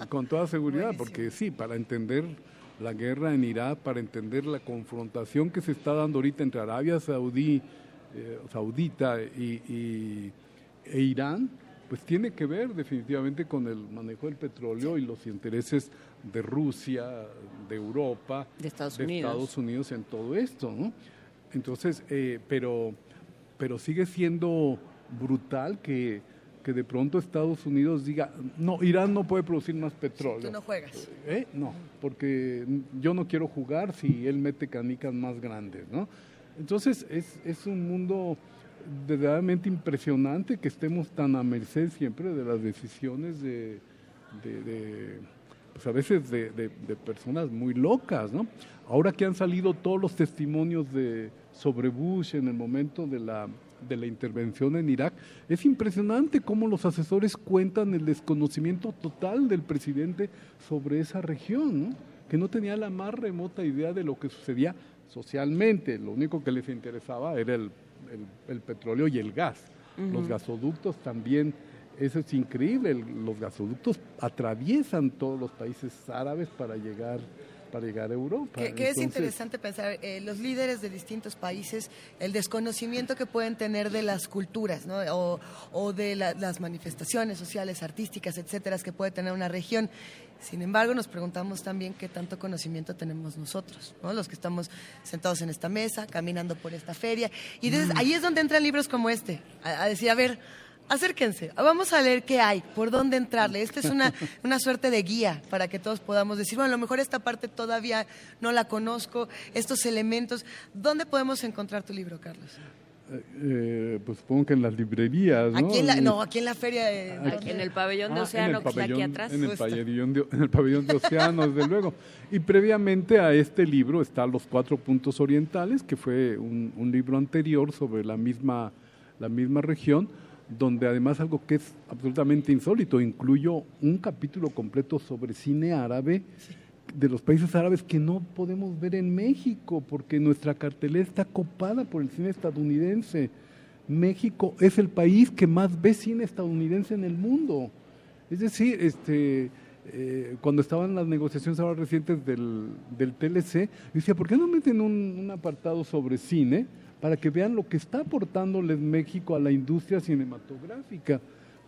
con, toda seguridad, porque sí, para entender la guerra en Irak, para entender la confrontación que se está dando ahorita entre Arabia Saudí, eh, Saudita y, e Irán, pues tiene que ver definitivamente con el manejo del petróleo y los intereses de Rusia, de Europa, de Estados, Unidos. en todo esto, ¿no? Entonces, eh, pero, pero sigue siendo brutal que, que de pronto Estados Unidos diga, no, Irán no puede producir más petróleo. Tú no juegas. ¿Eh? No, porque yo no quiero jugar si él mete canicas más grandes, ¿no? Entonces, es, es un mundo verdaderamente impresionante que estemos tan a merced siempre de las decisiones de, pues a veces de, de, personas muy locas, ¿no? Ahora que han salido todos los testimonios de sobre Bush en el momento de la de la intervención en Irak, es impresionante cómo los asesores cuentan el desconocimiento total del presidente sobre esa región, ¿no? que no tenía la más remota idea de lo que sucedía socialmente. Lo único que les interesaba era el, el- el petróleo y el gas. Los gasoductos también, eso es increíble, el- los gasoductos atraviesan todos los países árabes para llegar, para llegar a Europa. Que, que es interesante pensar, eh, los líderes de distintos países, el desconocimiento que pueden tener de las culturas, ¿no? o, o de la- las manifestaciones sociales, artísticas, etcétera, que puede tener una región. Sin embargo, nos preguntamos también qué tanto conocimiento tenemos nosotros, ¿no? los que estamos sentados en esta mesa, caminando por esta feria. Y entonces, ahí es donde entran libros como este, a, a decir, a ver, acérquense, vamos a leer qué hay, por dónde entrarle. Esta es una, una suerte de guía para que todos podamos decir, bueno, a lo mejor esta parte todavía no la conozco, estos elementos. ¿Dónde podemos encontrar tu libro, Carlos? Eh, eh, pues supongo que en las librerías, ¿no? Aquí en la, no, aquí en la feria. En el pabellón de Ah, océano en que el está aquí atrás. En el, pabellón de, en el pabellón de océano, desde luego. Y previamente a este libro está Los Cuatro Puntos Orientales, que fue un, un libro anterior sobre la misma, la misma región, donde además algo que es absolutamente insólito, incluyo un capítulo completo sobre cine árabe de los países árabes que no podemos ver en México, porque nuestra cartelera está copada por el cine estadounidense. México es el país que más ve cine estadounidense en el mundo. Es decir, este, eh, cuando estaban las negociaciones ahora recientes del, del TLC, decía, ¿por qué no meten un, un apartado sobre cine para que vean lo que está aportándoles México a la industria cinematográfica?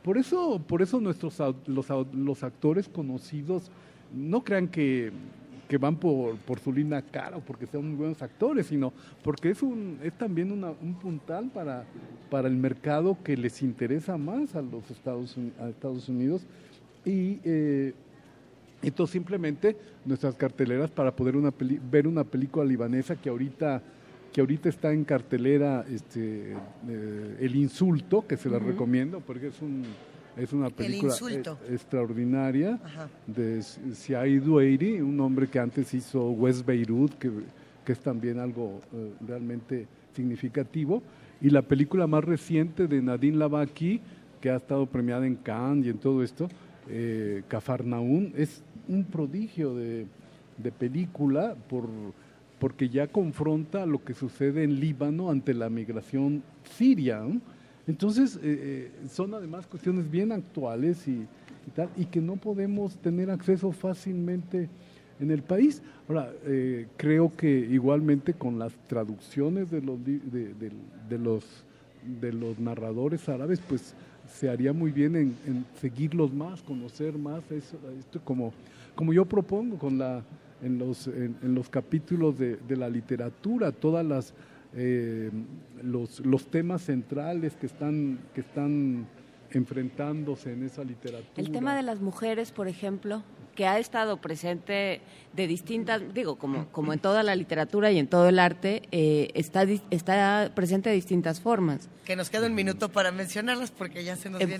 Por eso, por eso nuestros los, los actores conocidos no crean que, que van por, por su linda cara o porque sean muy buenos actores, sino porque es, un, es también una- un puntal para, para el mercado que les interesa más a los Estados, Uni- a Estados Unidos. Y eh, entonces simplemente nuestras carteleras para poder una peli- ver una película libanesa que ahorita que ahorita está en cartelera este eh, El Insulto, que se la recomiendo porque es un es una película Insulto. e- extraordinaria Ajá. de Siaid Dueiri, un hombre que antes hizo West Beirut, que, que es también algo eh, realmente significativo, y la película más reciente de Nadine Lavaki, que ha estado premiada en Cannes y en todo esto, eh, Cafarnaún, es un prodigio de, de película por, porque ya confronta lo que sucede en Líbano ante la migración siria. ¿no? Entonces, eh, eh, son además cuestiones bien actuales y, tal, y que no podemos tener acceso fácilmente en el país. Ahora, eh, creo que igualmente con las traducciones de los, de, los, de los narradores árabes, pues se haría muy bien en, en seguirlos más, conocer más eso, esto como, como yo propongo con la, en, los, en, en los capítulos de, de la literatura, todas las eh, los, los temas centrales que están, que están enfrentándose en esa literatura. El tema de las mujeres, por ejemplo, que ha estado presente de distintas, digo, como, como en toda la literatura y en todo el arte, eh, está, está presente de distintas formas. Que nos queda un minuto para mencionarlas porque ya se nos En viene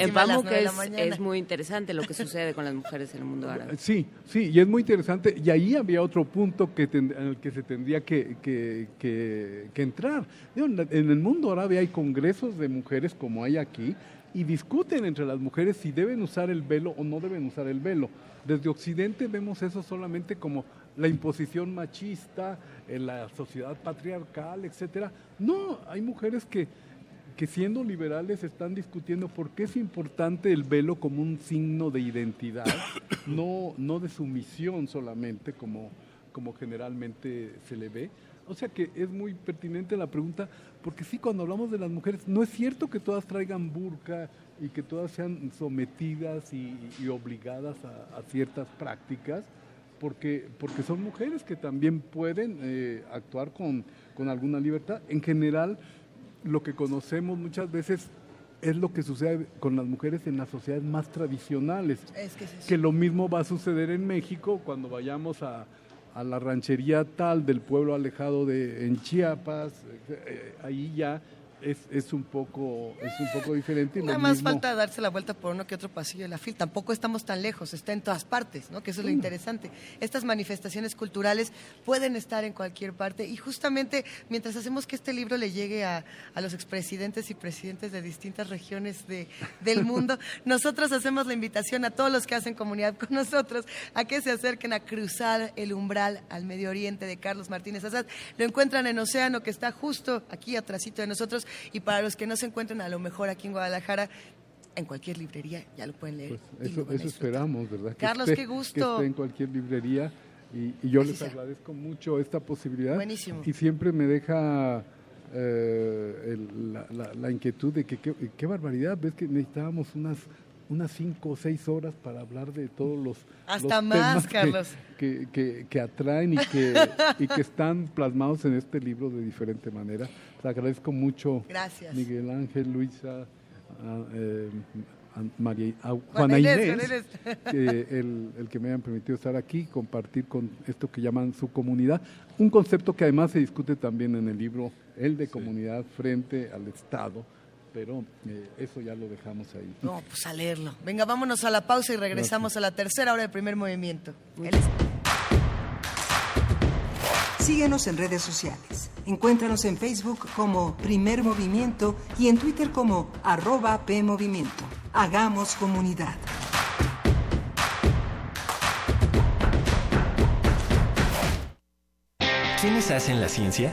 encima en la es, es muy interesante lo que sucede con las mujeres en el mundo árabe. Sí, sí, y es muy interesante. Y ahí había otro punto que ten- en el que se tendría que, que- que- que entrar. En el mundo árabe hay congresos de mujeres como hay aquí y discuten entre las mujeres si deben usar el velo o no deben usar el velo. Desde Occidente vemos eso solamente como la imposición machista, en la sociedad patriarcal, etcétera. No, hay mujeres que, que siendo liberales están discutiendo por qué es importante el velo como un signo de identidad, no, no de sumisión solamente como, como generalmente se le ve. O sea que es muy pertinente la pregunta, porque sí, cuando hablamos de las mujeres, no es cierto que todas traigan burka y que todas sean sometidas y, y obligadas a, a ciertas prácticas, porque, porque son mujeres que también pueden eh, actuar con, con alguna libertad. En general, lo que conocemos muchas veces es lo que sucede con las mujeres en las sociedades más tradicionales. Es que es. Que lo mismo va a suceder en México cuando vayamos a, a la ranchería tal del pueblo alejado de en Chiapas, eh, eh, ahí ya es, es un poco es un poco diferente. Nada más mismo- falta darse la vuelta por uno que otro pasillo de la FIL. Tampoco estamos tan lejos, está en todas partes, ¿no? Que eso es lo interesante. Estas manifestaciones culturales pueden estar en cualquier parte y justamente mientras hacemos que este libro le llegue a, a los expresidentes y presidentes de distintas regiones de, del mundo, nosotros hacemos la invitación a todos los que hacen comunidad con nosotros a que se acerquen a cruzar el umbral al Medio Oriente de Carlos Martínez Azad. Lo encuentran en Océano, que está justo aquí atrásito de nosotros, y para los que no se encuentran a lo mejor aquí en Guadalajara, en cualquier librería ya lo pueden leer. lo Eso, esperamos, ¿verdad? Que Carlos, esté- qué gusto. Que esté en cualquier librería y, y yo les agradezco mucho esta posibilidad. Buenísimo. Y siempre me deja eh, el- la, la- la inquietud de que qué barbaridad, ves que necesitábamos unas unas cinco o seis horas para hablar de todos los, Hasta los más, temas que- Carlos. Que, que- que atraen y que, y que están plasmados en este libro de diferente manera. Te agradezco mucho, Gracias. Miguel Ángel, Luisa, ah, eh, a- María, a Juana Juana Inés, Inés, Juana Inés. que el, el que me hayan permitido estar aquí, compartir con esto que llaman su comunidad, un concepto que además se discute también en el libro, el de comunidad frente al Estado, pero eh, eso ya lo dejamos ahí. No, pues a leerlo. Venga, vámonos a la pausa y regresamos a la tercera hora del primer movimiento. Síguenos en redes sociales. Encuéntranos en Facebook como Primer Movimiento y en Twitter como arroba PMovimiento. Hagamos comunidad. ¿Quiénes hacen la ciencia?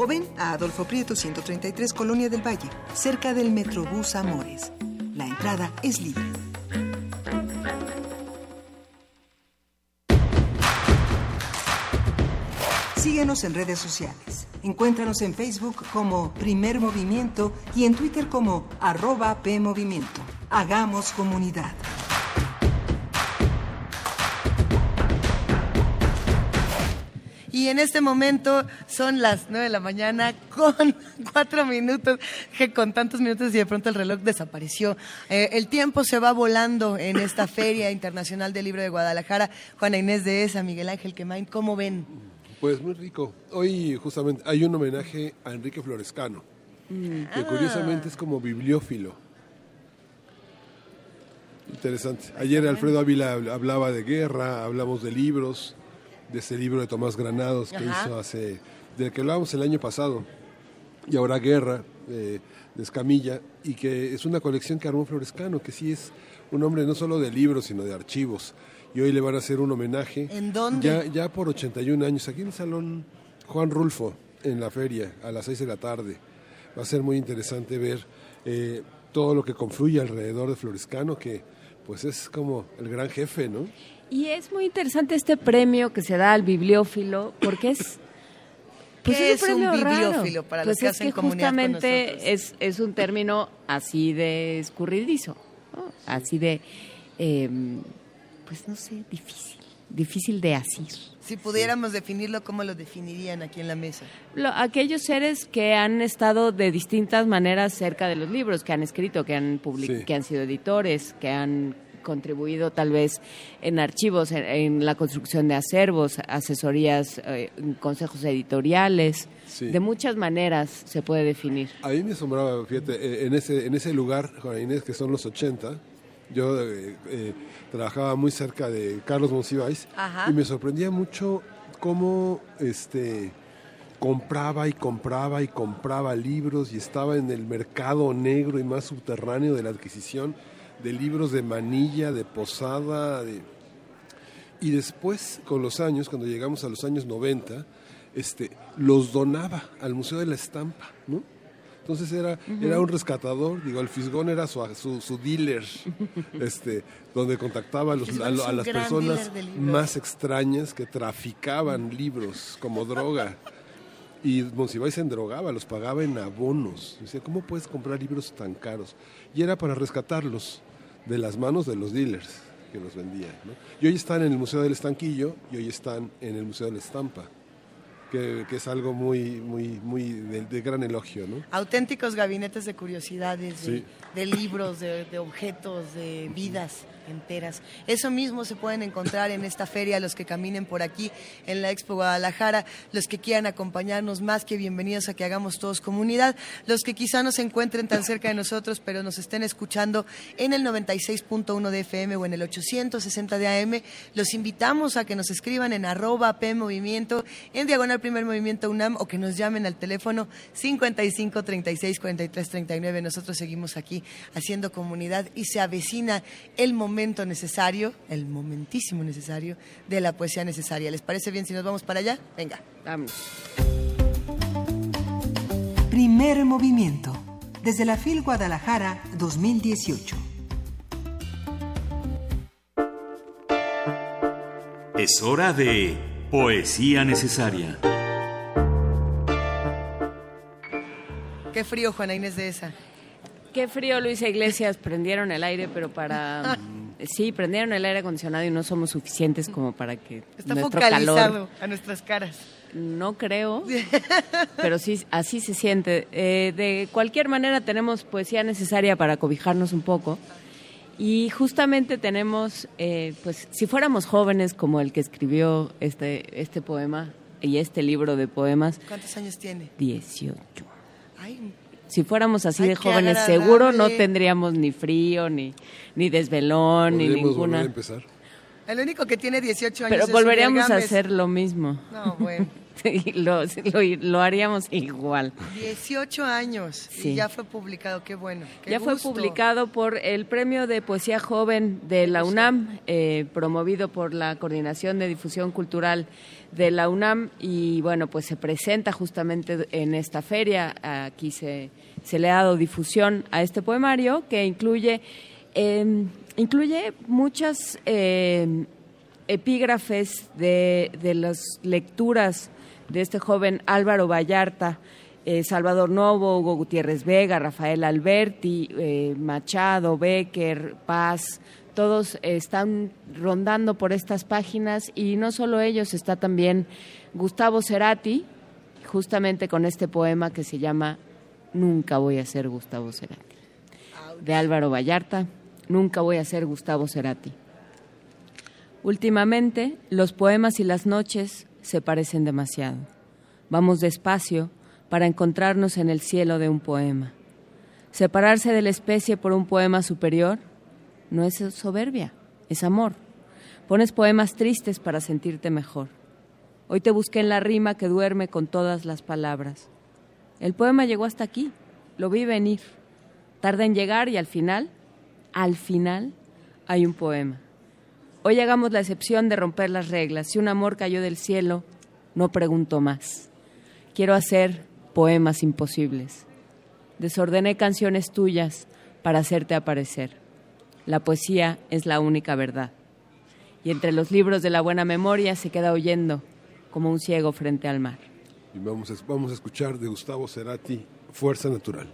o ven a Adolfo Prieto 133 Colonia del Valle, cerca del Metrobús Amores. La entrada es libre. Síguenos en redes sociales. Encuéntranos en Facebook como Primer Movimiento y en Twitter como arroba PMovimiento. Hagamos comunidad. Y en este momento son las 9 de la mañana con cuatro minutos, que con tantos minutos y de pronto el reloj desapareció. Eh, el tiempo se va volando en esta Feria Internacional del Libro de Guadalajara. Juana Inés de Esa, Miguel Ángel Quemain, ¿cómo ven? Pues muy rico. Hoy justamente hay un homenaje a Enrique Florescano, que Ah. curiosamente es como bibliófilo. Interesante. Ayer Alfredo Ávila hablaba de guerra, hablamos de libros, de ese libro de Tomás Granados que Ajá. hizo hace, del que hablábamos el año pasado, y ahora Guerra, de, de Escamilla, y que es una colección que armó Florescano, que sí es un hombre no solo de libros, sino de archivos. Y hoy le van a hacer un homenaje. ¿En dónde? Ya, ya por 81 años, aquí en el Salón Juan Rulfo, en la feria, a las 6 de la tarde. Va a ser muy interesante ver eh, todo lo que confluye alrededor de Florescano, que pues es como el gran jefe, ¿no? Y es muy interesante este premio que se da al bibliófilo, porque es... pues ¿Qué es un raro. bibliófilo para los Pues que es hacen que comunidad con justamente nosotros? es, es un término así de escurridizo, ¿no? así de, eh, pues no sé, difícil, difícil de asir. Si pudiéramos definirlo, ¿cómo lo definirían aquí en la mesa? Lo- aquellos seres que han estado de distintas maneras cerca de los libros, que han escrito, que han, public- Sí. que han sido editores, que han contribuido tal vez en archivos, en, en la construcción de acervos, asesorías, eh, consejos editoriales. Sí. De muchas maneras se puede definir. A mí me asombraba, fíjate, eh, en ese, en ese lugar, Juana Inés, que son los 80, yo eh, eh, trabajaba muy cerca de Carlos Monsiváis Ajá. y me sorprendía mucho cómo este, compraba y compraba y compraba libros y estaba en el mercado negro y más subterráneo de la adquisición de libros de manilla, de posada, de... Y después, con los años, cuando llegamos a los años 90, este, los donaba al Museo de la Estampa, ¿no? Entonces era, era un rescatador, digo, el Fisgón era su, su, su dealer, este, donde contactaba a, los- a a las personas más extrañas que traficaban libros como droga. Y Monsiváis se endrogaba, los pagaba en abonos. Decía, ¿cómo puedes comprar libros tan caros? Y era para rescatarlos de las manos de los dealers que los vendían. ¿no? Y hoy están en el Museo del Estanquillo y hoy están en el Museo de la Estampa, que, que es algo muy, muy, muy de, de gran elogio. ¿no? Auténticos gabinetes de curiosidades, de, Sí. de libros, de, de objetos, de vidas enteras. Eso mismo se pueden encontrar en esta feria, los que caminen por aquí en la Expo Guadalajara, los que quieran acompañarnos más que bienvenidos a que hagamos todos comunidad, los que quizá no se encuentren tan cerca de nosotros, pero nos estén escuchando en el 96.1 de FM o en el 860 de AM, los invitamos a que nos escriban en arroba P Movimiento, en Diagonal Primer Movimiento UNAM o que nos llamen al teléfono 55 36 43 39. Nosotros seguimos aquí haciendo comunidad y se avecina el momento necesario, el momentísimo necesario de la poesía necesaria. ¿Les parece bien si nos vamos para allá? Venga. Vamos. Primer movimiento. Desde la FIL Guadalajara 2018. Es hora de Poesía Necesaria. Qué frío, Juana Inés de esa. Qué frío, Luisa Iglesias. Prendieron el aire, pero para... Sí, prendieron el aire acondicionado y no somos suficientes como para que Está nuestro focalizado calor... a nuestras caras. No creo, pero sí, así se siente. Eh, de cualquier manera tenemos poesía necesaria para cobijarnos un poco. Y justamente tenemos, eh, pues, si fuéramos jóvenes como el que escribió este, este poema y este libro de poemas, ¿Cuántos años tiene? 18. Ay, Si fuéramos así Ay, de jóvenes, agradable. seguro no tendríamos ni frío, ni, ni desvelón, ni ninguna. volver a empezar. el único que tiene 18 años Pero es volveríamos a hacer lo mismo. No, bueno. Sí, lo, lo, lo haríamos igual. 18 años Sí. y ya fue publicado, qué bueno. qué Ya fue gusto. publicado por el Premio de Poesía Joven de la UNAM, eh, promovido por la Coordinación de Difusión Cultural de la UNAM y bueno, pues se presenta justamente en esta feria. Aquí se, se le ha dado difusión a este poemario que incluye, eh, incluye muchas eh, epígrafes de, de las lecturas de este joven Álvaro Vallarta, eh, Salvador Novo, Hugo Gutiérrez Vega, Rafael Alberti, eh, Machado, Becker, Paz, todos están rondando por estas páginas y no solo ellos, está también Gustavo Cerati, justamente con este poema que se llama Nunca voy a ser Gustavo Cerati, de Álvaro Vallarta, Nunca voy a ser Gustavo Cerati. Últimamente, los poemas y las noches se parecen demasiado. Vamos despacio para encontrarnos en el cielo de un poema. Separarse de la especie por un poema superior No es soberbia, es amor. Pones poemas tristes para sentirte mejor. Hoy te busqué en la rima que duerme con todas las palabras. El poema llegó hasta aquí, lo vi venir. Tarda en llegar y al final, al final, hay un poema. Hoy hagamos la excepción de romper las reglas. Si un amor cayó del cielo, no pregunto más. Quiero hacer poemas imposibles. Desordené canciones tuyas para hacerte aparecer. La poesía es la única verdad. Y entre los libros de la buena memoria se queda oyendo como un ciego frente al mar. Y vamos a, vamos a escuchar de Gustavo Cerati, Fuerza Natural.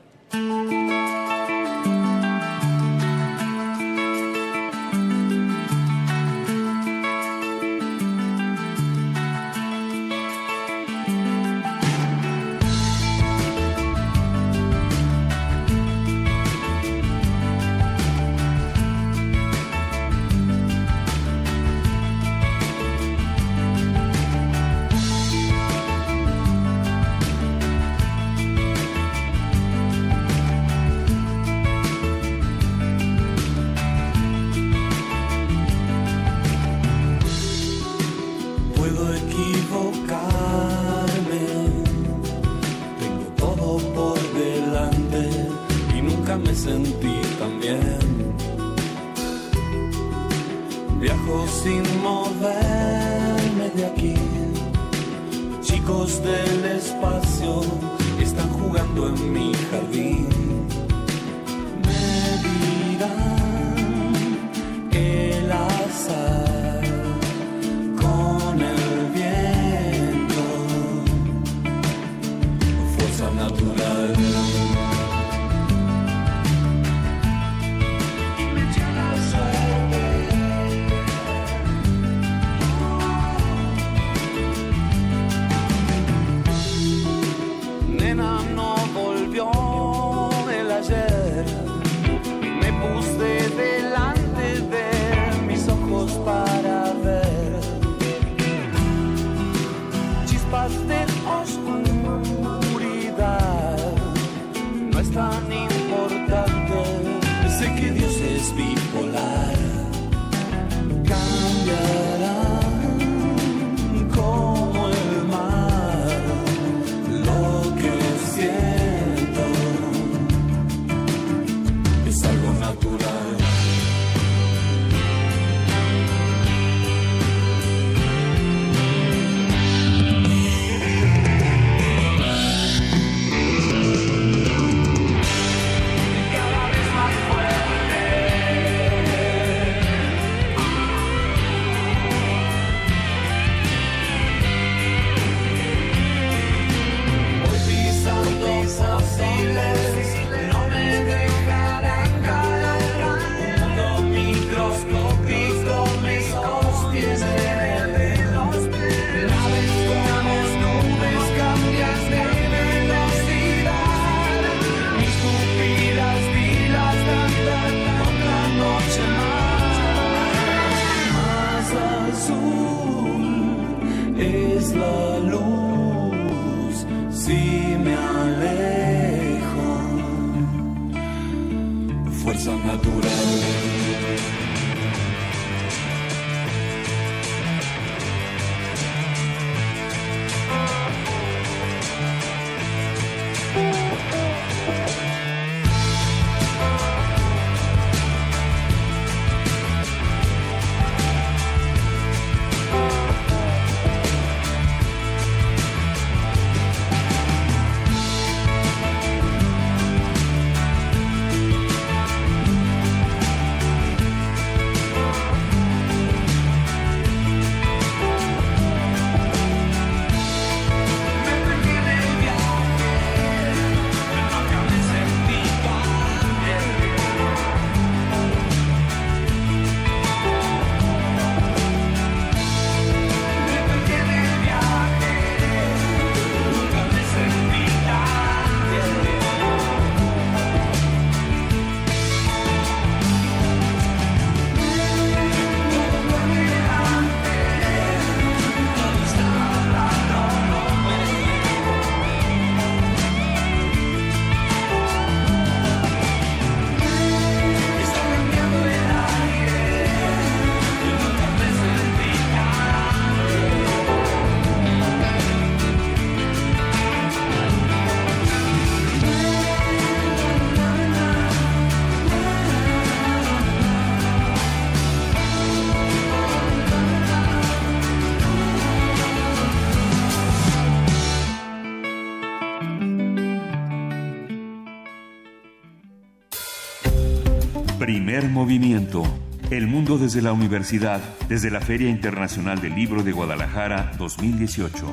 Movimiento. El mundo desde la universidad, desde la Feria Internacional del Libro de Guadalajara 2018.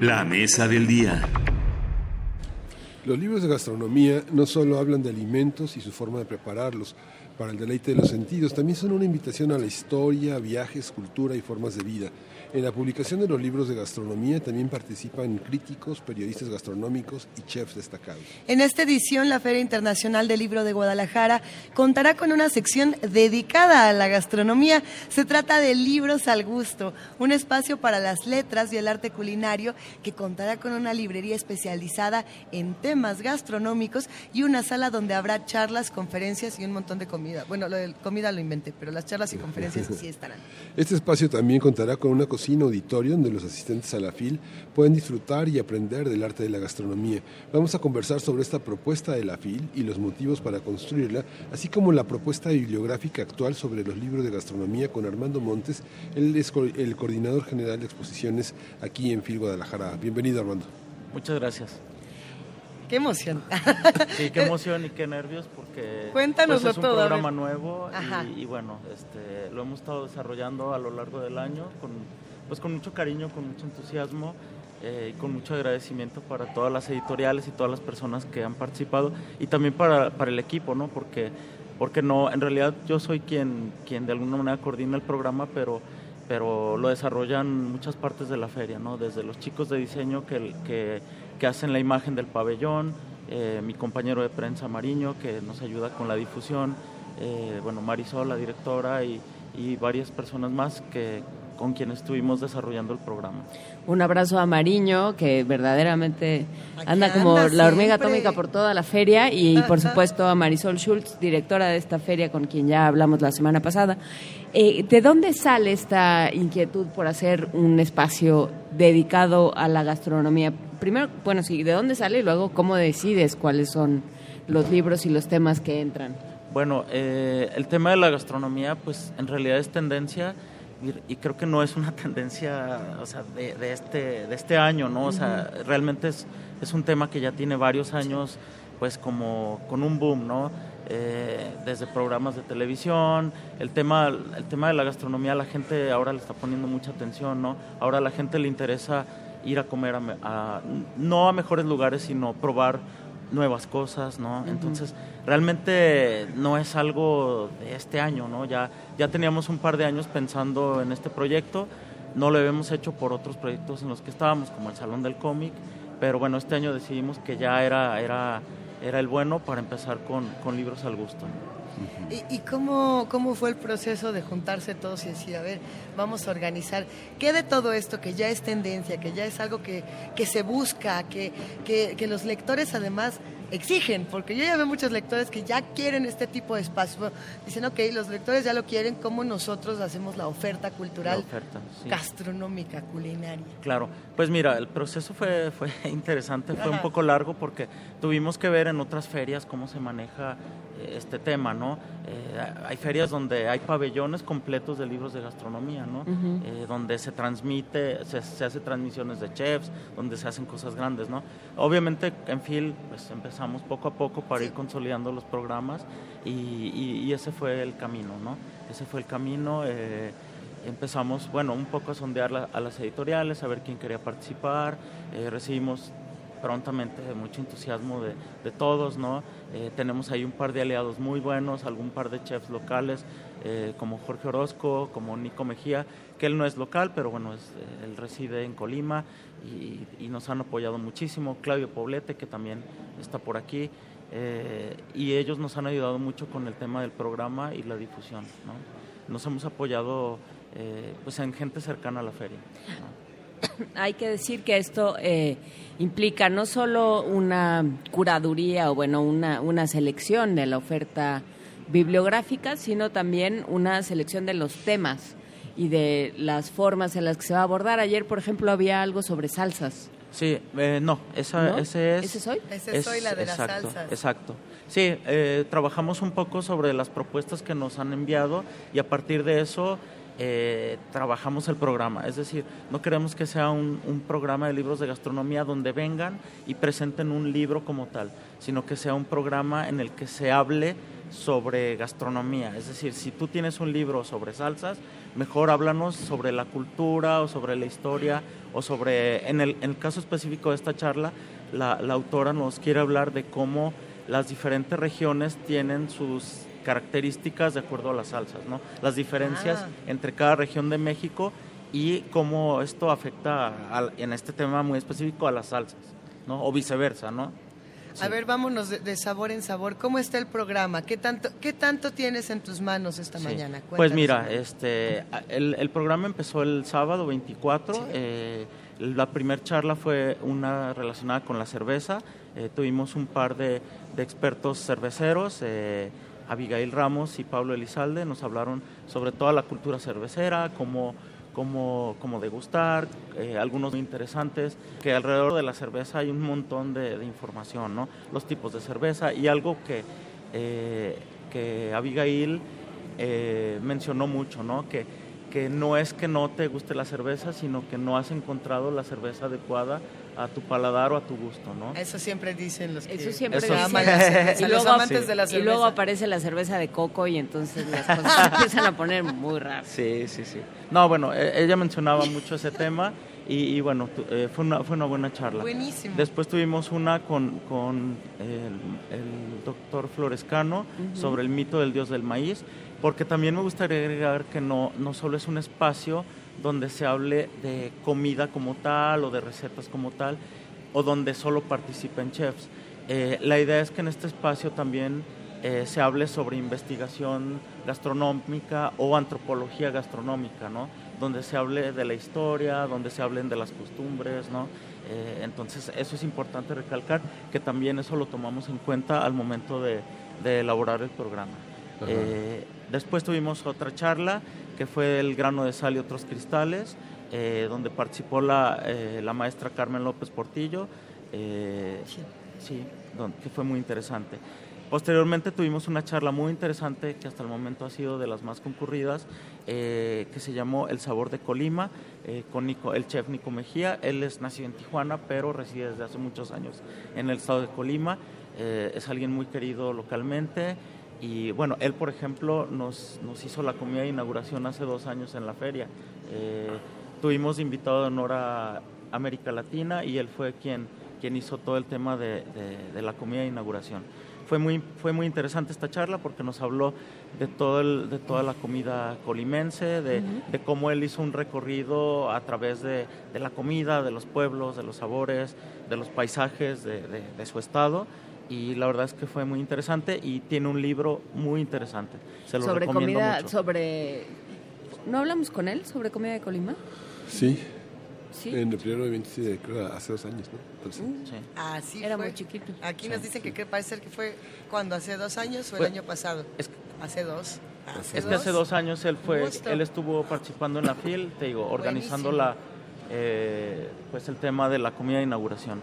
La mesa del día. Los libros de gastronomía no solo hablan de alimentos y su forma de prepararlos para el deleite de los sentidos, también son una invitación a la historia, viajes, cultura y formas de vida. En la publicación de los libros de gastronomía también participan críticos, periodistas gastronómicos y chefs destacados. En esta edición, la Feria Internacional del Libro de Guadalajara contará con una sección dedicada a la gastronomía. Se trata de Libros al Gusto, un espacio para las letras y el arte culinario que contará con una librería especializada en temas gastronómicos y una sala donde habrá charlas, conferencias y un montón de comida. Bueno, lo de comida lo inventé, pero las charlas y conferencias sí estarán. Este espacio también contará con una cocina auditorio donde los asistentes a la FIL pueden disfrutar y aprender del arte de la gastronomía. Vamos a conversar sobre esta propuesta de la FIL y los motivos para construirla, así como la propuesta bibliográfica actual sobre los libros de gastronomía con Armando Montes, es el coordinador general de exposiciones aquí en FIL Guadalajara. Bienvenido Armando. Muchas gracias. Qué emoción. Sí, qué emoción y qué nervios porque Cuéntanoslo pues, es un todo, programa nuevo y, y bueno, este, lo hemos estado desarrollando a lo largo del año con, pues con mucho cariño, con mucho entusiasmo eh, y con mucho agradecimiento para todas las editoriales y todas las personas que han participado y también para, para el equipo, ¿no? Porque, porque no, en realidad yo soy quien, quien de alguna manera coordina el programa, pero pero lo desarrollan muchas partes de la feria, ¿no? Desde los chicos de diseño que, que, que hacen la imagen del pabellón, eh, mi compañero de prensa Mariño que nos ayuda con la difusión, eh, bueno, Marisol, la directora, y, y varias personas más que, con quienes estuvimos desarrollando el programa. Un abrazo a Mariño, que verdaderamente Aquí anda como anda la hormiga atómica por toda la feria y por supuesto a Marisol Schultz, directora de esta feria con quien ya hablamos la semana pasada. Eh, ¿De dónde sale esta inquietud por hacer un espacio dedicado a la gastronomía? Primero, bueno, sí, ¿de dónde sale y luego cómo decides cuáles son los libros y los temas que entran? Bueno, eh, el tema de la gastronomía, pues en realidad es tendencia y, y creo que no es una tendencia o sea, de, de este, de este año, ¿no? O sea, realmente es, es un tema que ya tiene varios años, pues como con un boom, ¿no? Eh, desde programas de televisión, el tema, el tema de la gastronomía, la gente ahora le está poniendo mucha atención, ¿no? Ahora a la gente le interesa ir a comer a, a- no a mejores lugares, sino probar nuevas cosas, ¿no? Entonces, realmente no es algo de este año, ¿no? Ya, ya teníamos un par de años pensando en este proyecto, no lo habíamos hecho por otros proyectos en los que estábamos, como el Salón del Cómic, pero bueno, este año decidimos que ya era, era, era el bueno para empezar con, con libros al gusto. ¿Y, cómo, cómo fue el proceso de juntarse todos y decir, a ver, vamos a organizar? ¿Qué de todo esto que ya es tendencia, que ya es algo que, que se busca, que, que los lectores además exigen? Porque yo ya veo muchos lectores que ya quieren este tipo de espacio. Bueno, Dicen, ok, los lectores ya lo quieren, ¿cómo nosotros hacemos la oferta cultural, La oferta, sí. gastronómica, culinaria? Claro, pues mira, el proceso fue, fue interesante, fue un poco largo porque tuvimos que ver en otras ferias cómo se maneja eh, este tema, ¿no? Eh, hay ferias donde hay pabellones completos de libros de gastronomía, ¿no? Eh, donde se transmite, se, se hace transmisiones de chefs, donde se hacen cosas grandes, ¿no? Obviamente en FIL pues empezamos poco a poco para ir consolidando los programas y, y- y ese fue el camino, ¿no? Ese fue el camino. eh, empezamos, bueno, un poco a sondear la- a las editoriales, a ver quién quería participar. eh, recibimos prontamente mucho entusiasmo de, de todos, ¿no? Eh, tenemos ahí un par de aliados muy buenos, algún par de chefs locales, eh, como Jorge Orozco, como Nico Mejía, que él no es local, pero bueno, es, eh, él reside en Colima y, y nos han apoyado muchísimo. Claudio Poblete, que también está por aquí. eh, y ellos nos han ayudado mucho con el tema del programa y la difusión, ¿no? Nos hemos apoyado eh, pues en gente cercana a la feria. Hay que decir que esto eh, implica no solo una curaduría o bueno, una, una selección de la oferta bibliográfica, sino también una selección de los temas y de las formas en las que se va a abordar. Ayer, por ejemplo, había algo sobre salsas. Sí, eh, no, esa, ¿No? ese es... ¿Ese soy? Ese soy la de las exacto, salsas. Exacto. Sí, eh, trabajamos un poco sobre las propuestas que nos han enviado y a partir de eso eh, trabajamos el programa. Es decir, no queremos que sea un, un, programa de libros de gastronomía donde vengan y presenten un libro como tal, sino que sea un programa en el que se hable sobre gastronomía. Es decir, si tú tienes un libro sobre salsas, mejor háblanos sobre la cultura o sobre la historia o sobre, en el, en el caso específico de esta charla, la, la autora nos quiere hablar de cómo las diferentes regiones tienen sus características de acuerdo a las salsas, ¿no? Las diferencias Ah. entre cada región de México y cómo esto afecta al- en este tema muy específico a las salsas, ¿no? O viceversa, ¿no? A ver, vámonos de, de sabor en sabor. ¿Cómo está el programa? ¿Qué tanto, qué tanto tienes en tus manos esta Sí. mañana? Pues Cuéntanos. mira, este, el, el programa empezó el sábado 24. eh, la primera charla fue una relacionada con la cerveza. eh, tuvimos un par de, de expertos cerveceros. eh, Abigail Ramos y Pablo Elizalde nos hablaron sobre toda la cultura cervecera, cómo, cómo degustar, eh, algunos muy interesantes, que alrededor de la cerveza hay un montón de, de información. Los tipos de cerveza y algo que, eh, que Abigail eh, mencionó mucho, ¿no? Que, que no es que no te guste la cerveza, sino que no has encontrado la cerveza adecuada a tu paladar o a tu gusto, ¿no? Eso siempre dicen los que Eso siempre Eso dicen. Y los luego, amantes de la y luego aparece la cerveza de coco y entonces las cosas empiezan a poner muy raras. Sí, sí, sí. No, bueno, e- ella mencionaba mucho ese tema y, y bueno, tu- eh, fue, una, fue una buena charla. Buenísimo. Después tuvimos una con, con el, el doctor Florescano sobre el mito del dios del maíz, porque también me gustaría agregar que no, no solo es un espacio donde se hable de comida como tal o de recetas como tal, o donde solo participen chefs. Eh, la idea es que en este espacio también eh, se hable sobre investigación gastronómica o antropología gastronómica, ¿no? Donde se hable de la historia, donde se hablen de las costumbres, ¿no? Eh, entonces eso es importante recalcar que también eso lo tomamos en cuenta al momento de, de elaborar el programa. Eh, después tuvimos otra charla que fue el grano de sal y otros cristales, eh, donde participó la, eh, la maestra Carmen López Portillo, eh, sí, don- que fue muy interesante. Posteriormente tuvimos una charla muy interesante que hasta el momento ha sido de las más concurridas, eh, que se llamó El Sabor de Colima, eh, con Nico- el chef Nico Mejía. Él es nacido en Tijuana, pero reside desde hace muchos años en el estado de Colima. Eh, es alguien muy querido localmente. Y bueno, él, por ejemplo, nos, nos hizo la comida de inauguración hace dos años en la feria. Eh, tuvimos invitado de honor a América Latina y él fue quien, quien hizo todo el tema de, de- de la comida de inauguración. Fue muy, fue muy interesante esta charla porque nos habló de, todo el- de toda la comida colimense, de, de cómo él hizo un recorrido a través de, de la comida, de los pueblos, de los sabores, de los paisajes de su estado. Y la verdad es que fue muy interesante y tiene un libro muy interesante. Se lo sobre recomiendo comida, mucho. sobre... ¿No hablamos con él sobre comida de Colima? Sí. Sí. En el primero de 27, creo, hace dos años, ¿no? Entonces, Así Era fue. muy chiquito. Aquí nos dicen que, que parece ser que fue cuando hace dos años o el Fue- año pasado. hace dos. Es que hace dos años él fue, él estuvo participando en la FIL, te digo, organizando la, eh, pues el tema de la comida de inauguración.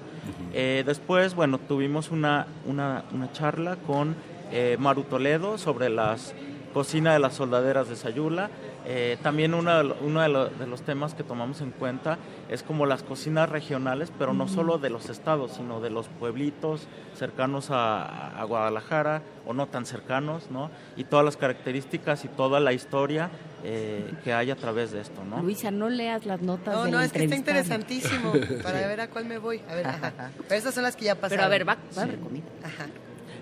Eh, después, bueno, tuvimos una, una, una charla con eh, Maru Toledo sobre las cocina de las soldaderas de Sayula. Eh, también uno, uno de, lo- de los temas que tomamos en cuenta es como las cocinas regionales, pero no Ujú. solo de los estados, sino de los pueblitos cercanos a, a Guadalajara o no tan cercanos, ¿no? Y todas las características y toda la historia eh, que hay a través de esto, ¿no? Luisa, no leas las notas No, del no, es que está interesantísimo para Sí. ver a cuál me voy. A ver, ajá. Pero estas son las que ya pasaron. Pero a ver, va, va a Sí. haber comida. Ajá.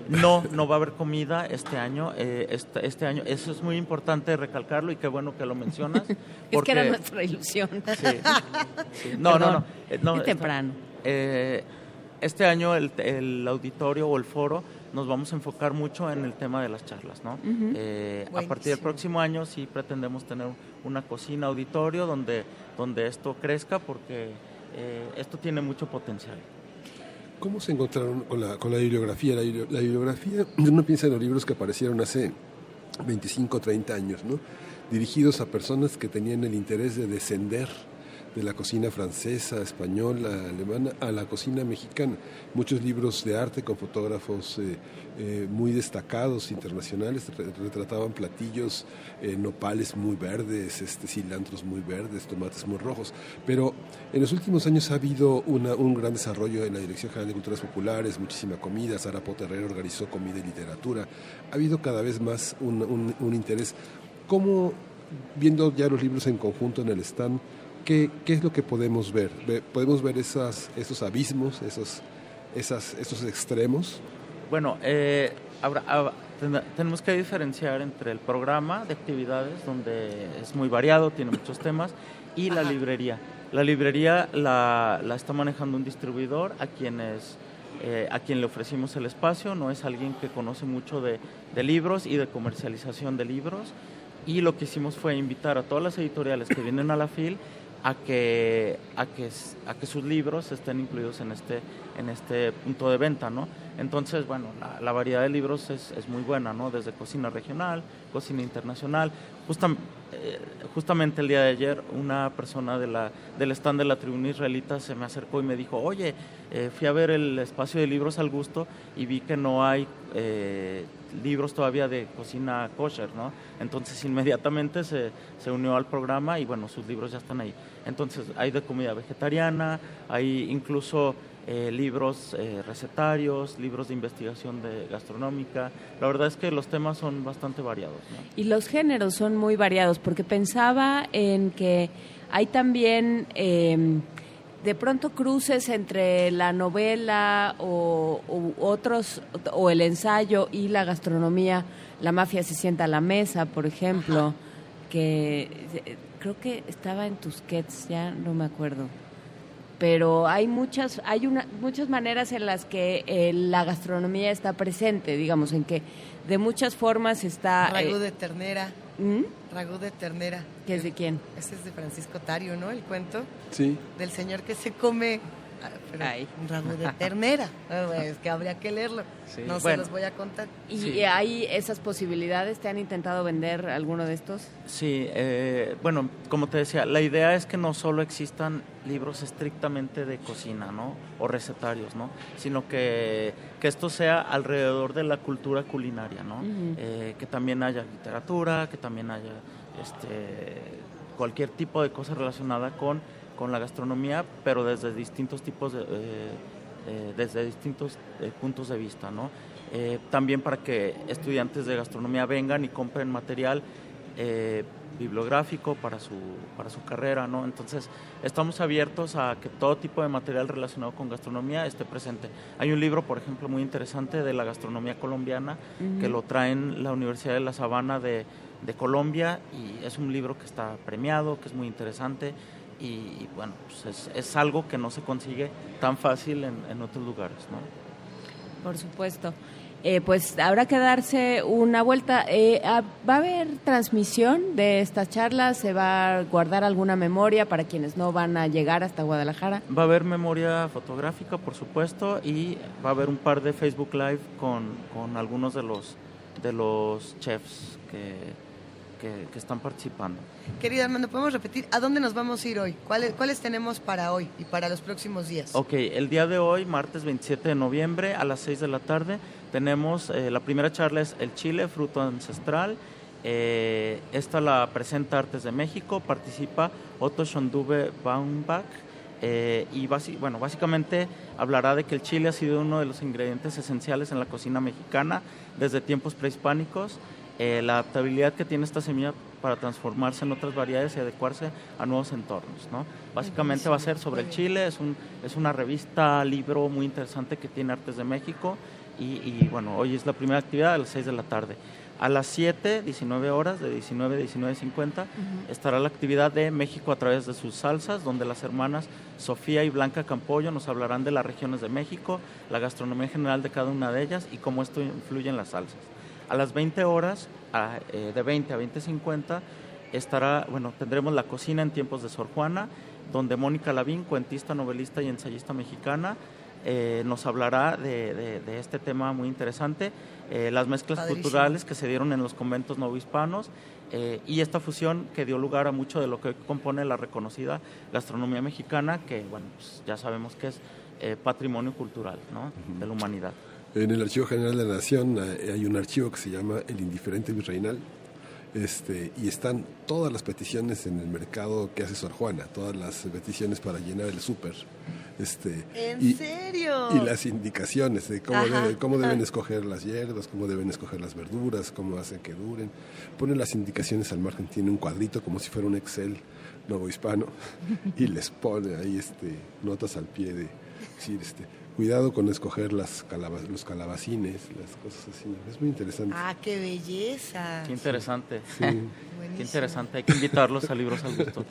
No, no va a haber comida este año. eh, este, este año, eso es muy importante recalcarlo y qué bueno que lo mencionas. Es que era nuestra ilusión. Sí, sí. No, no, no. eh, no, Es está- temprano. eh, este año el, el auditorio o el foro nos vamos a enfocar mucho en el tema de las charlas, ¿no? Eh, a partir del próximo año sí pretendemos tener una cocina auditorio donde, donde esto crezca porque eh, esto tiene mucho potencial. ¿Cómo se encontraron con la, con la bibliografía? La, bibli- la bibliografía, uno piensa en los libros que aparecieron hace 25, 30 años, ¿no? Dirigidos a personas que tenían el interés de descender de la cocina francesa, española, alemana, a la cocina mexicana. Muchos libros de arte con fotógrafos eh, eh, muy destacados internacionales retrataban platillos, eh, nopales muy verdes, este, cilantros muy verdes, tomates muy rojos. Pero en los últimos años ha habido un gran desarrollo en la Dirección General de Culturas Populares, muchísima comida, Sara Poterrero organizó comida y literatura. Ha habido cada vez más un, un interés. ¿Cómo, viendo ya los libros en conjunto en el stand, ¿qué, qué es lo que podemos ver? ¿Podemos ver esas, esos abismos, esos, esas, esos extremos? Bueno, eh, tenemos que diferenciar entre el programa de actividades, donde es muy variado, tiene muchos temas, y la librería. La librería la, la, está manejando un distribuidor a quienes eh, a quien le ofrecimos el espacio, no es alguien que conoce mucho de, de, libros y de comercialización de libros. Y lo que hicimos fue invitar a todas las editoriales que vienen a la FIL a que, a que, a que sus libros estén incluidos en este, en este punto de venta, ¿no? Entonces, bueno, la, variedad de libros es, es, muy buena, ¿no? Desde cocina regional, cocina internacional. Eh, justamente el día de ayer una persona de la, del stand de la tribuna israelita se me acercó y me dijo, oye, eh, fui a ver el espacio de libros al gusto y vi que no hay eh, libros todavía de cocina kosher, ¿no? Entonces inmediatamente se, se unió al programa y bueno, sus libros ya están ahí. Entonces hay de comida vegetariana, hay incluso eh, libros eh, recetarios, libros de investigación de gastronómica. La verdad es que los temas son bastante variados. Y los géneros son muy variados, porque pensaba en que hay también em, de pronto cruces entre la novela o, otros, o el ensayo y la gastronomía. La mafia se sienta a la mesa, por ejemplo, que eh, creo que estaba en Tusquets, ya no me acuerdo pero hay muchas hay una, muchas maneras en las que eh, la gastronomía está presente, digamos, en que de muchas formas está... Ragú eh, de ternera. ¿Mm? Ragú de ternera. ¿Qué es de quién? Ese es de Francisco Tario, ¿no? El cuento. Sí. Del señor que se come un ramo de ternera. Es que habría que leerlo. No se los voy a contar. ¿Y hay esas posibilidades? ¿Te han intentado vender alguno de estos? Sí, eh, bueno, como te decía, la idea es que no solo existan libros estrictamente de cocina, ¿no? O recetarios, ¿no? Sino que, que esto sea alrededor de la cultura culinaria, ¿no? Eh, que también haya literatura, que también haya este, cualquier tipo de cosa relacionada con con la gastronomía, pero desde distintos tipos de, eh, eh, desde distintos eh, puntos de vista, ¿no? también para que estudiantes de gastronomía vengan y compren material bibliográfico para su, para su carrera, ¿no? Entonces, estamos abiertos a que todo tipo de material relacionado con gastronomía esté presente. Hay un libro, por ejemplo, muy interesante de la gastronomía colombiana, que lo traen la Universidad de La Sabana de, de Colombia, y es un libro que está premiado, que es muy interesante, y, bueno, pues es, algo que no se consigue tan fácil en, otros lugares, ¿no? Por supuesto. Eh, pues habrá que darse una vuelta. Eh, ah, ¿Va a haber transmisión de estas charlas? ¿Se va a guardar alguna memoria para quienes no van a llegar hasta Guadalajara? Va a haber memoria fotográfica, por supuesto, y va a haber un par de Facebook Live con, con algunos de los, de los chefs que, que, están participando. Querida Armando, ¿podemos repetir a dónde nos vamos a ir hoy? ¿Cuáles, ¿Cuáles tenemos para hoy y para los próximos días? Ok, el día de hoy, martes 27 de noviembre, a las 6 de la tarde, tenemos eh, la primera charla es El Chile, fruto ancestral. Eh, esta la presenta Artes de México, participa Otto Schonduve Baumbach. Eh, y bueno, básicamente hablará de que el chile ha sido uno de los ingredientes esenciales en la cocina mexicana desde tiempos prehispánicos eh, la adaptabilidad que tiene esta semilla para transformarse en otras variedades y adecuarse a nuevos entornos. ¿no? Básicamente va a ser sobre el chile, es, un, es una revista, libro muy interesante que tiene Artes de México y, bueno, hoy es la primera actividad a las 6 de la tarde. A las 7, 19 horas, de 19 a 19.50, estará la actividad de México a través de sus salsas, donde las hermanas Sofía y Blanca Campollo nos hablarán de las regiones de México, la gastronomía general de cada una de ellas y cómo esto influye en las salsas. A las 20 horas, eh, de 20 a 20.50, estará, bueno, tendremos la cocina en tiempos de Sor Juana, donde Mónica Lavín, cuentista, novelista y ensayista mexicana, eh, nos hablará de, este tema muy interesante, eh, las mezclas culturales que se dieron en los conventos novohispanos eh, y esta fusión que dio lugar a mucho de lo que compone la reconocida gastronomía mexicana, que bueno, pues ya sabemos que es patrimonio cultural de la humanidad. En el Archivo General de la Nación hay un archivo que se llama El Indiferente Virreinal, este, y están todas las peticiones en el mercado que hace Sor Juana, todas las peticiones para llenar el súper. Este, ¿En y, serio? Y las indicaciones de cómo, cómo deben escoger las hierbas, cómo deben escoger las verduras, cómo hacen que duren. Ponen las indicaciones al margen, tiene un cuadrito como si fuera un Excel nuevo hispano y les pone ahí este, notas al pie de decir, este, cuidado con escoger las los calabacines, las cosas así. Es muy interesante. Ah, qué belleza. Qué interesante. qué interesante. Hay que invitarlos a Libros al Gusto.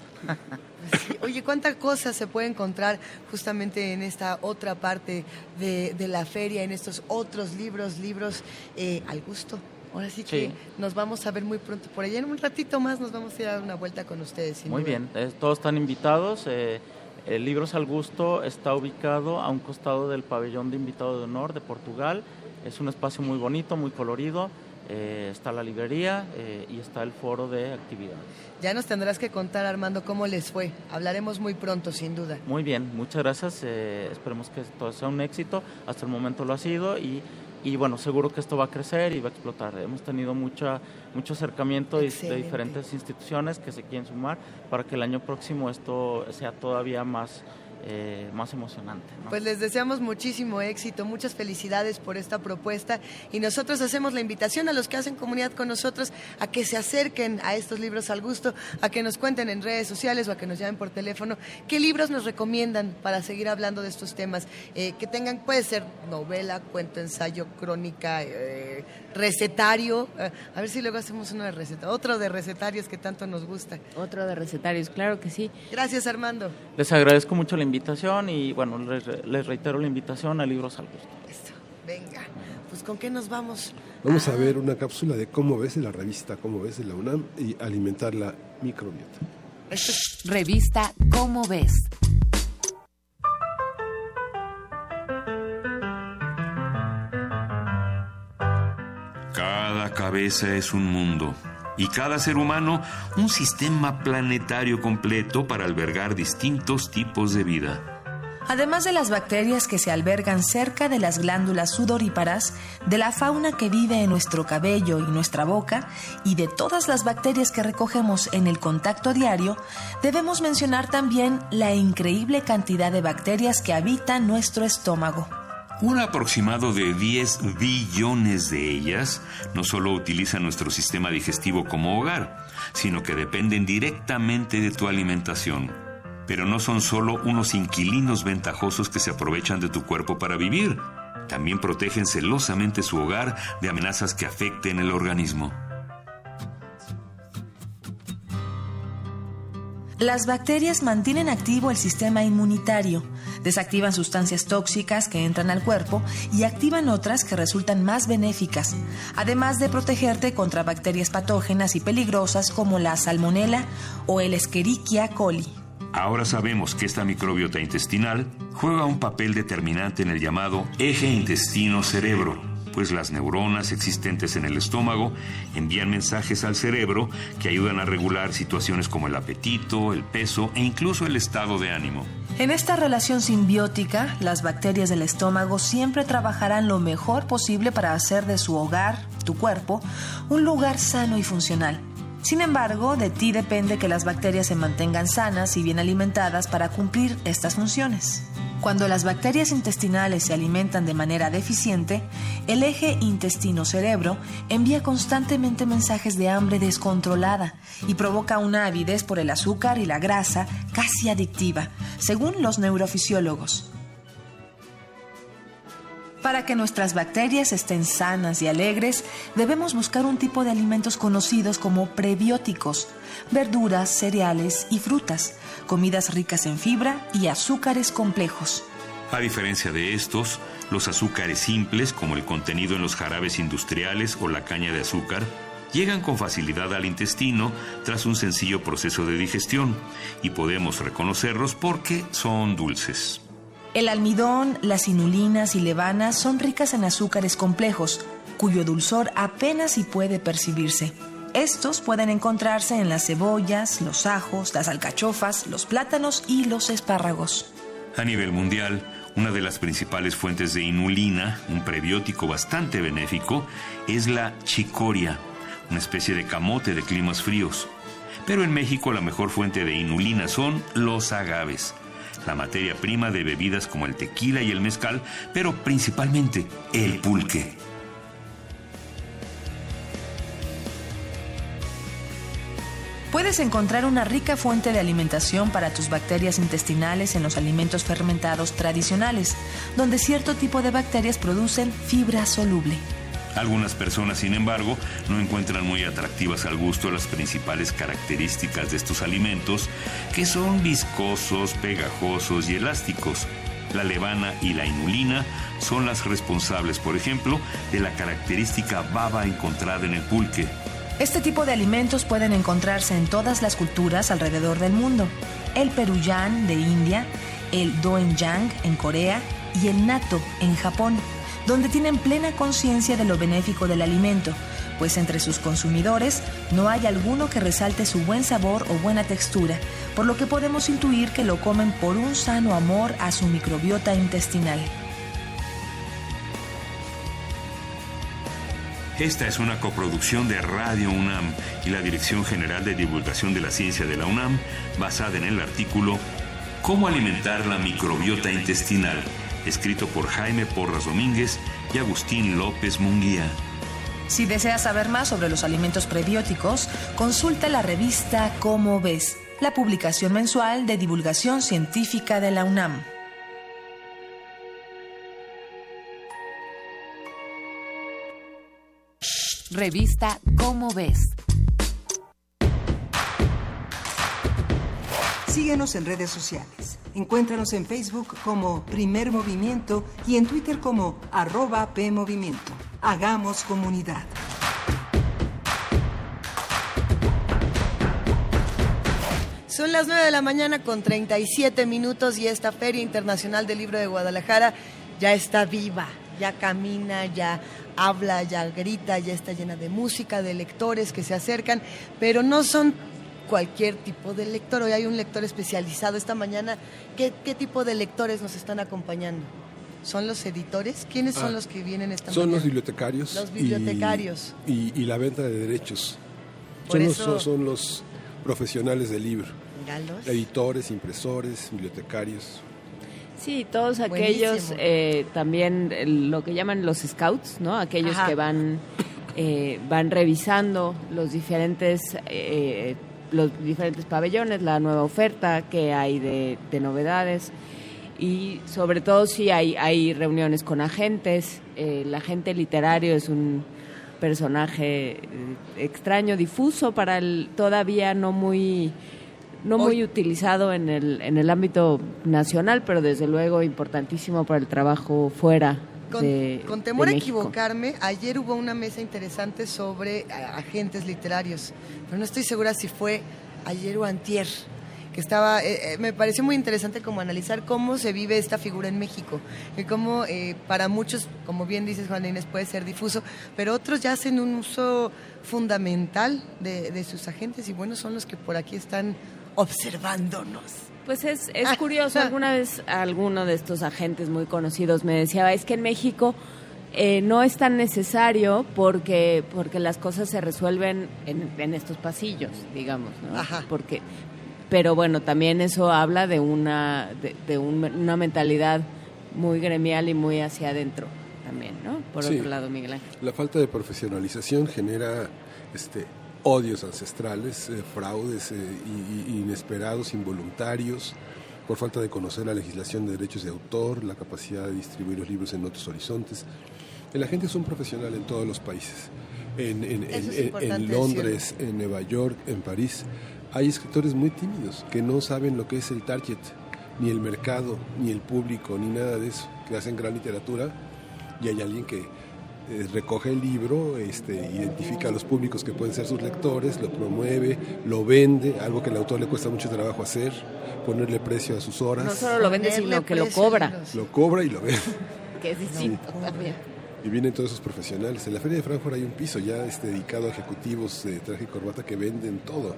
Oye, ¿cuánta cosa se puede encontrar justamente en esta otra parte de, la feria, en estos otros libros, libros eh, al gusto? Ahora sí que nos vamos a ver muy pronto por allá. En un ratito más nos vamos a ir a dar una vuelta con ustedes. muy bien, eh, todos están invitados. Eh, el Libros al Gusto está ubicado a un costado del pabellón de invitado de honor de Portugal. Es un espacio muy bonito, muy colorido. Eh, está la librería eh, y está el foro de actividades. Ya nos tendrás que contar, Armando, cómo les fue. Hablaremos muy pronto, sin duda. Muy bien, muchas gracias. Eh, esperemos que todo sea un éxito. Hasta el momento lo ha sido y y bueno, seguro que esto va a crecer y va a explotar. Hemos tenido mucha, mucho acercamiento de, diferentes instituciones que se quieren sumar para que el año próximo esto sea todavía más eh, más emocionante. Pues les deseamos muchísimo éxito, muchas felicidades por esta propuesta y nosotros hacemos la invitación a los que hacen comunidad con nosotros a que se acerquen a estos libros al gusto, a que nos cuenten en redes sociales o a que nos llamen por teléfono qué libros nos recomiendan para seguir hablando de estos temas, eh, que tengan, puede ser novela, cuento, ensayo, crónica, eh, recetario, a ver si luego hacemos uno de receta, otro de recetarios que tanto nos gusta. Otro de recetarios, claro que sí. Gracias Armando. Les agradezco mucho la invitación y bueno, les, reitero la invitación a Libros al Gusto. Venga, pues ¿con qué nos vamos? Vamos a ver una cápsula de cómo ves la revista, cómo ves la UNAM y alimentar la microbiota. Revista Cómo ves. Cada cabeza es un mundo y cada ser humano un sistema planetario completo para albergar distintos tipos de vida. Además de las bacterias que se albergan cerca de las glándulas sudoríparas, de la fauna que vive en nuestro cabello y nuestra boca, y de todas las bacterias que recogemos en el contacto diario, debemos mencionar también la increíble cantidad de bacterias que habitan nuestro estómago. Un aproximado de 10 billones de ellas no solo utilizan nuestro sistema digestivo como hogar, sino que dependen directamente de tu alimentación. Pero no son solo unos inquilinos ventajosos que se aprovechan de tu cuerpo para vivir, también protegen celosamente su hogar de amenazas que afecten el organismo. Las bacterias mantienen activo el sistema inmunitario, desactivan sustancias tóxicas que entran al cuerpo y activan otras que resultan más benéficas, además de protegerte contra bacterias patógenas y peligrosas como la salmonella o el Escherichia coli. Ahora sabemos que esta microbiota intestinal juega un papel determinante en el llamado eje intestino-cerebro pues las neuronas existentes en el estómago envían mensajes al cerebro que ayudan a regular situaciones como el apetito, el peso e incluso el estado de ánimo. En esta relación simbiótica, las bacterias del estómago siempre trabajarán lo mejor posible para hacer de su hogar, tu cuerpo, un lugar sano y funcional. Sin embargo, de ti depende que las bacterias se mantengan sanas y bien alimentadas para cumplir estas funciones. Cuando las bacterias intestinales se alimentan de manera deficiente, el eje intestino-cerebro envía constantemente mensajes de hambre descontrolada y provoca una avidez por el azúcar y la grasa casi adictiva, según los neurofisiólogos. Para que nuestras bacterias estén sanas y alegres, debemos buscar un tipo de alimentos conocidos como prebióticos, verduras, cereales y frutas, comidas ricas en fibra y azúcares complejos. A diferencia de estos, los azúcares simples, como el contenido en los jarabes industriales o la caña de azúcar, llegan con facilidad al intestino tras un sencillo proceso de digestión y podemos reconocerlos porque son dulces. El almidón, las inulinas y levanas son ricas en azúcares complejos, cuyo dulzor apenas si puede percibirse. Estos pueden encontrarse en las cebollas, los ajos, las alcachofas, los plátanos y los espárragos. A nivel mundial, una de las principales fuentes de inulina, un prebiótico bastante benéfico, es la chicoria, una especie de camote de climas fríos. Pero en México la mejor fuente de inulina son los agaves, la materia prima de bebidas como el tequila y el mezcal, pero principalmente el pulque. Puedes encontrar una rica fuente de alimentación para tus bacterias intestinales en los alimentos fermentados tradicionales, donde cierto tipo de bacterias producen fibra soluble. Algunas personas, sin embargo, no encuentran muy atractivas al gusto las principales características de estos alimentos, que son viscosos, pegajosos y elásticos. La levana y la inulina son las responsables, por ejemplo, de la característica baba encontrada en el pulque. Este tipo de alimentos pueden encontrarse en todas las culturas alrededor del mundo. El peruyán de India, el doenjang en Corea y el natto en Japón, donde tienen plena conciencia de lo benéfico del alimento, pues entre sus consumidores no hay alguno que resalte su buen sabor o buena textura, por lo que podemos intuir que lo comen por un sano amor a su microbiota intestinal. Esta es una coproducción de Radio UNAM y la Dirección General de Divulgación de la Ciencia de la UNAM, basada en el artículo Cómo alimentar la microbiota intestinal, escrito por Jaime Porras Domínguez y Agustín López Munguía. Si deseas saber más sobre los alimentos prebióticos, consulta la revista Cómo ves, la publicación mensual de divulgación científica de la UNAM. Revista Cómo ves. Síguenos en redes sociales. Encuéntranos en Facebook como Primer Movimiento y en Twitter como arroba PMovimiento. Hagamos comunidad. Son las 9 de la mañana con 37 minutos y esta Feria Internacional del Libro de Guadalajara ya está viva, ya camina, ya habla, ya grita, ya está llena de música, de lectores que se acercan, pero no son cualquier tipo de lector. Hoy hay un lector especializado esta mañana. ¿Qué, qué tipo de lectores nos están acompañando? ¿Son los editores? ¿Quiénes son Ah, los que vienen esta Son mañana? los bibliotecarios. Los bibliotecarios. Y, y la venta de derechos. Por Son los, eso- son, son los profesionales del libro. Galos. Editores, impresores, bibliotecarios. Sí, todos aquellos eh, también eh, lo que llaman los scouts, ¿no? Aquellos Ajá. que van eh, van revisando los diferentes eh, los diferentes pabellones, la nueva oferta que hay de, de novedades y sobre todo sí hay hay reuniones con agentes. eh, el agente literario es un personaje eh, extraño, difuso para el todavía no muy no muy utilizado en el, en el ámbito nacional, pero desde luego importantísimo para el trabajo fuera Con, de con temor de a equivocarme, ayer hubo una mesa interesante sobre agentes literarios, pero no estoy segura si fue ayer o antier, que estaba, eh, eh, me pareció muy interesante como analizar cómo se vive esta figura en México, y cómo eh, para muchos, como bien dices Juan Inés, puede ser difuso, pero otros ya hacen un uso fundamental de, de sus agentes y bueno, son los que por aquí están observándonos. Pues es, es Ah, curioso, ah. alguna vez alguno de estos agentes muy conocidos me decía, es que en México eh, no es tan necesario porque, porque las cosas se resuelven en, en estos pasillos, digamos, ¿no? Porque, pero bueno, también eso habla de una, de, de un- una mentalidad muy gremial y muy hacia adentro también, ¿no? Por Sí. otro lado, Miguel Ángel. La falta de profesionalización genera este, odios ancestrales, eh, fraudes eh, inesperados, involuntarios, por falta de conocer la legislación de derechos de autor, la capacidad de distribuir los libros en otros horizontes. El agente es un profesional en todos los países. En, Londres, en Nueva York, en París, hay escritores muy tímidos que no saben lo que es el target, ni el mercado, ni el público, ni nada de eso, que hacen gran literatura y hay alguien que recoge el libro, este, identifica a los públicos que pueden ser sus lectores, lo promueve, lo vende, algo que al autor le cuesta mucho trabajo hacer, ponerle precio a sus horas. No solo lo vende, sino que lo cobra, Lo cobra y lo vende. que es distinto también. Y vienen todos esos profesionales. En la Feria de Frankfurt hay un piso ya este, dedicado a ejecutivos de traje y corbata que venden todo.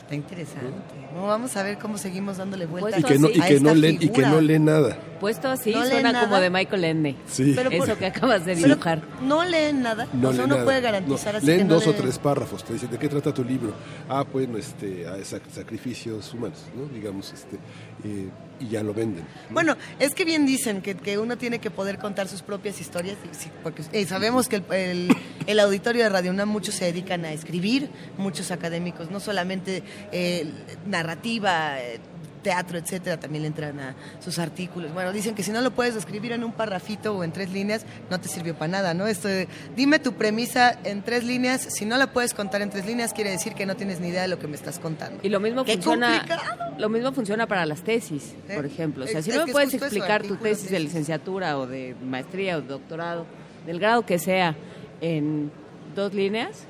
Está interesante. No, vamos a ver cómo seguimos dándole vueltas Y que no, y a que esta no, leen, y que no leen nada. Puesto así No suena nada. como de Michael Ende. Sí. Pero Eso por- que acabas de Pero dibujar. no leen nada. No o sea, leen uno nada. puede garantizar No, así Leen que no dos o leen. tres párrafos. Te dicen, ¿de qué trata tu libro? Ah, bueno, este, ah, sac- sacrificios humanos, ¿no? Digamos, este, eh, y ya lo venden. Bueno, es que bien dicen que, que uno tiene que poder contar sus propias historias, y sí, porque eh, sabemos que el, el- el auditorio de Radio UNAM muchos se dedican a escribir, muchos académicos, no solamente eh, narrativa, eh, teatro, etcétera, también le entran a sus artículos. Bueno, dicen que si no lo puedes escribir en un parrafito o en tres líneas, no te sirvió para nada, ¿no? Esto de, dime tu premisa en tres líneas, si no la puedes contar en tres líneas, quiere decir que no tienes ni idea de lo que me estás contando. Y lo mismo ¡Qué funciona complicado! lo mismo funciona para las tesis, ¿Eh? por ejemplo. O sea, Es- si no me es puedes eso, explicar tu artículo, tesis de tesis. licenciatura o de maestría o de doctorado, del grado que sea, en dos líneas,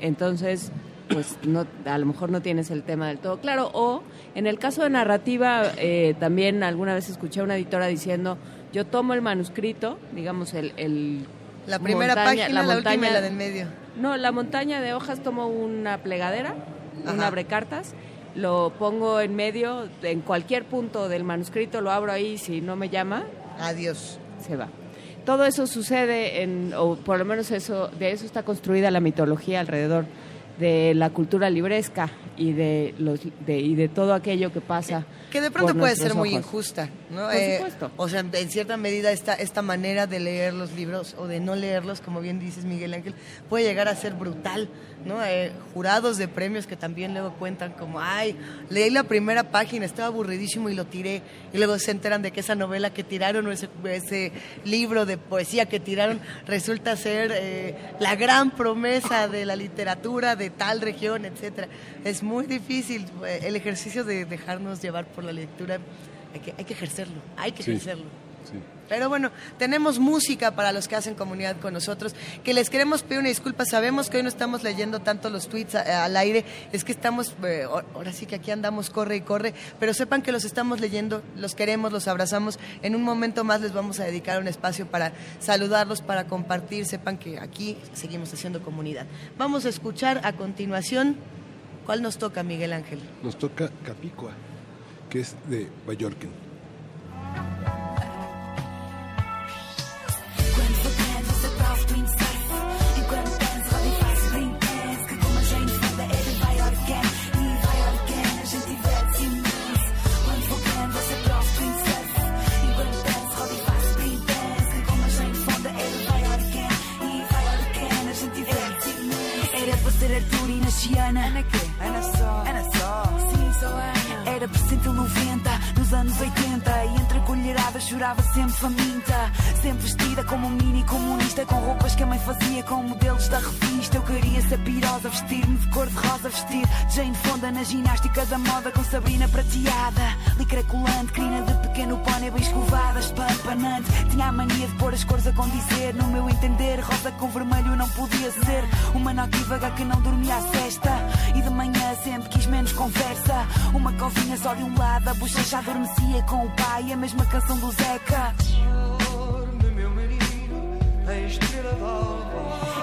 entonces pues no, a lo mejor no tienes el tema del todo claro. O en el caso de narrativa, eh, también alguna vez escuché a una editora diciendo, yo tomo el manuscrito, digamos el... el La primera montaña- página, la, última y montaña- la del medio. no, la montaña de hojas tomo una plegadera, un Ajá. abrecartas, lo pongo en medio, en cualquier punto del manuscrito, lo abro ahí, si no me llama, Adiós. se va. Todo eso sucede en, o por lo menos eso, de eso está construida la mitología alrededor de la cultura libresca y de los de, y de todo aquello que pasa. Que de pronto puede ser muy ojos. injusta, ¿no? Por Eh, supuesto. O sea, en cierta medida esta, esta manera de leer los libros o de no leerlos, como bien dices Miguel Ángel, puede llegar a ser brutal, ¿no? Eh, jurados de premios que también luego cuentan como, ay, leí la primera página, estaba aburridísimo y lo tiré, y luego se enteran de que esa novela que tiraron o ese, ese libro de poesía que tiraron resulta ser eh, la gran promesa de la literatura de tal región, etcétera. Es muy difícil eh, el ejercicio de dejarnos llevar por la lectura. Hay que, hay que ejercerlo, hay que Sí. ejercerlo. Sí. Pero bueno, tenemos música para los que hacen comunidad con nosotros, que les queremos pedir una disculpa. Sabemos que hoy no estamos leyendo tanto los tweets a- al aire, es que estamos, eh, ahor- ahora sí que aquí andamos, corre y corre, pero sepan que los estamos leyendo, los queremos, los abrazamos. En un momento más les vamos a dedicar un espacio para saludarlos, para compartir. Sepan que aquí seguimos haciendo comunidad. Vamos a escuchar a continuación, ¿cuál nos toca, Miguel Ángel? Nos toca Capicua, que es de roda e. Era ser. Ana quê? Ana só. Ana só. Sim, sou Ana. Era por 190 nos anos 80 E entre chorava sempre faminta. Sempre vestida como um mini comunista Com roupas que a mãe fazia com modelos da revista. Eu queria ser pirosa, vestir-me de cor de rosa Vestir Jane Fonda na ginástica da moda Com Sabrina prateada. Licra colante, crina de pequeno pônei bem escovada Espampanante, tinha a mania de pôr as cores a condizer. No meu entender, rosa com vermelho não podia ser Uma notívaga que não dormia à cesta. E de manhã sempre quis menos conversa. Uma covinha só de um lado, a bochecha adormecia com o pai A mesma canção do Zeca.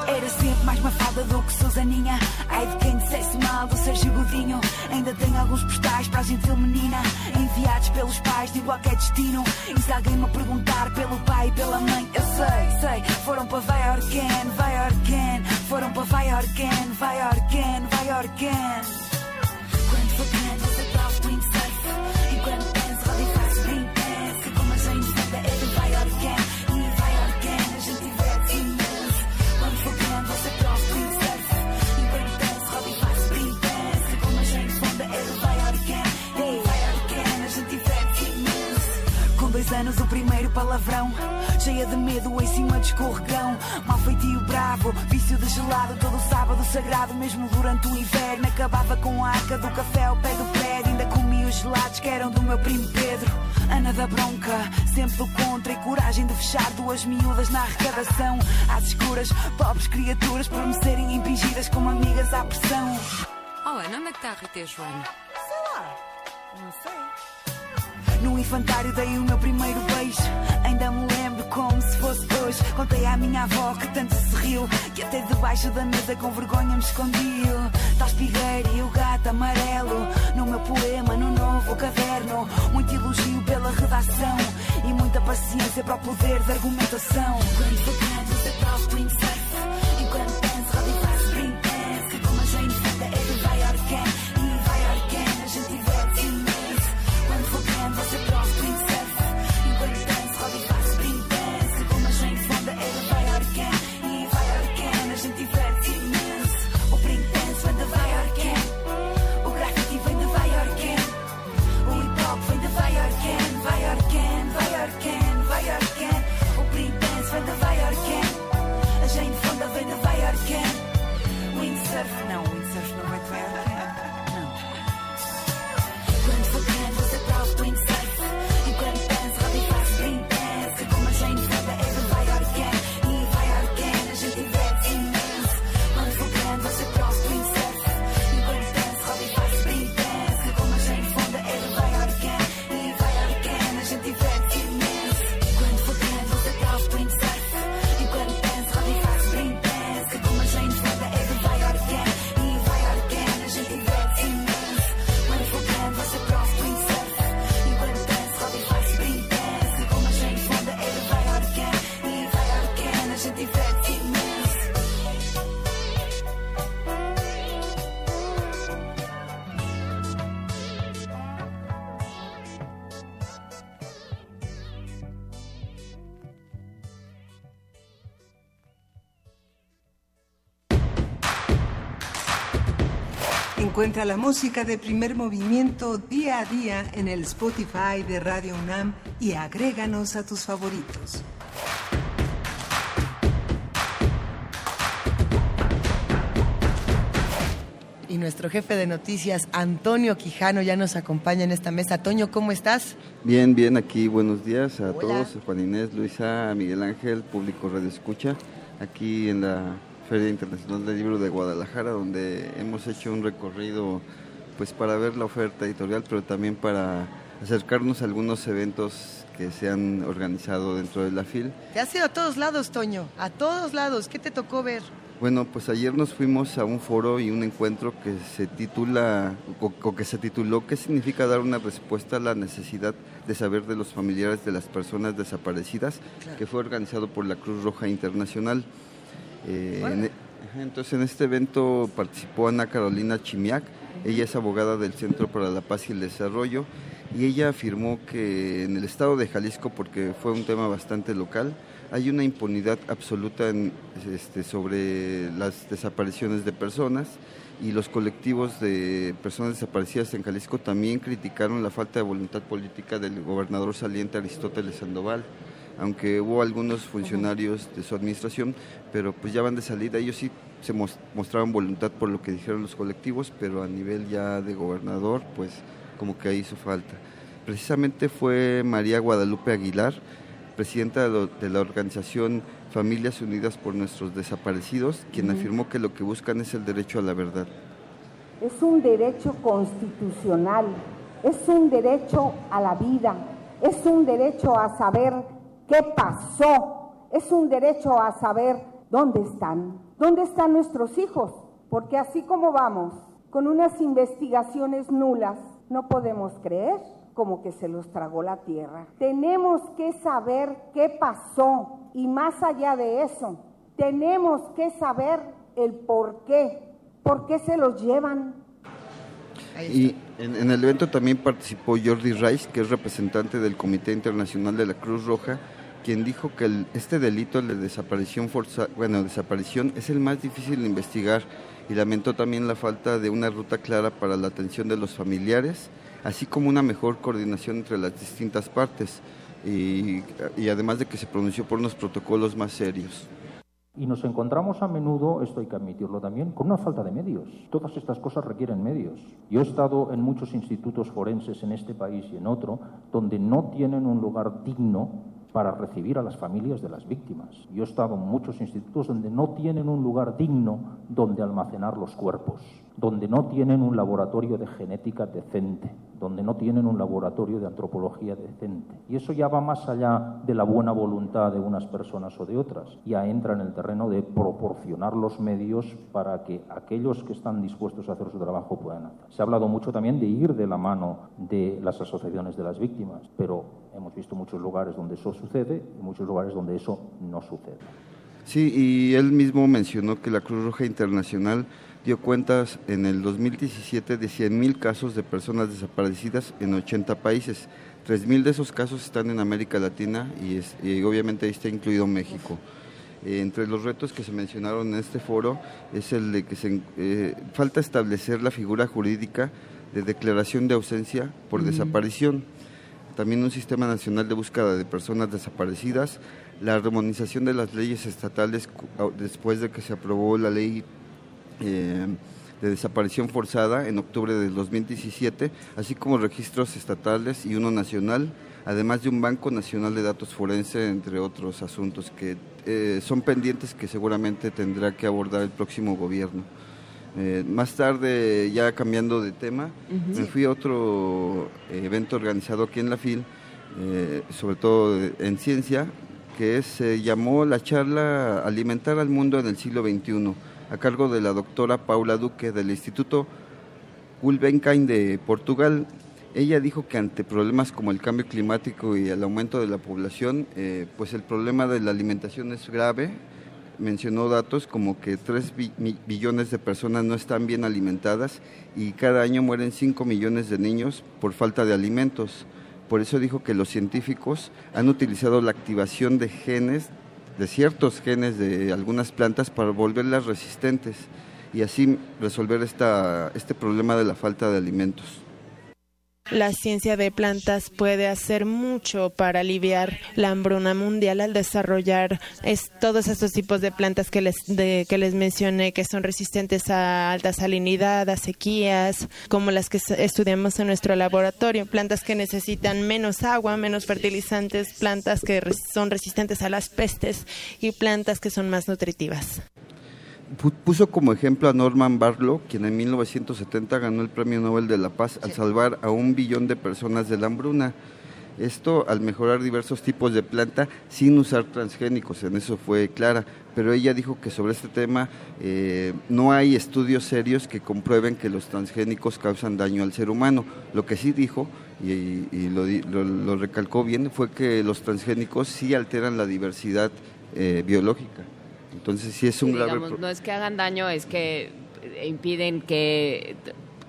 Era sempre mais mafada do que Susaninha. Ai de quem dissesse mal do Sérgio Godinho. Ainda tenho alguns postais para a gentil menina. Enviados pelos pais de igual que é destino. E se alguém me perguntar pelo pai e pela mãe Eu sei, sei, foram para vai Organ, vai Organ Foram para vai Organ, vai Organ, vai Organ Quando for grande você prova o anos o primeiro palavrão Cheia de medo em cima de escorregão Mal feitio bravo, vício de gelado Todo sábado sagrado, mesmo durante o inverno Acabava com a arca do café ao pé do prédio Ainda comia os dos gelados que eram do meu primo Pedro. Ana da bronca, sempre do contra e coragem de fechar duas miúdas na arrecadação. Às escuras, pobres criaturas por me serem impingidas como amigas à pressão. Oh, Ana, onde é que está a Rita e a Joana? Sei lá, não sei. No infantário dei o meu primeiro beijo. Ainda me lembro como se fosse hoje. Contei à minha avó que tanto se riu. Que até debaixo da mesa com vergonha me escondiu. Tá espigueira e o gato amarelo. No meu poema, no novo caderno. Muito elogio pela redação. E muita paciência para o poder de argumentação. Quando você Encuentra la música de primer movimiento día a día en el Spotify de Radio UNAM y agréganos a tus favoritos. Y nuestro jefe de noticias, Antonio Quijano, ya nos acompaña en esta mesa. Toño, ¿cómo estás? Bien, bien, aquí buenos días a Hola. todos, Juan Inés, Luisa, Miguel Ángel, público Radio Escucha, aquí en la Feria Internacional del Libro de Guadalajara, donde hemos hecho un recorrido pues para ver la oferta editorial, pero también para acercarnos a algunos eventos que se han organizado dentro de la FIL. Te has ido a todos lados, Toño, a todos lados. ¿Qué te tocó ver? Bueno, pues ayer nos fuimos a un foro y un encuentro que se titula, o, o que se tituló ¿Qué significa dar una respuesta a la necesidad de saber de los familiares de las personas desaparecidas? que fue organizado por la Cruz Roja Internacional. Eh, en e- entonces en este evento participó Ana Carolina Chimiak, ella es abogada del Centro para la Paz y el Desarrollo. Y ella afirmó que en el estado de Jalisco, porque fue un tema bastante local, hay una impunidad absoluta en, este, sobre las desapariciones de personas. Y los colectivos de personas desaparecidas en Jalisco también criticaron la falta de voluntad política del gobernador saliente Aristóteles Sandoval aunque hubo algunos funcionarios de su administración, pero pues ya van de salida, ellos sí se mos- mostraron voluntad por lo que dijeron los colectivos, pero a nivel ya de gobernador, pues como que ahí hizo falta. Precisamente fue María Guadalupe Aguilar, presidenta de, la organización Familias Unidas por Nuestros Desaparecidos, quien afirmó que lo que buscan es el derecho a la verdad. Es un derecho constitucional, es un derecho a la vida, es un derecho a saber qué pasó, es un derecho a saber dónde están, dónde están nuestros hijos, porque así como vamos, con unas investigaciones nulas, no podemos creer como que se los tragó la tierra. Tenemos que saber qué pasó. Y más allá de eso, tenemos que saber el por qué, por qué se los llevan, Y en, en el evento también participó Jordi Rice, que es representante del Comité Internacional de la Cruz Roja, quien dijo que el- este delito de desaparición forza, bueno, desaparición es el más difícil de investigar y lamentó también la falta de una ruta clara para la atención de los familiares, así como una mejor coordinación entre las distintas partes y, y además de que se pronunció por unos protocolos más serios. Y nos encontramos a menudo, esto hay que admitirlo también, con una falta de medios. Todas estas cosas requieren medios. Yo he estado en muchos institutos forenses en este país y en otro donde no tienen un lugar digno para recibir a las familias de las víctimas. Yo he estado en muchos institutos donde no tienen un lugar digno donde almacenar los cuerpos, donde no tienen un laboratorio de genética decente, donde no tienen un laboratorio de antropología decente. Y eso ya va más allá de la buena voluntad de unas personas o de otras. Ya entra en el terreno de proporcionar los medios para que aquellos que están dispuestos a hacer su trabajo puedan hacer. Se ha hablado mucho también de ir de la mano de las asociaciones de las víctimas, pero hemos visto muchos lugares donde eso sucede y muchos lugares donde eso no sucede. Sí, y él mismo mencionó que la Cruz Roja Internacional dio cuentas en el 2017 de 100.000 casos de personas desaparecidas en 80 países. 3.000 de esos casos están en América Latina y, es- y obviamente ahí está incluido México. Eh, entre los retos que se mencionaron en este foro es el de que se, eh, falta establecer la figura jurídica de declaración de ausencia por Ujú. desaparición también un sistema nacional de búsqueda de personas desaparecidas, la armonización de las leyes estatales después de que se aprobó la ley eh, de desaparición forzada en octubre del 2017, así como registros estatales y uno nacional, además de un Banco Nacional de Datos Forense, entre otros asuntos que eh, son pendientes que seguramente tendrá que abordar el próximo gobierno. Eh, más tarde, ya cambiando de tema, me fui a otro eh, evento organizado aquí en la FIL, eh, sobre todo en ciencia, que se llamó la charla Alimentar al Mundo en el siglo XXI, a cargo de la doctora Paula Duque del Instituto Gulbenkian de Portugal. Ella dijo que ante problemas como el cambio climático y el aumento de la población, eh, pues el problema de la alimentación es grave. Mencionó datos como que 3 bi- mi- billones de personas no están bien alimentadas y cada año mueren 5 millones de niños por falta de alimentos. Por eso dijo que los científicos han utilizado la activación de genes, de ciertos genes de algunas plantas para volverlas resistentes y así resolver esta, este problema de la falta de alimentos. La ciencia de plantas puede hacer mucho para aliviar la hambruna mundial al desarrollar es- todos estos tipos de plantas que les, que les mencioné, que son resistentes a alta salinidad, a sequías, como las que estudiamos en nuestro laboratorio. Plantas que necesitan menos agua, menos fertilizantes, plantas que son resistentes a las pestes y plantas que son más nutritivas. Pu- Puso como ejemplo a Norman Barlow, quien en 1970 ganó el Premio Nobel de la Paz al salvar a un billón de personas de la hambruna. Esto al mejorar diversos tipos de planta sin usar transgénicos, en eso fue clara. Pero ella dijo que sobre este tema eh, no hay estudios serios que comprueben que los transgénicos causan daño al ser humano. Lo que sí dijo, y, y lo, lo- lo recalcó bien, fue que los transgénicos sí alteran la diversidad eh, biológica. Entonces sí es un grave no es que hagan daño, es que eh, impiden que,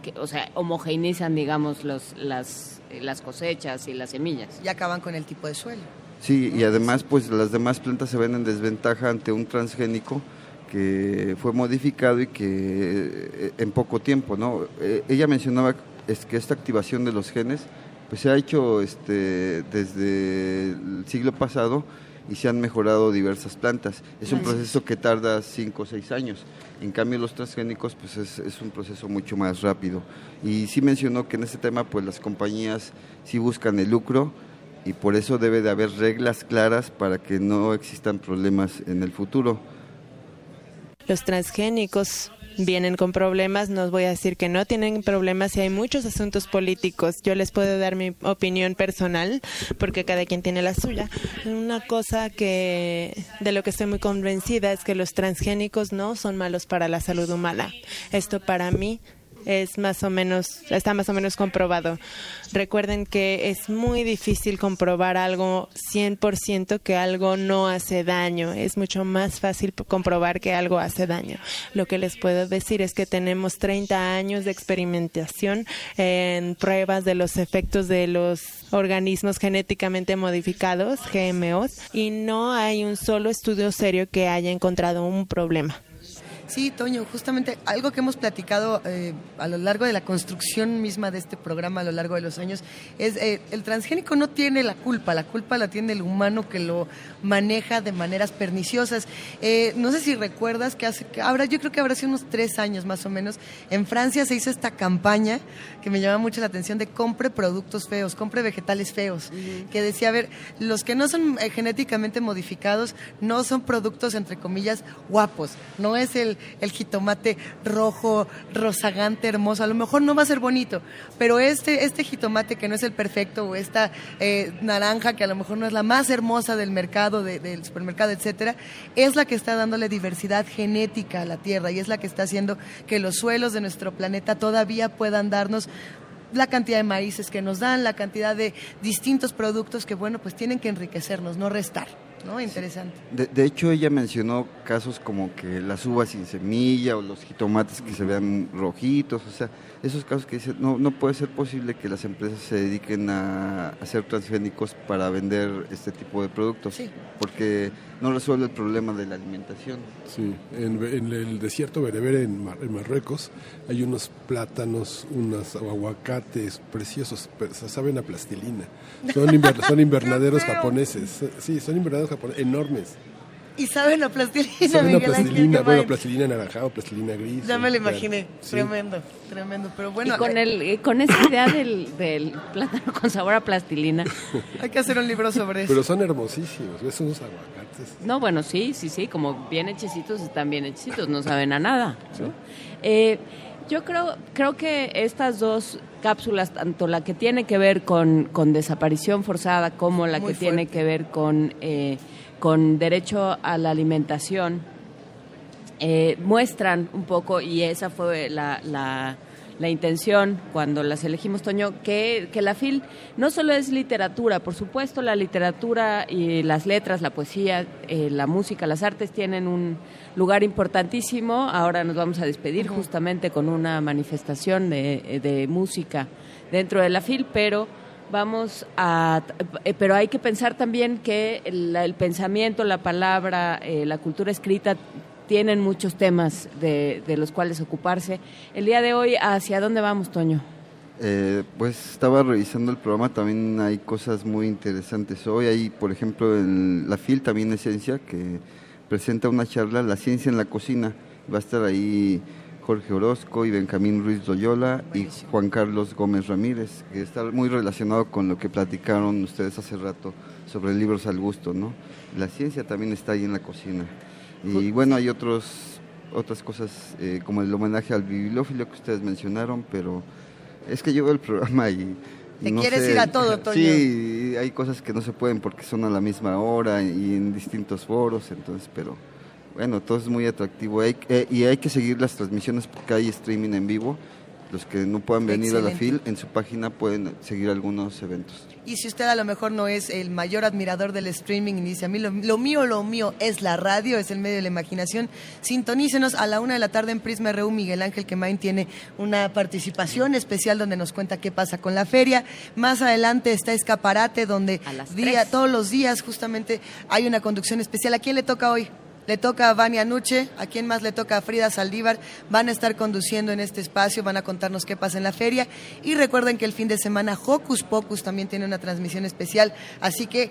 que, o sea, homogeneizan, digamos, los, las, las cosechas y las semillas. Y acaban con el tipo de suelo. Sí, y además pues las demás plantas se ven en desventaja ante un transgénico que fue modificado y que eh, en poco tiempo, ¿no? Eh, ella mencionaba es que esta activación de los genes pues se ha hecho este desde el siglo pasado y se han mejorado diversas plantas. Es un proceso que tarda 5 o 6 años. En cambio los transgénicos pues es, es un proceso mucho más rápido. Y sí mencionó que en este tema pues las compañías sí buscan el lucro y por eso debe de haber reglas claras para que no existan problemas en el futuro. Los transgénicos vienen con problemas, no voy a decir que no tienen problemas y hay muchos asuntos políticos. Yo les puedo dar mi opinión personal porque cada quien tiene la suya. Una cosa que de lo que estoy muy convencida es que los transgénicos no son malos para la salud humana. Esto para mí es más o menos, está más o menos comprobado. Recuerden que es muy difícil comprobar algo 100% que algo no hace daño. Es mucho más fácil comprobar que algo hace daño. Lo que les puedo decir es que tenemos 30 años de experimentación en pruebas de los efectos de los organismos genéticamente modificados, GMOs, y no hay un solo estudio serio que haya encontrado un problema. Sí, Toño, justamente algo que hemos platicado eh, a lo largo de la construcción misma de este programa, a lo largo de los años, es eh, el transgénico no tiene la culpa, la culpa la tiene el humano que lo maneja de maneras perniciosas. Eh, no sé si recuerdas que hace, que habrá, yo creo que habrá sido unos tres años más o menos, en Francia se hizo esta campaña que me llama mucho la atención de compre productos feos, compre vegetales feos, que decía, a ver, los que no son eh, genéticamente modificados no son productos, entre comillas, guapos, no es el, el jitomate rojo, rozagante, hermoso, a lo mejor no va a ser bonito, pero este, este jitomate que no es el perfecto o esta eh, naranja que a lo mejor no es la más hermosa del mercado, de- del supermercado, etcétera, es la que está dándole diversidad genética a la tierra y es la que está haciendo que los suelos de nuestro planeta todavía puedan darnos la cantidad de maíces que nos dan, la cantidad de distintos productos que, bueno, pues tienen que enriquecernos, no restar, ¿no? Interesante. De, de hecho, ella mencionó casos como que las uvas sin semilla o los jitomates que se vean rojitos, o sea, esos casos que dicen, no, no puede ser posible que las empresas se dediquen a hacer transgénicos para vender este tipo de productos, porque no resuelve el problema de la alimentación. Sí, en, en el desierto bereber en, Mar- en Marruecos hay unos plátanos, unos aguacates preciosos, saben a plastilina. Son, inver- son invernaderos japoneses, sí, son invernaderos japoneses enormes. Y saben a plastilina, Saben a plastilina, bueno, plastilina naranjada o plastilina gris. Ya me lo claro. imaginé, Sí. tremendo, tremendo, pero bueno, y con, eh, el, eh, con esa idea del, del plátano con sabor a plastilina. hay que hacer un libro sobre eso. Pero son hermosísimos, ves unos aguacates. No, bueno, sí, sí, sí, como bien hechecitos están bien hechecitos, no saben a nada. ¿no? Eh, yo creo, creo que estas dos cápsulas, tanto la que tiene que ver con, con desaparición forzada como la Muy que tiene que ver con, eh, con derecho a la alimentación, eh, muestran un poco, y esa fue la, la, la intención cuando las elegimos, Toño, que, que la FIL no solo es literatura, por supuesto la literatura y las letras, la poesía, eh, la música, las artes tienen un lugar importantísimo. Ahora nos vamos a despedir justamente con una manifestación de, de música dentro de la FIL, pero vamos a eh, pero hay que pensar también que el, el pensamiento la palabra eh, la cultura escrita tienen muchos temas de, de los cuales ocuparse el día de hoy hacia dónde vamos Toño Eh, pues estaba revisando el programa, también hay cosas muy interesantes. Hoy hay, por ejemplo, en la FIL también Esencia, que presenta una charla, La ciencia en la cocina. Va a estar ahí Jorge Orozco y Benjamín Ruiz Loyola y Juan Carlos Gómez Ramírez, que está muy relacionado con lo que platicaron ustedes hace rato sobre libros al gusto, ¿no? La ciencia también está ahí en la cocina. Y bueno, hay otros otras cosas eh, como el homenaje al bibliófilo que ustedes mencionaron, pero es que yo veo el programa y... Te no quieres sé, ir a todo, Toño. Sí, hay cosas que no se pueden porque son a la misma hora y en distintos foros, entonces, pero bueno, todo es muy atractivo Hay- eh, y hay que seguir las transmisiones porque hay streaming en vivo. Los que no puedan venir a la Excelente. FIL, en su página pueden seguir algunos eventos. Y si usted a lo mejor no es el mayor admirador del streaming y dice, a mí lo, lo mío, lo mío es la radio, es el medio de la imaginación, sintonícenos a la una de la tarde en Prisma RU. Miguel Ángel Quemain tiene una participación especial donde nos cuenta qué pasa con la feria. Más adelante está Escaparate, donde día, todos los días justamente hay una conducción especial. ¿A quién le toca hoy? Le toca a Vania Nuche, a quién más le toca a Frida Saldívar. Van a estar conduciendo en este espacio, van a contarnos qué pasa en la feria. Y recuerden que el fin de semana Hocus Pocus también tiene una transmisión especial. Así que,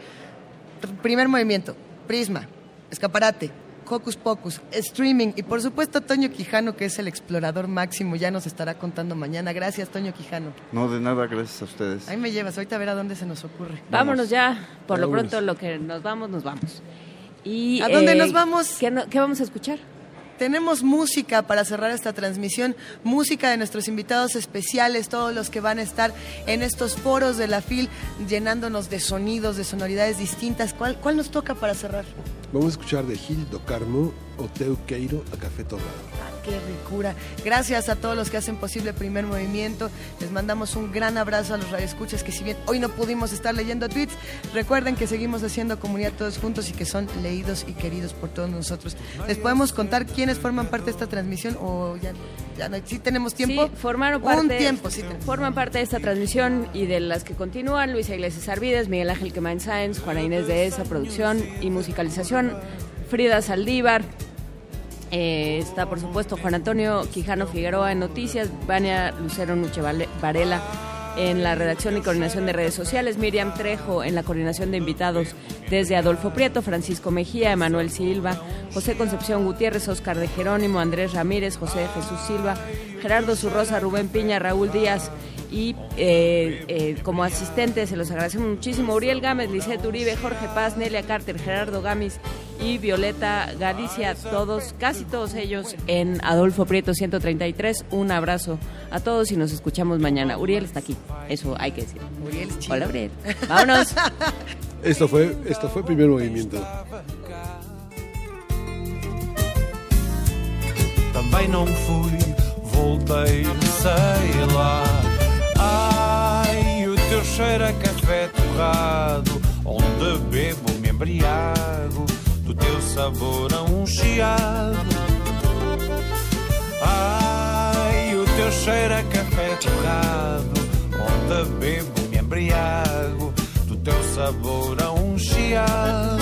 pr- primer movimiento, Prisma, Escaparate, Hocus Pocus, streaming y por supuesto Toño Quijano, que es el explorador máximo, ya nos estará contando mañana. Gracias, Toño Quijano. No, de nada, gracias a ustedes. Ahí me llevas, ahorita a ver a dónde se nos ocurre. vámonos ya por lo pronto lo que nos vamos nos vamos y ¿A dónde eh, nos vamos? ¿qué, no- qué vamos a escuchar Tenemos música para cerrar esta transmisión, música de nuestros invitados especiales, todos los que van a estar en estos foros de la FIL, llenándonos de sonidos, de sonoridades distintas. ¿Cuál, cuál nos toca para cerrar? Vamos a escuchar de Gil do Carmo o Teu Queiro a Café Torrado. Qué ricura. Gracias a todos los que hacen posible Primer Movimiento. Les mandamos un gran abrazo a los radioescuchas que si bien hoy no pudimos estar leyendo tweets, recuerden que seguimos haciendo comunidad todos juntos y que son leídos y queridos por todos nosotros. ¿Les podemos contar quiénes forman parte de esta transmisión o ya, ya no? ¿Sí tenemos tiempo? Sí, formaron parte, Un tiempo, sí tenemos. forman parte de esta transmisión y de las que continúan Luisa Iglesias Arvides, Miguel Ángel Quemain Sáenz, Juana Inés de esa producción y musicalización, Frida Saldívar, Eh, está, por supuesto, Juan Antonio Quijano Figueroa en Noticias, Vania Lucero Nuche Varela en la redacción y coordinación de redes sociales, Miriam Trejo en la coordinación de invitados desde Adolfo Prieto, Francisco Mejía, Emanuel Silva, José Concepción Gutiérrez, Oscar de Jerónimo, Andrés Ramírez, José Jesús Silva, Gerardo Zurrosa, Rubén Piña, Raúl Díaz y eh, eh, como asistentes se los agradecemos muchísimo Uriel Gámez, Lisette Uribe, Jorge Paz, Nelia Carter, Gerardo Gamis y Violeta Galicia, todos, casi todos ellos en Adolfo Prieto 133. Un abrazo a todos y nos escuchamos mañana. Uriel está aquí, eso hay que decir. Uriel es chido. Hola Uriel. Vámonos. Esto fue, esto fue primer movimiento. Também não fui, voltei, sei lá. Ai, o teu cheiro a café torrado, onde bebo, me embriago, teu sabor a um chiado. Ai, o teu cheiro a café torrado, onde bebo, me embriago, do teu sabor a um chiado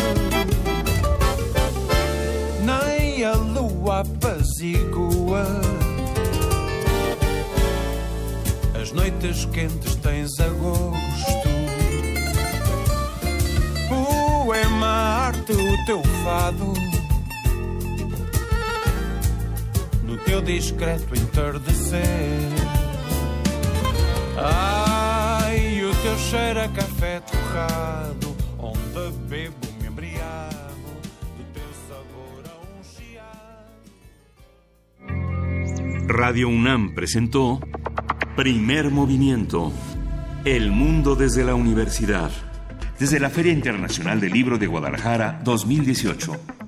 nem a lua apazigua. As noites quentes tens a gosto. Poema, arte, o teu fado. No teu discreto entardecer. Ai, o teu cheiro a café torrado. Onde bebo, me embriago. Teu sabor a um chiado. Radio UNAM presentó Primer Movimiento. El mundo desde la universidad. Desde la Feria Internacional del Libro de Guadalajara 2018.